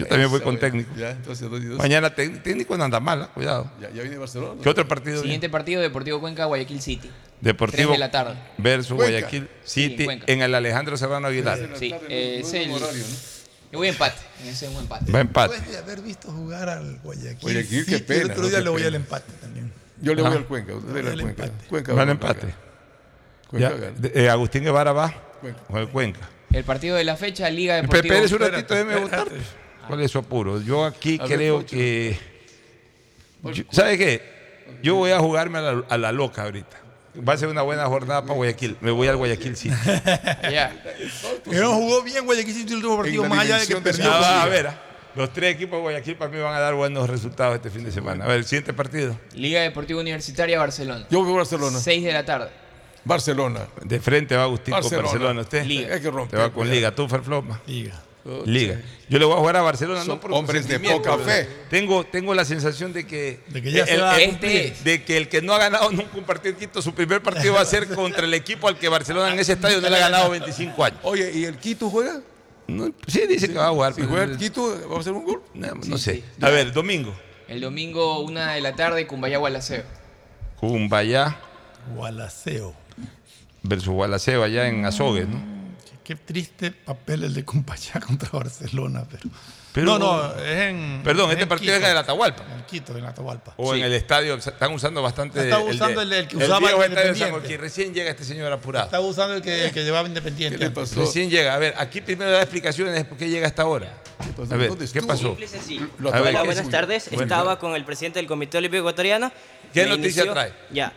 Yo también voy con técnico. Ya, entonces dos y dos. Mañana técnico no anda mal, ¿ah? cuidado. Ya, ya viene Barcelona. ¿Qué otro partido? Siguiente partido, Deportivo Cuenca, Guayaquil City. Deportivo 3 de la tarde. versus Cuenca. Guayaquil Sí, City Cuenca. en el Alejandro Serrano Aguilar. Sí, eh, es el. Yo voy a empate. En ese es un empate. Va a empate. Después de haber visto jugar al Guayaquil, Guayaquil, qué pena, el otro ¿no? día Qué le voy pena. al empate también. Yo le voy Ajá. al Cuenca. Usted le Voy al al Cuenca. empate. Cuenca va a a empate. Cuenca eh, Agustín Guevara va Cuenca. con el Cuenca. El partido de la fecha, Liga Deportiva. espérese un ratito, déjeme votar. ¿Cuál es su apuro? Yo aquí ver, creo Pocho. que... yo- ¿Sabe qué? Yo voy a jugarme a la, a la loca ahorita. Va a ser una buena jornada para Guayaquil. Me voy al Guayaquil City. Ya. Que no jugó bien Guayaquil City el último partido, más allá de que perdió. Ah, a ver, los tres equipos de Guayaquil para mí van a dar buenos resultados este fin de semana. A ver, el siguiente partido. Liga Deportiva Universitaria, Barcelona. Yo voy a Barcelona. 6 de la tarde. Barcelona. De frente va Agustín Barcelona. con Barcelona. ¿Usted? Liga. Hay que romper. Te va con. Liga. ¿Tú, Ferfloma? Liga. Liga. Yo le voy a jugar a Barcelona, Son no por hombres de poca fe. Tengo, tengo la sensación de que, que ya se el, de que el que no ha ganado nunca un partido en Quito, su primer partido va a ser contra el equipo al que Barcelona en ese estadio no le ha ganado 25 años. Oye, ¿y el Quito juega? No, sí, dice que va a jugar. Si pero- juega el Quito, ¿va a hacer un gol? No, no sé. A ver, domingo. El domingo, una de la tarde, Cumbayá Gualaceo. Cumbayá Gualaceo. versus Gualaceo allá en Azogues, ¿no? Qué triste papel el de Cumpachá contra Barcelona, pero. Pero- no, no, es en. Perdón, es este en partido Quito. es en el Atahualpa. En Quito, en Atahualpa. O en el estadio, están usando bastante. Está usando el- el que usaba el estadio de San Independiente. Joaquín. Recién llega este señor apurado. Estaba usando el que, el que llevaba Independiente. antes. Recién llega. A ver, aquí primero da explicaciones de por qué llega hasta ahora. A ver, ¿qué pasó? Simple y sencillo. A ver, Hola, ¿qué- buenas tardes. Bueno. Estaba con el presidente del Comité Olímpico Ecuatoriano. ¿Qué Me noticia inició- trae? Ya.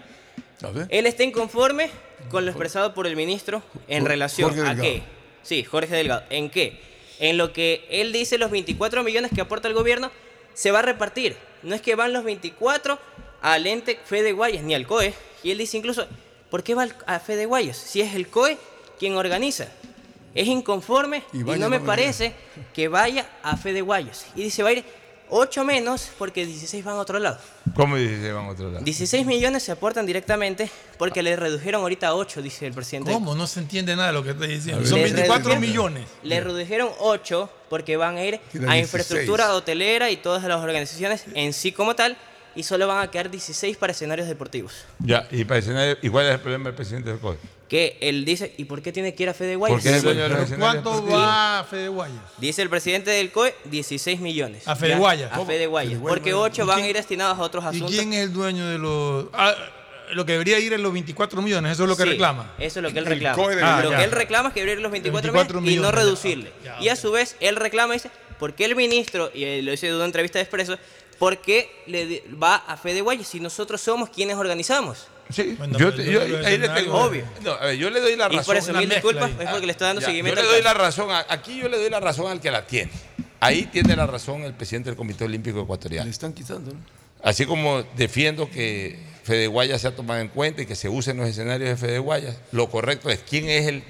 Él está inconforme con lo expresado por el ministro en relación a qué. Sí, Jorge Delgado. ¿En qué? En lo que él dice los 24 millones que aporta el gobierno se va a repartir. No es que van los 24 al ente Fede Guayas ni al COE. Y él dice incluso, ¿por qué va a Fede Guayas? Si es el COE quien organiza. Es inconforme y, vaya, no me parece que vaya a Fede Guayas. Y dice, va a ir 8 menos porque 16 van a otro lado. ¿Cómo dice se van a otro lado? 16 millones se aportan directamente porque le redujeron ahorita a 8, dice el presidente. ¿Cómo? No se entiende nada de lo que está diciendo. Son 24 redujeron- millones. Le redujeron 8 porque van a ir a 16. infraestructura hotelera y todas las organizaciones en sí como tal y solo van a quedar 16 para escenarios deportivos. Ya, y para escenario, ¿y cuál es el problema del presidente del COE? Que él dice, ¿y por qué tiene que ir a Fede Guayas? Porque es el dueño de los ¿Pero escenarios cuánto va a Fede Guayas? Dice el presidente del COE, 16 millones. A Fede Ya, Guayas. A. Fede Guayas. Porque 8 ¿Y van a ir destinados a otros ¿Y asuntos. quién es el dueño de los.? Ah, lo que debería ir en los 24 millones, eso es lo que Sí, reclama. Eso es lo que él El reclama. COE lo debería- que él reclama es que abrir los 24, 24 millones y no reducirle. y a su vez, él reclama y dice, ¿por qué el ministro, y lo dice de una entrevista de Expreso, ¿por qué le di- va a Fede Guayas si nosotros somos quienes organizamos? Sí, Bueno, yo, ahí le tengo. Obvio. No, a ver, yo le doy la Y razón. por eso, mil mezcla disculpas, ahí. es porque le estoy dando Ya, seguimiento Yo le doy la razón, a- aquí yo le doy la razón al que la tiene. Ahí tiene la razón el presidente del Comité Olímpico Ecuatoriano. Le están quitando, ¿no? Así como defiendo que Fede Guayas sea tomado en cuenta y que se usen los escenarios de Fede Guayas, lo correcto es quién es el,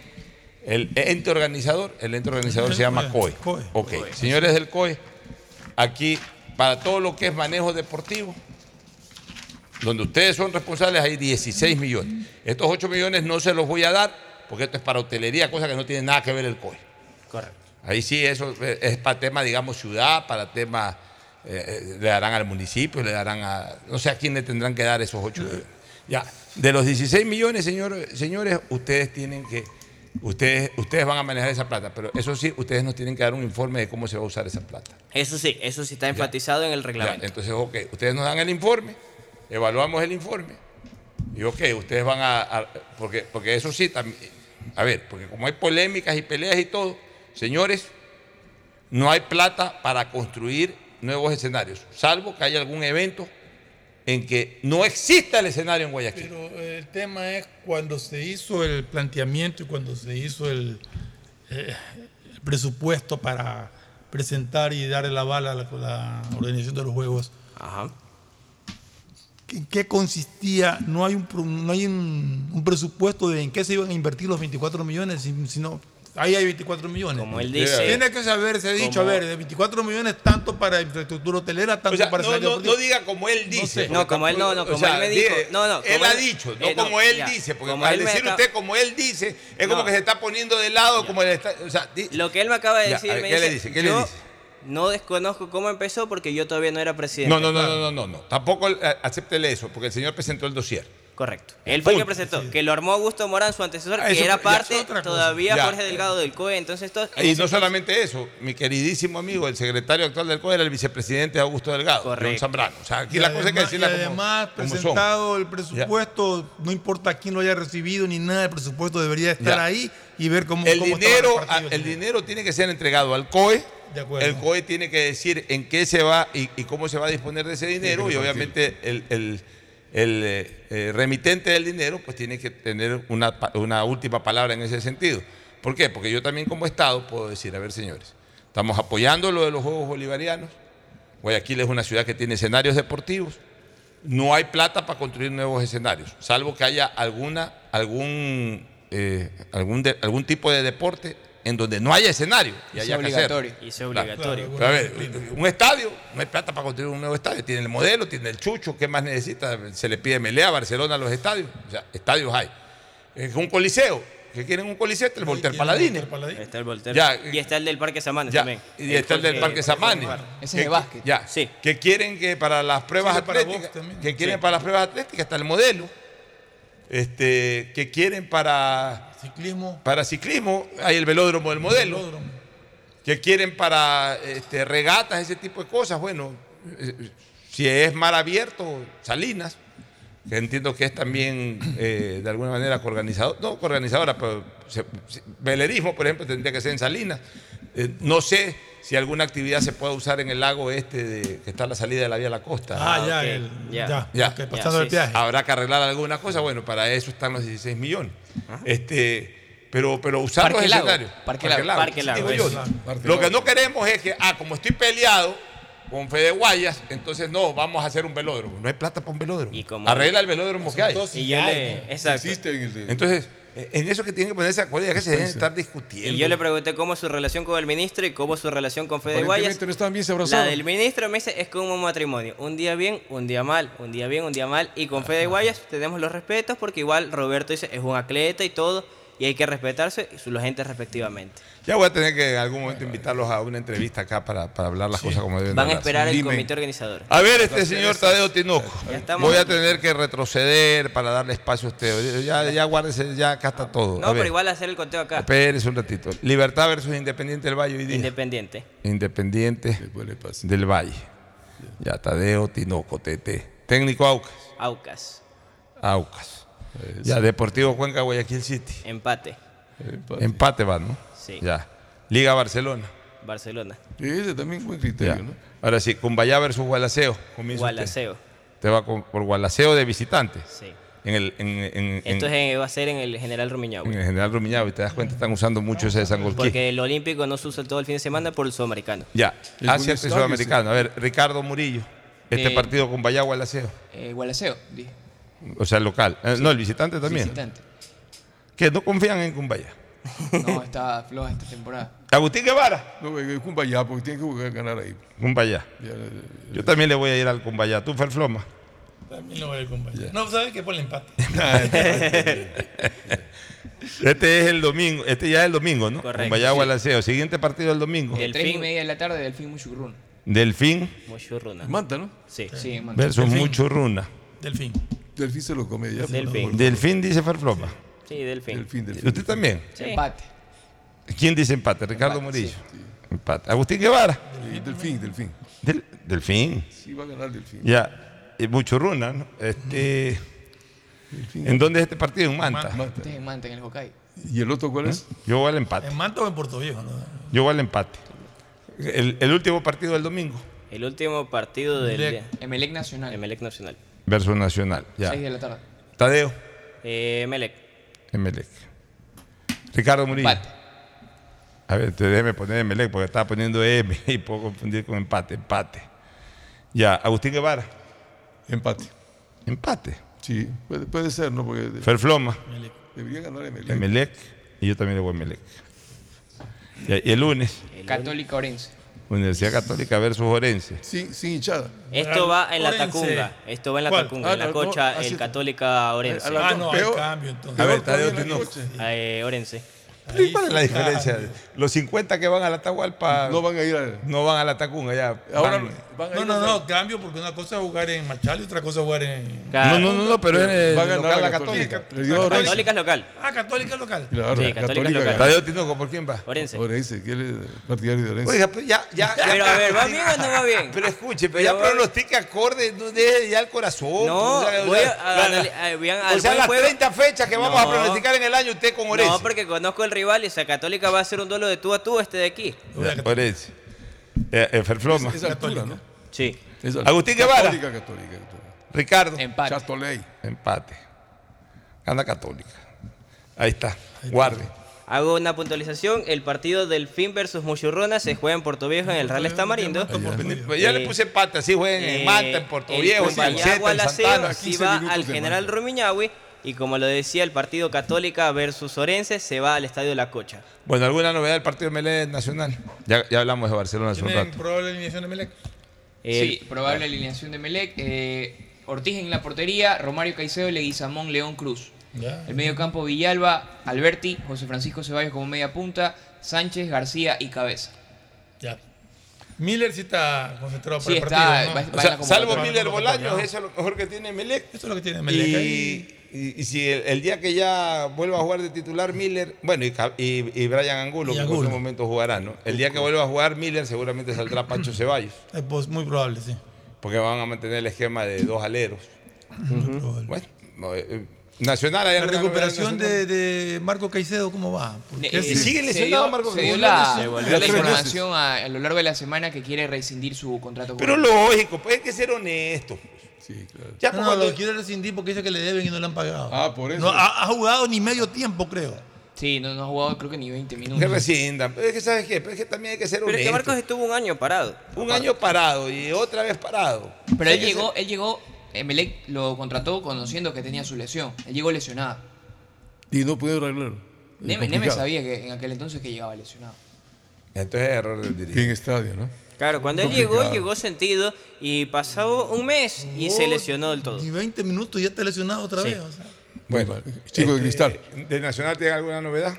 el ente organizador. El ente organizador se llama COE. COE. Ok, señores del COE, aquí para todo lo que es manejo deportivo, donde ustedes son responsables hay 16 millones. Estos 8 millones no se los voy a dar porque esto es para hotelería, cosa que no tiene nada que ver el COE. Correcto. Ahí sí, eso es para tema, digamos, ciudad, para tema, eh, le darán al municipio, le darán a, no sé a quién le tendrán que dar esos 8 millones. Ya, de los 16 millones, señores, señores, ustedes tienen que, ustedes, ustedes van a manejar esa plata, pero eso sí, ustedes nos tienen que dar un informe de cómo se va a usar esa plata. Eso sí, eso sí está enfatizado en el Ya, reglamento. entonces, ok, ustedes nos dan el informe, evaluamos el informe, y ok, ustedes van a, a- porque, porque eso sí, también, a ver, porque como hay polémicas y peleas y todo, señores, no hay plata para construir nuevos escenarios, salvo que haya algún evento en que no exista el escenario en Guayaquil. Pero eh, el tema es cuando se hizo el planteamiento y cuando se hizo el, eh, el presupuesto para presentar y dar el aval a la, la organización de los Juegos. ¿En qué consistía? No hay un, no hay un, un presupuesto de en qué se iban a invertir los 24 millones, si- sino ahí hay 24 millones. Como él dice- Tiene que saberse, ha dicho, como- a ver, de 24 millones tanto para infraestructura hotelera, tanto O sea, para no, no, diga como él dice. sé. No, como él no, no, como él me dijo. No, no, él ha dicho, no eh, no, como él ya. dice, porque al decir acaba- usted como él dice, es como que se está poniendo de lado, como él está, o sea, di- Lo que él me acaba de decir, ver, me ¿qué le dice, dice? ¿Qué le dice? No desconozco cómo empezó porque yo todavía no era presidente. No, no, no, no, no, no, no. Tampoco eh, acéptele eso, porque el señor presentó el dossier. Correcto. Él fue el que presentó, que lo armó Augusto Morán, su antecesor, Ah, que eso era ya es parte otra cosa. todavía Ya. Jorge Delgado del COE, entonces todo... en Y no solamente eso, mi queridísimo amigo, el secretario actual del COE era el vicepresidente Augusto Delgado, Correcto. Zambrano. O sea, aquí Y la cosa hay que además- decirla y como, además, como presentado el presupuesto, no importa quién lo haya recibido ni nada, el presupuesto debería estar Ya. ahí y ver cómo, El cómo dinero, repartido el dinero tiene que ser entregado al COE. De. El COE tiene que decir en qué se va y, y cómo se va a disponer de ese dinero y obviamente el, el- el, eh, remitente del dinero pues tiene que tener una, última palabra en ese sentido. ¿Por qué? Porque yo también como Estado puedo decir, a ver señores, estamos apoyando lo de los Juegos Bolivarianos, Guayaquil es una ciudad que tiene escenarios deportivos, no hay plata para construir nuevos escenarios, salvo que haya alguna, algún, eh, algún, de- algún tipo de deporte en donde no haya escenario y Y haya sea que hacerlo. obligatorio. Y sea Claro. obligatorio. Pero a ver, un estadio, no hay plata para construir un nuevo estadio. Tiene el modelo, tiene el chucho, ¿qué más necesita? Se le pide melea a Barcelona a los estadios. O sea, estadios hay. Es un coliseo. ¿Qué quieren un coliseo? Está el Voltaire Paladini. Está el Voltaire. Ya. y está el del Parque Samanes Ya, también. y está el del Parque Samani. Ese es de básquet. Ya, Sí. que quieren que para las pruebas atléticas, que quieren Sí. para las pruebas atléticas está el modelo, este, que quieren para Ciclismo. para ciclismo hay el velódromo del modelo, velódromo. que quieren para este, regatas ese tipo de cosas, bueno, eh, si es mar abierto, Salinas, que entiendo que es también eh, de alguna manera organizador, no organizadora, pero se- velerismo, por ejemplo, tendría que ser en Salinas. Eh, no sé si alguna actividad se puede usar en el lago este de, que está a la salida de la vía a la costa. Ah, ya, el, ya. ya. Ya. pasando Ya, el viaje. Habrá que arreglar alguna cosa, bueno, para eso están los 16 millones. Este, pero, pero usar Parque los Lago. escenarios. Parque Lago. Parque Lago, digo eso. yo. Parque Lo Lago. que no queremos es que, ah, como estoy peleado con Fede Guayas, entonces no, vamos a hacer un velódromo. No hay plata para un velódromo. Y Arregla el velódromo que hay. Y le, exacto. Existe en el de- Entonces, en eso que tienen que ponerse de acuerdo, ya que se deben estar discutiendo. Y yo le pregunté cómo es su relación con el ministro y cómo es su relación con Fede Guayas. No estaban bien se La del ministro me dice es como un matrimonio. Un día bien, un día mal, un día bien, un día mal. Y con Fede Guayas tenemos los respetos porque igual Roberto dice es un atleta y todo. Y hay que respetarse y su- los gente respectivamente. Ya voy a tener que en algún momento invitarlos a una entrevista acá para, para hablar las cosas como deben Van a esperar el Dime. comité organizador. A ver, este señor Tadeo Tinoco. Voy a tener que retroceder para darle espacio a usted. Ya, ya guárdese, ya acá está todo. No, A pero igual hacer el conteo acá. Espérese un ratito. Libertad versus Independiente del Valle hoy día. Independiente. Independiente del Valle. Ya, Tadeo Tinoco, TT. Técnico Aucas. Aucas. Aucas. Ya, Deportivo Cuenca, Guayaquil City. Empate. Empate va, ¿no? Sí. Ya. Liga Barcelona. Barcelona. Sí, Ese también buen criterio, Ya. ¿no? Ahora sí, Cumbayá versus Gualaceo. Comienza usted. Gualaceo. Te va con- por Gualaceo de visitante. Sí. En el, en, en- Esto es en- va a ser en el General Rumiñahui. en el General Rumiñahui, te das cuenta, están usando mucho ese de San Golquí. Porque el Olímpico no se usa todo el fin de semana por el sudamericano. Ya, El Asia y Sudamericano. A ver, Ricardo Murillo, este Eh, partido con Bayá Gualaceo. Eh, Gualaceo, dije. O sea, el local. Eh, No, el visitante también. Visitante. Que no confían en Cumbaya. No, está floja esta temporada. Agustín Guevara. No, Cumbayá, porque tiene que jugar, ganar ahí. Cumbaya. Ya, Yo también le voy a ir al Cumbaya. ¿Tú, Ferfloma? También lo voy a acompañar. No, ¿sabes qué? Por el empate. Este es el domingo. Este ya es el domingo, ¿no? Correcto, Cumbaya sí. Gualaceo. Siguiente partido el domingo. El Tres y fin. media de la tarde, Delfín Muchugrún. Delfín Mochurruna. Manta, ¿no? Sí. Sí, en Manta. versus Delfín. Muchurruna. Delfín. Delfín se lo come ya. Delfín. Delfín dice Ferfloma. Sí, Delfín. Delfín, Delfín. ¿Usted también? Sí. Empate. ¿Quién dice empate? Ricardo Empate, Murillo. Empate. Agustín Guevara. Sí, Delfín, Delfín. Del- Delfín. Sí, va a ganar Delfín. Ya. Y Muchurruna, ¿no? Este. ¿En dónde es este partido? En Manta. En Manta, en el Hokkaido. ¿Y el otro cuál es? Yo voy al empate. ¿En Manta o en Puerto Viejo? No? Yo voy al empate. El, el último partido del domingo. El último partido del Emelec. día. Emelec Nacional. Emelec Nacional. Versus Nacional. Ya. 6 de la tarde. Tadeo. Eh, Emelec. Emelec. Ricardo Murillo. Empate. A ver, te déjeme poner Emelec porque estaba poniendo M y puedo confundir con empate. Empate. Ya. Agustín Guevara. Empate. Empate. Sí, puede, puede ser, ¿no? Porque de- Ferfloma. debería ganar Emelec. Emelec. Y yo también le voy a Emelec. Y el lunes. Católica Orense. Universidad Católica versus Orense. Sin, sin hinchada. Esto va en la Orense. Tacunga. Esto va en la ¿Cuál? Tacunga. Ah, en la no, cocha, no, así- el Católica Orense. Ah, no, hay Peor. cambio entonces. A ver, Tadeo noche. Eh, Orense. ¿Y ¿Cuál es la diferencia? Los 50 que van a la Atahualpa No van a ir a. no van a la Tacunga ya. Ahora van- van a No, ir no, a- no, cambio porque una cosa es jugar en Machal y otra cosa es jugar en. Claro. No, no, no, pero es el Va a ganar local la Católica. Católica. Le dio a Orense. Católica es local. Ah, Católica local. Claro, Sí, Católica local. gana. Tadeo Tinoco, ¿por quién va? Orense. Orense, que él es partidario de Orense. Oiga, pero ya, ya, ya. Pero a ver, ¿va bien o no va bien? Pero escuche, pero, Pero ya pronostica acorde, no deje ya el corazón. No, o sea, voy a, o sea, las juego. 30 fechas que vamos a No. pronosticar en el año usted con Orense. No, porque conozco el rival y esa Católica va a hacer un duelo de tú a tú este de aquí. Ya, Orense. Eh, eh, Ferfloma. Esa altura, ¿no? Sí. Agustín Guevara. Católica, católica, católica. Ricardo. Empate. Chatoley. Empate. Gana Católica. Ahí está. Guarde. Hago una puntualización. El partido del Fin versus Muchurrona se juega en Puerto Viejo en el Real Tamarindo. Pues ya le puse empate, así jueguen en Eh, Manta, en Puerto el Viejo, en Cumbaya Valleceta, en Santana. 15 va al General. Rumiñahui Y como lo decía, el partido Católica versus Orense se va al Estadio La Cocha. Bueno, ¿alguna novedad del partido Melec Nacional? Ya, ya hablamos de Barcelona hace un ¿Tienen rato. probable alineación de Melec? Sí, probable alineación de Melec. eh, Ortiz en la portería, Romario Caicedo, Leguizamón, León Cruz. El medio campo Villalba, Alberti, José Francisco Ceballos como media punta, Sánchez, García y Cabeza. Ya. Miller sí está concentrado Sí, para el está, partido. ¿no? va- O sea, salvo. Miller Bolaños, eso es lo mejor que tiene Melec. Eso es lo que tiene Melec. Y, ahí. Y- y si el, el día que ya vuelva a jugar de titular Miller, bueno, y, y, y Brian Angulo, Y que en algún momento jugará, ¿no? El día que vuelva a jugar Miller, seguramente saldrá Pancho Ceballos, Es pos- muy probable, sí. porque van a mantener el esquema de dos aleros. Muy probable. Bueno, no, eh, eh, Nacional, La recuperación de, de Marco Caicedo, ¿cómo va? Eh, sigue se lesionado dio- Marco Se dio Caicedo. la, Se dio la información a, a lo largo de la semana que quiere rescindir su contrato. con Pero lógico, pues hay que ser honesto. Sí, claro. Ya No, pues, no, cuando- lo quiere rescindir porque dice que le deben y no le han pagado. Ah, por eso. No, ha, ha jugado ni medio tiempo, creo. Sí, no, no ha jugado creo que ni 20 minutos. que rescindan. Pero es que, ¿sabes qué? Pero es que también hay que ser Pero es honesto. que Marcos estuvo un año parado. Un año parado y otra vez parado. Pero él llegó, él llegó, Emelec lo contrató conociendo que tenía su lesión. Él llegó lesionado. Y no pudieron arreglarlo. Neme, Neme sabía que en aquel entonces que llegaba lesionado. ser- Entonces es error del dirigente. estadio, ¿no? Claro, cuando él llegó, llegó sentido y pasó un mes y se lesionó del todo. Ni 20 minutos y ya está lesionado otra Sí. vez. o sea. Bueno, Chico de este, cristal. ¿De Nacional tiene alguna novedad?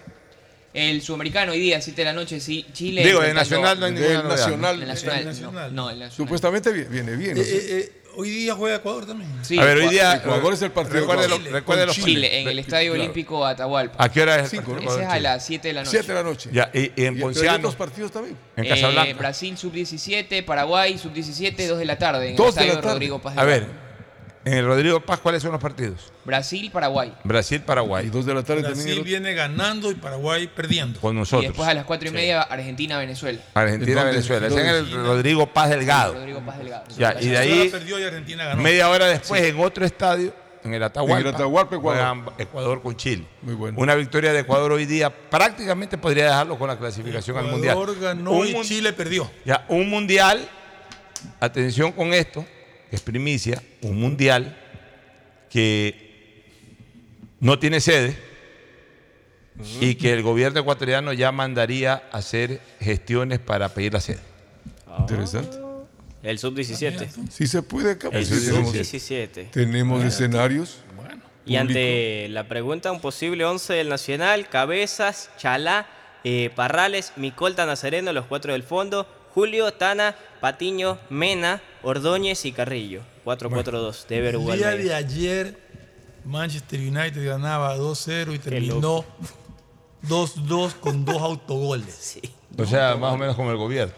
El sudamericano hoy día, 7 de la noche, sí, Chile. Digo, de Nacional no hay ninguna novedad. Nacional. El Nacional. El Nacional. No, no, el Nacional. Supuestamente vi- viene bien. Eh, eh, eh, hoy día juega Ecuador también. Sí, a ver, hoy día. Ecuador es el partido Recuérdelo, con- recuérdelo. con Chile, en el Estadio Claro. Olímpico Atahualpa. ¿A qué hora es? Cinco, Ese es a Chile? las 7 de la noche. 7 de la noche. Ya, y, y en Ponciano, otros partidos también. en Eh, Casablanca. Brasil sub-17, Paraguay sub-17, 2 de la tarde. En Dos el de la Estadio tarde. Rodrigo Paz de A ver, en el Rodrigo Paz, ¿cuáles son los partidos? Brasil, Paraguay. Brasil, Y Paraguay. 2 de la tarde también. Brasil el otro. viene ganando y Paraguay perdiendo. Con Y nosotros. después a las 4 y media, Argentina, Venezuela. Argentina. Venezuela. Es en el. Rodrigo Paz Delgado. Rodrigo Paz Delgado. Ya, y de ahí, perdió y Argentina ganó. media hora después, en otro estadio, en el Atahualpa, En el Atahualpa, Ecuador. juegan Ecuador con Chile. Muy bueno. Una victoria de Ecuador hoy día prácticamente podría dejarlo con la clasificación al Mundial. Ecuador ganó Un y mun- Chile perdió. Ya, un mundial, atención con esto, es primicia, un mundial que no tiene sede y que el gobierno ecuatoriano ya mandaría a hacer gestiones para pedir la sede. Interesante. El sub-17. Si se puede acá. El pues, sí, tenemos, sub-17. tenemos escenarios. Y ante la pregunta, un posible 11 del Nacional, Cabezas, Chalá, eh, Parrales, Micolta Nazareno, los cuatro del fondo, Julio, Tana, Patiño, Mena, Ordóñez y Carrillo. 4-4-2, de El Uruguay. día de ayer, Manchester United ganaba 2-0 y terminó loco. 2-2 con dos autogoles. Sí. O sea, más o menos como el gobierno.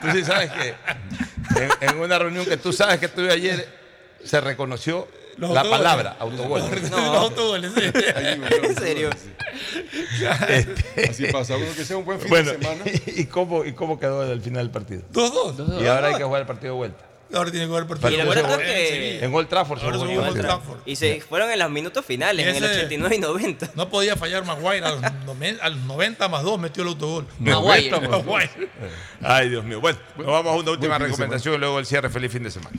tú sí sabes que en, en una reunión que tú sabes que tuve ayer, se reconoció Los la autogoles. palabra autogol. Los No. autogoles, sí. ¿En serio? Este, Así pasa. Uno que sea un buen fin bueno, de semana. ¿y cómo, ¿y cómo quedó al final del partido? 2-2. Y ahora hay que jugar el partido de vuelta. Ahora tiene que jugar el partido. Y bueno que- En Old Trafford se Ahora jugó se. Old Trafford. Y se fueron en los minutos finales, en el Ese- 89 y 90. No podía fallar Maguire. A los, noven- a los 90 más 2 metió el autogol. Maguire. Maguire. Ay, Dios mío. Bueno, nos vamos a una última recomendación y luego el cierre. Feliz fin de semana.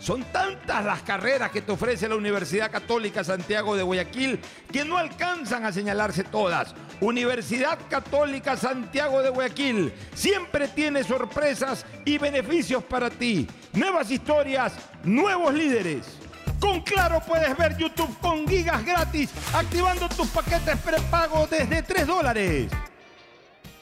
Son tantas las carreras que te ofrece la Universidad Católica Santiago de Guayaquil que no alcanzan a señalarse todas. Universidad Católica Santiago de Guayaquil siempre tiene sorpresas y beneficios para ti. Nuevas historias, nuevos líderes. Con Claro puedes ver YouTube con gigas gratis, activando tus paquetes prepago desde 3 dólares.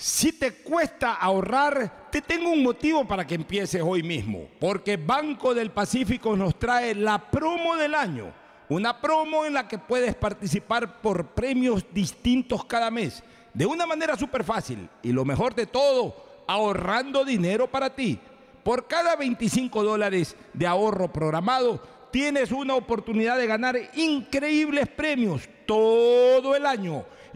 Si te cuesta ahorrar, te tengo un motivo para que empieces hoy mismo, porque Banco del Pacífico nos trae la promo del año, una promo en la que puedes participar por premios distintos cada mes, de una manera súper fácil y lo mejor de todo, ahorrando dinero para ti. Por cada 25 dólares de ahorro programado, tienes una oportunidad de ganar increíbles premios todo el año.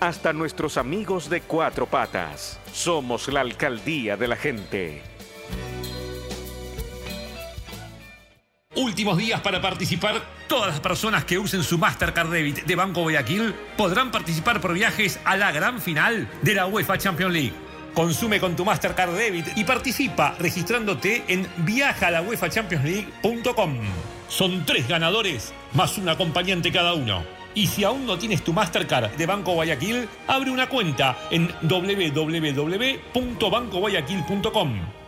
hasta nuestros amigos de cuatro patas. Somos la alcaldía de la gente. Últimos días para participar. Todas las personas que usen su Mastercard Debit de Banco Guayaquil podrán participar por viajes a la gran final de la UEFA Champions League. Consume con tu Mastercard Debit y participa registrándote en viajalauefachampionsleague.com. Son tres ganadores más un acompañante cada uno. Y si aún no tienes tu Mastercard de Banco Guayaquil, abre una cuenta en www.bancoguayaquil.com.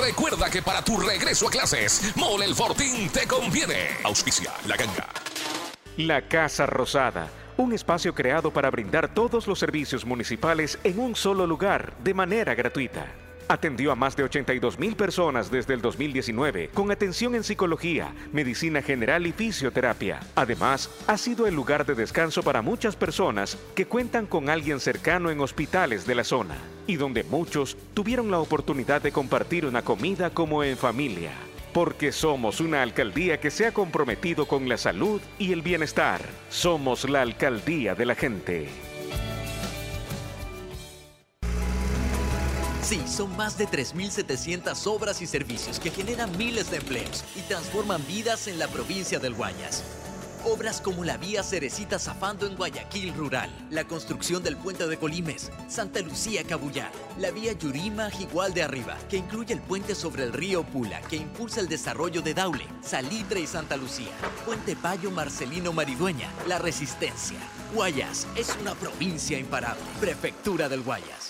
recuerda que para tu regreso a clases, Mole el Fortín te conviene. Auspicia la ganga. La Casa Rosada, un espacio creado para brindar todos los servicios municipales en un solo lugar de manera gratuita. Atendió a más de 82 mil personas desde el 2019 con atención en psicología, medicina general y fisioterapia. Además, ha sido el lugar de descanso para muchas personas que cuentan con alguien cercano en hospitales de la zona y donde muchos tuvieron la oportunidad de compartir una comida como en familia. Porque somos una alcaldía que se ha comprometido con la salud y el bienestar. Somos la alcaldía de la gente. Sí, son más de 3.700 obras y servicios que generan miles de empleos y transforman vidas en la provincia del Guayas. Obras como la vía Cerecita Zafando en Guayaquil Rural, la construcción del puente de Colimes, Santa Lucía Cabullar, la vía Yurima Jigual de Arriba, que incluye el puente sobre el río Pula, que impulsa el desarrollo de Daule, Salitre y Santa Lucía, Puente Payo Marcelino Maridueña, La Resistencia. Guayas es una provincia imparable. Prefectura del Guayas.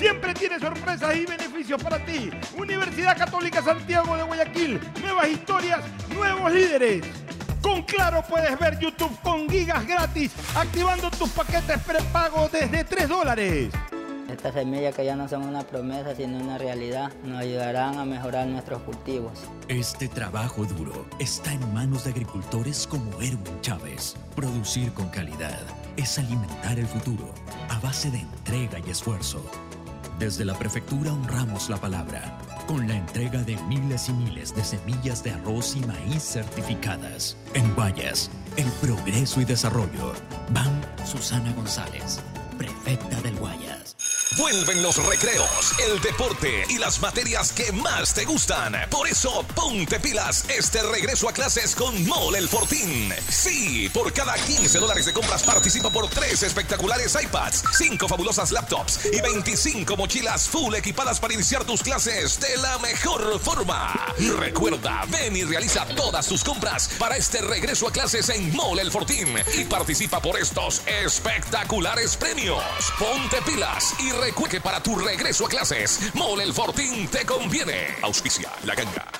Siempre tiene sorpresas y beneficios para ti. Universidad Católica Santiago de Guayaquil. Nuevas historias, nuevos líderes. Con Claro puedes ver YouTube con gigas gratis, activando tus paquetes prepago desde 3 dólares. Estas semillas que ya no son una promesa sino una realidad nos ayudarán a mejorar nuestros cultivos. Este trabajo duro está en manos de agricultores como Erwin Chávez. Producir con calidad es alimentar el futuro a base de entrega y esfuerzo. Desde la prefectura honramos la palabra con la entrega de miles y miles de semillas de arroz y maíz certificadas. En Guayas, el progreso y desarrollo. Van Susana González, prefecta del Guayas. Vuelven los recreos, el deporte y las materias que más te gustan. Por eso, ponte pilas este regreso a clases con Mole el Fortín. Sí, por cada 15 dólares de compras participa por 3 espectaculares iPads, 5 fabulosas laptops y 25 mochilas full equipadas para iniciar tus clases de la mejor forma. Recuerda, ven y realiza todas tus compras para este regreso a clases en Mole el y participa por estos espectaculares premios. Ponte pilas y recuerda que para tu regreso a clases, Mole el Fortín te conviene. Auspicia la ganga.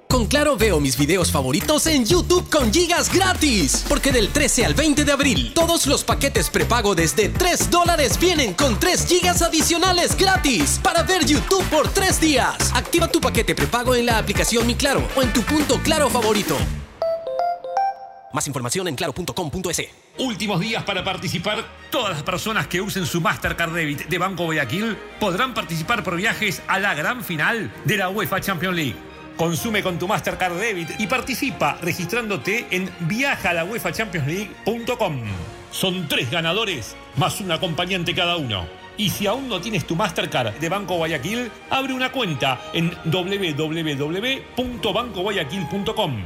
Con Claro veo mis videos favoritos en YouTube con gigas gratis. Porque del 13 al 20 de abril, todos los paquetes prepago desde 3 dólares vienen con 3 gigas adicionales gratis para ver YouTube por 3 días. Activa tu paquete prepago en la aplicación Mi Claro o en tu punto Claro favorito. Más información en claro.com.es. Últimos días para participar. Todas las personas que usen su Mastercard Debit de Banco Guayaquil podrán participar por viajes a la gran final de la UEFA Champions League. Consume con tu Mastercard Debit y participa registrándote en viajalauefachampionsleague.com. Son tres ganadores más un acompañante cada uno. Y si aún no tienes tu Mastercard de Banco Guayaquil, abre una cuenta en www.bancoguayaquil.com.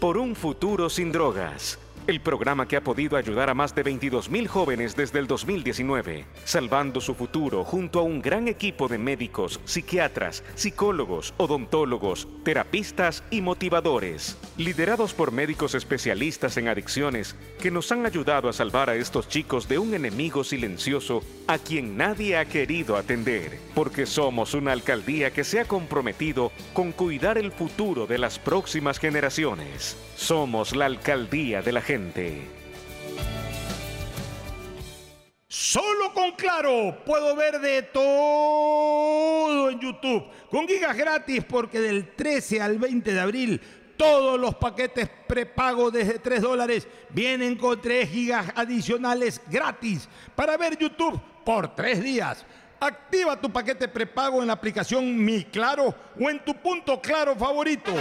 Por un futuro sin drogas. El programa que ha podido ayudar a más de 22.000 jóvenes desde el 2019, salvando su futuro junto a un gran equipo de médicos, psiquiatras, psicólogos, odontólogos, terapistas y motivadores, liderados por médicos especialistas en adicciones que nos han ayudado a salvar a estos chicos de un enemigo silencioso a quien nadie ha querido atender, porque somos una alcaldía que se ha comprometido con cuidar el futuro de las próximas generaciones. Somos la alcaldía de la Solo con Claro puedo ver de todo en YouTube. Con gigas gratis porque del 13 al 20 de abril todos los paquetes prepago desde 3 dólares vienen con 3 gigas adicionales gratis para ver YouTube por 3 días. Activa tu paquete prepago en la aplicación Mi Claro o en tu punto claro favorito.